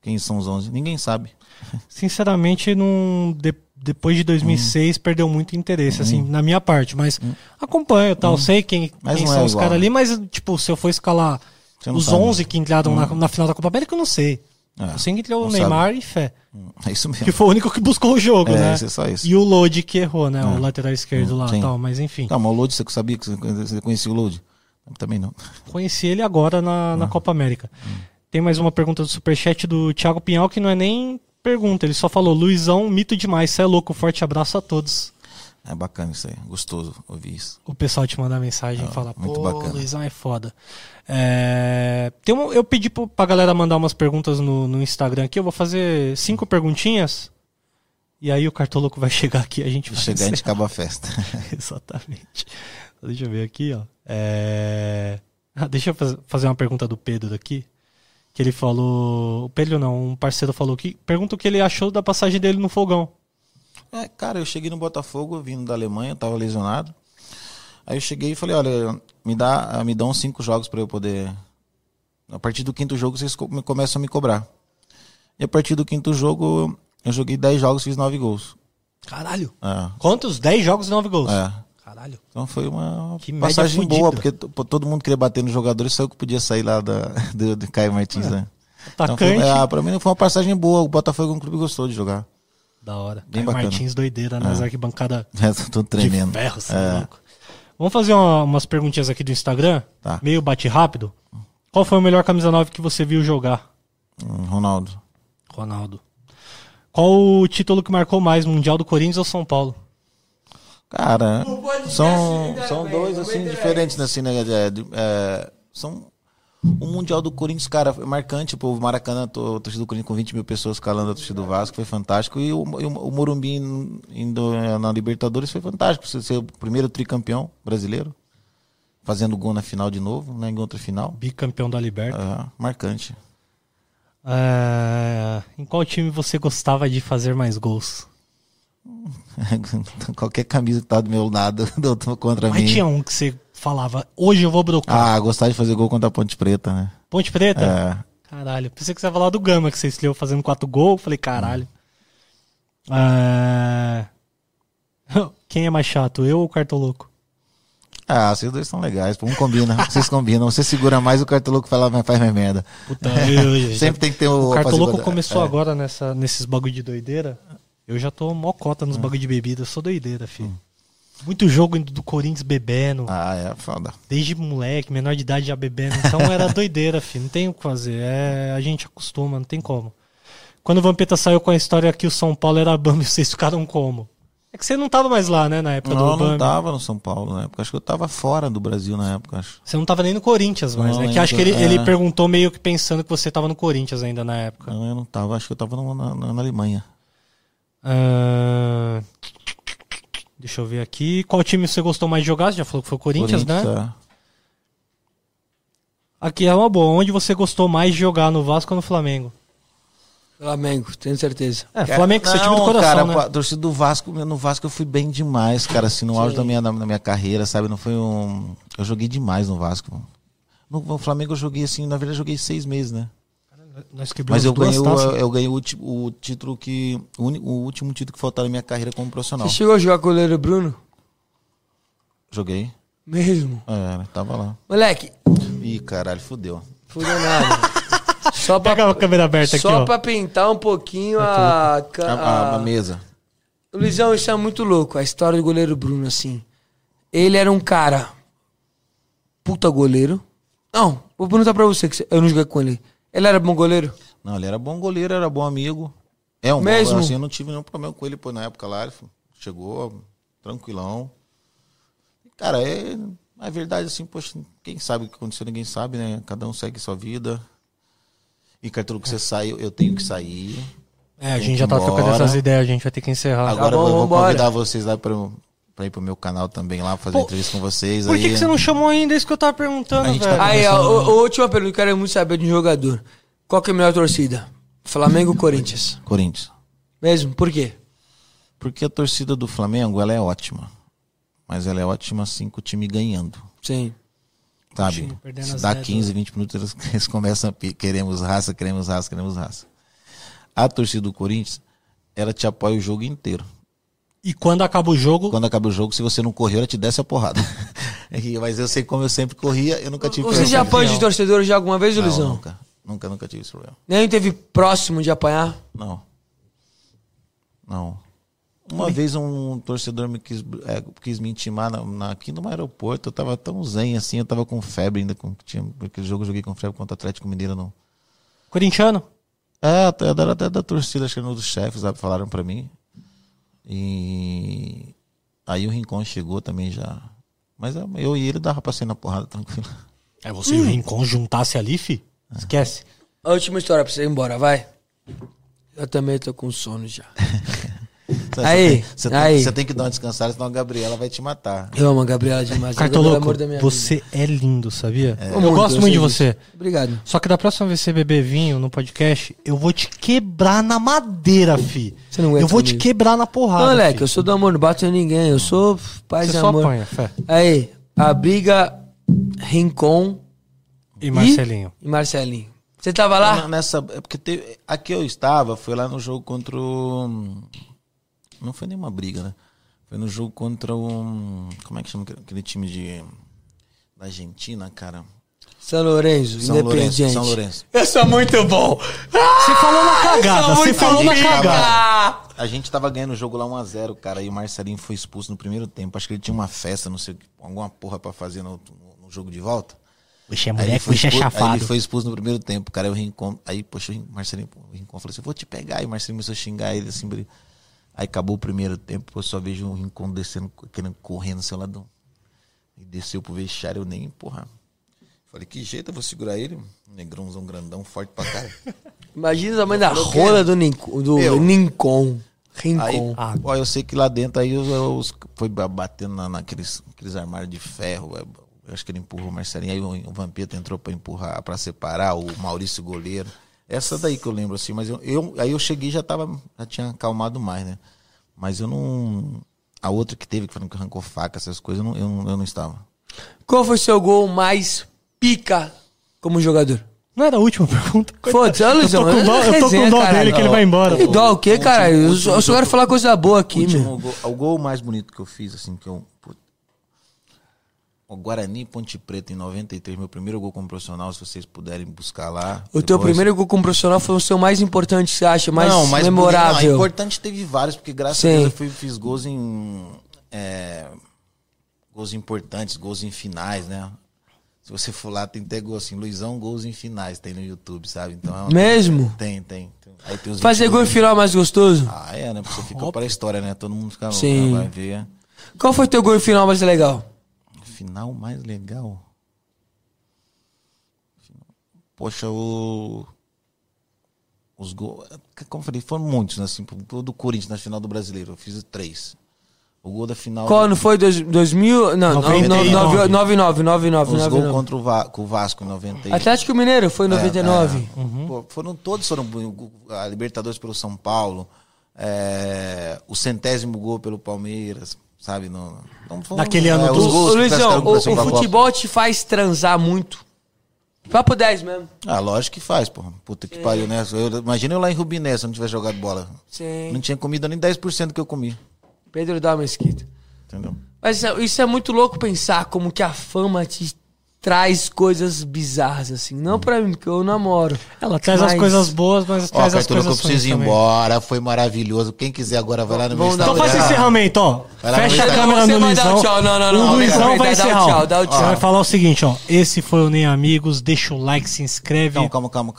Quem são os 11? Ninguém sabe. <laughs> Sinceramente, não, de- depois de 2006 perdeu muito interesse, assim, na minha parte. Mas acompanho, tal, sei quem, Mas quem não são é os caras né? ali, mas, tipo, se eu for escalar os sabe. 11 que entraram na, na final da Copa América, eu não sei. É, sei que entre o Neymar e Fé. É isso mesmo. Que foi o único que buscou o jogo, É, né? é só isso. E o Lodi que errou, né? O É. lateral esquerdo lá Sim. e tal, mas enfim. Calma, o Load, você sabia que você conhecia o Load? Também não. Conheci ele agora na, Ah. na Copa América. Tem mais uma pergunta do Superchat do Thiago Pinhal, que não é nem pergunta, ele só falou: Luizão, mito demais, você é louco, forte abraço a todos. É bacana isso aí. Gostoso ouvir isso. O pessoal te manda mensagem e Ah, fala: muito pô, bacana. Luizão é foda. É, tem eu pedi pra galera mandar umas perguntas no, no Instagram aqui, eu vou fazer cinco perguntinhas. E aí o cartoloco vai <laughs> chegar aqui a gente vai Chegar, a gente <laughs> acaba a festa. <laughs> Exatamente. Deixa eu ver aqui, ó. É... Ah, deixa eu faz- fazer uma pergunta do Pedro aqui. Que ele falou. O Pedro não, um parceiro falou que. Pergunta o que ele achou da passagem dele no fogão. É, cara, eu cheguei no Botafogo, vindo da Alemanha, tava lesionado. Aí eu cheguei e falei, olha, me dá, me dão cinco jogos para eu poder. A partir do quinto jogo vocês co- começam a me cobrar. E a partir do quinto jogo eu joguei 10 jogos, fiz 9 gols. Caralho. É, Quantos? 10 jogos e 9 gols. é. Caralho. Então foi uma Que passagem boa, porque to- todo mundo queria bater nos jogadores, só eu que podia sair lá da, <laughs> do, do Caio Martins, né? Então foi, é, pra mim foi uma passagem boa. O Botafogo é um clube que gostou de jogar. Da hora. Bem Caio bacana. Martins doideira nas É. arquibancadas <laughs> É, tô de tremendo. ferro, cê é É. louco. Vamos fazer uma- umas perguntinhas aqui do Instagram. Tá. Meio bate rápido. Qual foi o melhor camisa 9 que você viu jogar? Hum, Ronaldo. Ronaldo. Qual o título que marcou mais, Mundial do Corinthians ou São Paulo? Cara, são, ainda são dois assim diferentes, né, assim, né? é, de- é, são o Mundial do Corinthians, cara, foi marcante, pô, o Maracanã, a torcida do Corinthians com 20 mil pessoas calando a torcida do Vasco, foi fantástico. E o, o, o Morumbi indo- é, na Libertadores foi fantástico. Você ser o primeiro tricampeão brasileiro, fazendo gol na final de novo, né, em outra final. Bicampeão da Liberta. É, marcante. É, em qual time você gostava de fazer mais gols? <laughs> Qualquer camisa que tá do meu lado, <laughs> do contra Mas mim. tinha um que você falava, hoje eu vou brocar. Ah, gostar de fazer gol contra a Ponte Preta, né? Ponte Preta? É. Caralho. Pensei que você ia falar do Gama, que você estreou fazendo quatro gols. Falei, caralho. É... <laughs> Quem é mais chato, eu ou o Cartoloco? Ah, vocês dois são legais. Um combina, <laughs> vocês combinam. Você segura mais, o cartoloco fala, faz mais merda. Puta, eu, eu- <laughs> Sempre tem que ter o. O Cartoloco começou É. agora nessa, nesses bagulho de doideira. Eu já tô mocota Hum. nos bagulho de bebida. Eu sou doideira, filho. Muito jogo do Corinthians bebendo. Ah, é foda. Desde moleque, menor de idade já bebendo. Então era <laughs> doideira, filho. Não tem o que fazer. É, a gente acostuma, não tem como. Quando o Vampeta saiu com a história que o São Paulo era Bambi, <laughs> vocês ficaram como? É que você não tava mais lá, né, na época Não, do Bambi. não tava no São Paulo na época. Acho que eu tava fora do Brasil na época, acho. Você não tava nem no Corinthians mais, Não, né? Que acho que ele, ainda- ele é. perguntou meio que pensando que você tava no Corinthians ainda na época. Não, eu não tava. Acho que eu tava na, na- na Alemanha. Ah, Deixa eu ver aqui. Qual time você gostou mais de jogar? Você já falou que foi o Corinthians, né? é. Aqui é uma boa. Onde você gostou mais de jogar, no Vasco ou no Flamengo? Flamengo, tenho certeza. É, Flamengo que você time do Não, coração, cara, né? torcida do Vasco, no Vasco eu fui bem demais, cara, assim, no auge da minha, da minha carreira, sabe? Não foi um. Eu joguei demais no Vasco. No, no Flamengo eu joguei assim, na verdade eu joguei seis meses, né? Nós Mas eu ganhei, o, eu ganhei o, o título que. O, último título que faltava na minha carreira como profissional. Você chegou a jogar com o goleiro Bruno? Joguei. Mesmo. É, tava lá. Moleque, Ih, caralho, fudeu. fudeu nada. <laughs> Só pra, Pega a câmera aberta aqui, só ó. pra pintar um pouquinho a, A, a- a mesa. Luizão, isso é muito louco. A história do goleiro Bruno, assim. Ele era um cara. Puta goleiro. Não, vou perguntar pra você, que você- eu não joguei com ele. Ele era bom goleiro? Não, ele era bom goleiro, era bom amigo. É um Mesmo? bom, assim, eu não tive nenhum problema com ele, pô, na época lá, ele chegou tranquilão. Cara, é a verdade assim, poxa, quem sabe o que aconteceu, ninguém sabe, né? Cada um segue sua vida. E Cartolo, que você sai, eu tenho que sair. É, a gente já tá trocando essas ideias, a gente vai ter que encerrar. Agora bom, eu vou convidar vocês lá pra, pra ir pro meu canal também lá, fazer Pô, entrevista com vocês. Por aí. que, que você não chamou ainda? É isso que eu tava perguntando, A gente tá velho. Aí, o- a última pergunta, eu quero muito saber de um jogador. Qual que é a melhor torcida? Flamengo ou <laughs> Corinthians? Corinthians. Mesmo? Por quê? Porque a torcida do Flamengo, ela é ótima. Mas ela é ótima assim com o time ganhando. Sim. Sabe? Se dá ideias 15, 20 minutos, eles, <laughs> eles começam a queremos raça, queremos raça, queremos raça. A torcida do Corinthians, ela te apoia o jogo inteiro. E quando acaba o jogo, Quando acaba o jogo, se você não correu, ela te desce a porrada. <laughs> Mas eu sei como eu sempre corria, eu nunca tive Você já apanha de torcedor já alguma vez, Não, Luizão? nunca. Nunca, nunca tive esse problema. Nem teve próximo de apanhar? Não. Não. Uma vez um torcedor me quis, é, quis me intimar na, na- aqui no aeroporto. Eu tava tão zen assim, eu tava com febre ainda. Com, tinha, aquele jogo eu joguei com febre contra o Atlético Mineiro. Não. Corintiano? É, até, era até da torcida, acho que era um dos chefes, sabe, falaram pra mim. E aí o Rincon chegou também já. Mas eu, eu e ele dava pra sair na porrada tranquilo. É você e o Rincon juntasse ali, fi? Esquece. A última história pra você ir embora, vai. Eu também tô com sono já. <laughs> Você Aí, tem, você, aí. Tem, você tem que dar uma descansada, senão a Gabriela vai te matar. Eu amo a Gabriela demais. é Cartoloco, amor da minha você é lindo, sabia? Eu Muito, gosto eu muito de você. disso. Obrigado. Só que da próxima vez que você beber vinho no podcast, eu vou te quebrar na madeira, fi. Você não aguenta eu vou te comigo. quebrar na porrada. Não, moleque, eu sou do amor, não bato em ninguém. Eu sou paz Você e só amor. apanha, fé. Aí, a briga Rincon E Marcelinho. e Marcelinho. Você tava lá? Nessa, é porque teve, aqui eu estava, foi lá no jogo contra o. Não foi nenhuma briga, né? Foi no jogo contra o. Como é que chama aquele- time de. Da Argentina, cara? São Lourenço, São Lourenço. Independiente. São Lourenço. Eu sou muito bom. Você falou na cagada, você falou na cagada. A gente tava ganhando o jogo lá 1x0, cara, e o Marcelinho foi expulso no primeiro tempo. Acho que ele tinha uma festa, não sei, o que, alguma porra pra fazer no, no jogo de volta. Vixe, é moleque, foi vixe, é expulso, aí chafado. ele foi expulso no primeiro tempo, cara. Aí o Rincon, aí, poxa, o Marcelinho, o Rincon falou assim: vou te pegar. Aí o Marcelinho começou a xingar ele assim. Aí acabou o primeiro tempo, eu só vejo o Rincon descendo, querendo correndo no seu lado. E desceu pro vestiário, eu nem, porra. Falei, que jeito, eu vou segurar ele. Um negrãozão grandão, forte pra cara. <laughs> Imagina o tamanho da rola é. do, Nincon, do Meu. Rincon. Aí, ó, eu sei que lá dentro aí os, os- foi ba- batendo na, naqueles aqueles armários de ferro. é, Eu acho que ele empurrou o Marcelinho. Aí o, o Vampeta entrou pra empurrar, pra separar, o Maurício goleiro. Essa daí que eu lembro, assim, mas eu, eu- aí eu cheguei e já tava. Já tinha acalmado mais, né? Mas eu não. A outra que teve, que falando que arrancou faca, essas coisas, eu não, eu não, eu não estava. Qual foi seu gol mais pica como jogador? Não era a última pergunta? <laughs> Foda-se, ó, Luizão. Eu tô com dó, eu tô com dó caralho. dele que ele vai embora. Que dó o quê, caralho? Eu último só- eu só quero falar coisa boa aqui, Último meu. gol- o gol mais bonito que eu fiz, assim, que eu. O Guarani Ponte Preta em 93, meu primeiro gol como profissional, se vocês puderem buscar lá. O teu Depois- primeiro gol como profissional foi o seu mais importante, você acha? Mais não, mais memorável. bonito, não, importante teve vários, porque graças Sim. a Deus eu fui- fiz gols em. é, gols importantes, gols em finais, né? Se você for lá, tem até gol assim, Luizão, gols em finais, tem no YouTube, sabe? Então, é uma- Mesmo? Tem, tem. tem. Aí tem os Fazer 20 gol em final é mais gostoso? Ah, é, né? Porque ficou para a história, né? Todo mundo fica Sim. vai ver. Qual foi teu gol em final mais legal? Final mais legal. Poxa, o. Os gols. Como eu falei, foram muitos, né? Assim, o do Corinthians na final do brasileiro. Eu fiz três. O gol da final. Qual não foi? Dois- 2000? Não, 99. 99, 99, Os gols 99. contra o, Va- com o Vasco em 90. e- Atlético Mineiro foi em 99. Pô, foram todos foram a Libertadores pelo São Paulo, é, o centésimo gol pelo Palmeiras, sabe? No, não Naquele ano é, do- Ô, Luizão, o, o futebol te faz transar muito. Papo 10 mesmo. Ah, lógico que faz, pô. Puta que pariu, né? Eu, imagina eu lá em Rubiné se eu não tivesse jogado bola. Sim. Não tinha comido nem 10% do que eu comi. Pedro da Mesquita. Entendeu? Mas isso é- isso é muito louco pensar como que a fama te traz coisas bizarras, assim. Não pra mim, porque eu namoro. Ela traz as Mas- coisas boas, mas Ó, traz as Caetano, que eu coisas preciso ir também. embora. Foi maravilhoso. Quem quiser agora vai lá no meu Vamos dar Então faz o Instagram. encerramento, ó. Fecha a Instagram. câmera Você no vai dar o Luizão. tchau. Não, não, não. O Luizão vai dá o encerrar. tchau, ó. dá o tchau. Você vai falar o seguinte, ó. Esse foi o Nem Amigos. Deixa o like, se inscreve. Calma, calma, calma,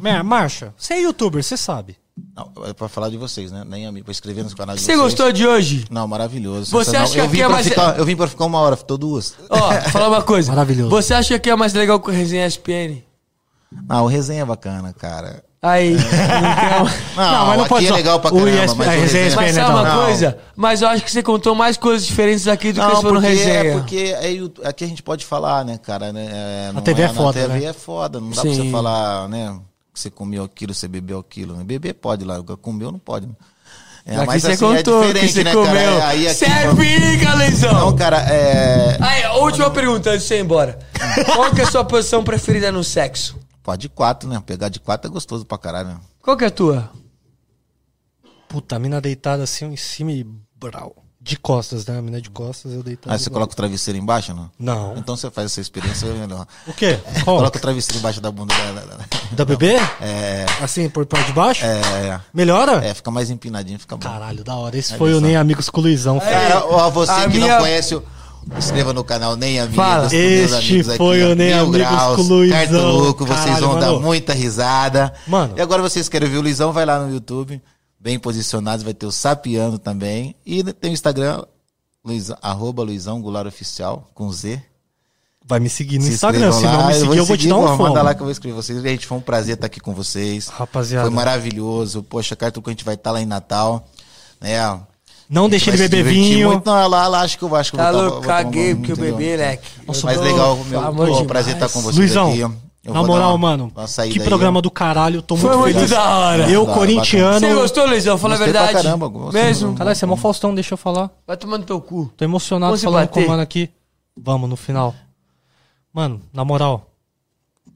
calma. Marcha, você é youtuber, você sabe. Não, é pra falar de vocês, né? Nem amigo. Pra escrever nos canais de Você vocês. gostou de hoje? Não, maravilhoso. Você acha que eu aqui vim é pra mais- ficar, Eu vim pra ficar uma hora, ficou duas. Ó, <laughs> falar uma coisa. Maravilhoso. Você acha que é mais legal que o Resenha SPN? Ah, o resenha é bacana, cara. Aí. não quer- <laughs> Não, Não, mas não aqui pode é só- legal pra o caramba, ESPN mas a o resenha. Mas SPN sabe é uma hora. coisa? Mas eu acho que você contou mais coisas diferentes aqui do que Não, você falou no porque, resenha. é porque é, you- aqui a gente pode falar, né, cara? Né, é, não TV é na foda, TV né? é foda, não dá Sim. pra você falar, né? Que você comeu aquilo, você bebeu aquilo. Né? Beber pode lá, comeu não pode. né? É, Aqui mas você assim, é contou que diferente, você né, comeu. cara? Aí aqui, Você é pica, Leizão! Não, cara, é. Aí, última pergunta antes de você ir embora. Qual que é a sua posição preferida no sexo? Pode de quatro, né? Pegar de quatro é gostoso pra caralho, né? Qual que é a tua? Puta, a mina deitada assim em cima e brau. De costas, né? A mina de costas, eu deitado. Aí você coloca o travesseiro embaixo, não? Não. Então você faz essa experiência, é melhor. O quê? Qual? Coloca o travesseiro embaixo da bunda dela. Da bebê? É. Assim, por parte de baixo? É. Melhora? É, fica mais empinadinho, fica bom. Caralho, da hora. Esse foi o Nem Amigos com o Luizão. Cara, ó, você a que minha- não conhece, o- inscreva no canal Nem Amigos. Fala. Este amigos aqui, foi ó, o Nem Amigos Graus, com o Luizão. Cartoluco, vocês Caralho, vão dar mano. muita risada. Mano. E agora vocês querem ver o Luizão, vai lá no YouTube, bem posicionados, vai ter o Sapiano também. E tem o Instagram, Luizão, arroba Luizão Goulart Oficial, com Z. Vai me seguir no Se Instagram. Se não me seguir, eu vou te seguir, dar um pô, fone. Manda lá que eu vou escrever vocês. Gente, foi um prazer estar aqui com vocês. Rapaziada. Foi maravilhoso. Poxa, Cartoluco, a gente vai estar lá em Natal. Né? Não deixe se beber vinho. Muito. Não, lá, lá acho que eu acho que eu Tá vou tá- louco, vou tomar caguei porque eu bebi, leque. Nossa, mas legal, meu, prazer estar com vocês Luizão, aqui. Eu na moral, uma- mano, uma que aí, programa ó. do caralho. Tô Foi muito muito feliz. da hora. Eu, Da- corintiano. Você gostou, Luizão? Fala a Gostei pra verdade. caramba, gostei Mesmo. Caralho, você é mó Faustão, deixa eu falar. Vai tomar no teu cu. Tô emocionado Vamos se falando com o mano aqui. Vamos, no final. Mano, na moral.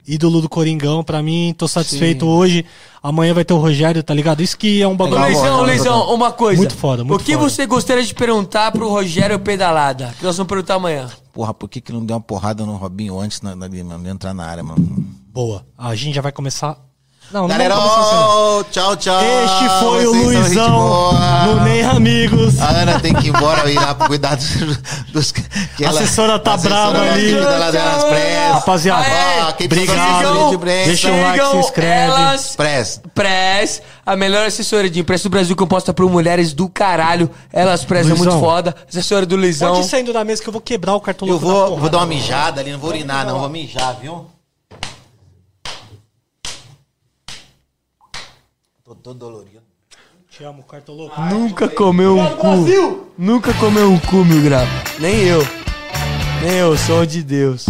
Ídolo do Coringão, pra mim, tô satisfeito hoje. Amanhã vai ter o Rogério, tá ligado? Isso que é um bagulho. Luizão, bom. uma coisa. Muito foda, muito O que foda. você gostaria de perguntar pro Rogério Pedalada? Que nós vamos perguntar amanhã. Porra, por que, que não deu uma porrada no Robinho antes na, na, de de entrar na área, mano? Boa. A gente já vai começar. Não, não Galera, não. tchau, tchau. Este foi o Vocês gente Luizão no Nem Amigos. A Ana tem que ir embora ir lá pra cuidar dos. <laughs> dos que A assessora tá brava ali. cuida lá das press. Rapaziada, precisa obrigado. de Deixa um like, se inscreve. Elas Press. Press, a melhor assessoria de imprensa do Brasil composta por mulheres do caralho. Elas Press é Luizão. muito foda. Assessora do Luizão. Pode ir saindo da mesa que eu vou quebrar o cartão Eu vou, vou dar uma mijada ali, não vou urinar, não, vou mijar, viu? Todo dolorido. Te amo, cartão louco. Nunca comeu um cu. Nunca comeu um cu, mil grau. Nem eu. Nem eu, sou de Deus.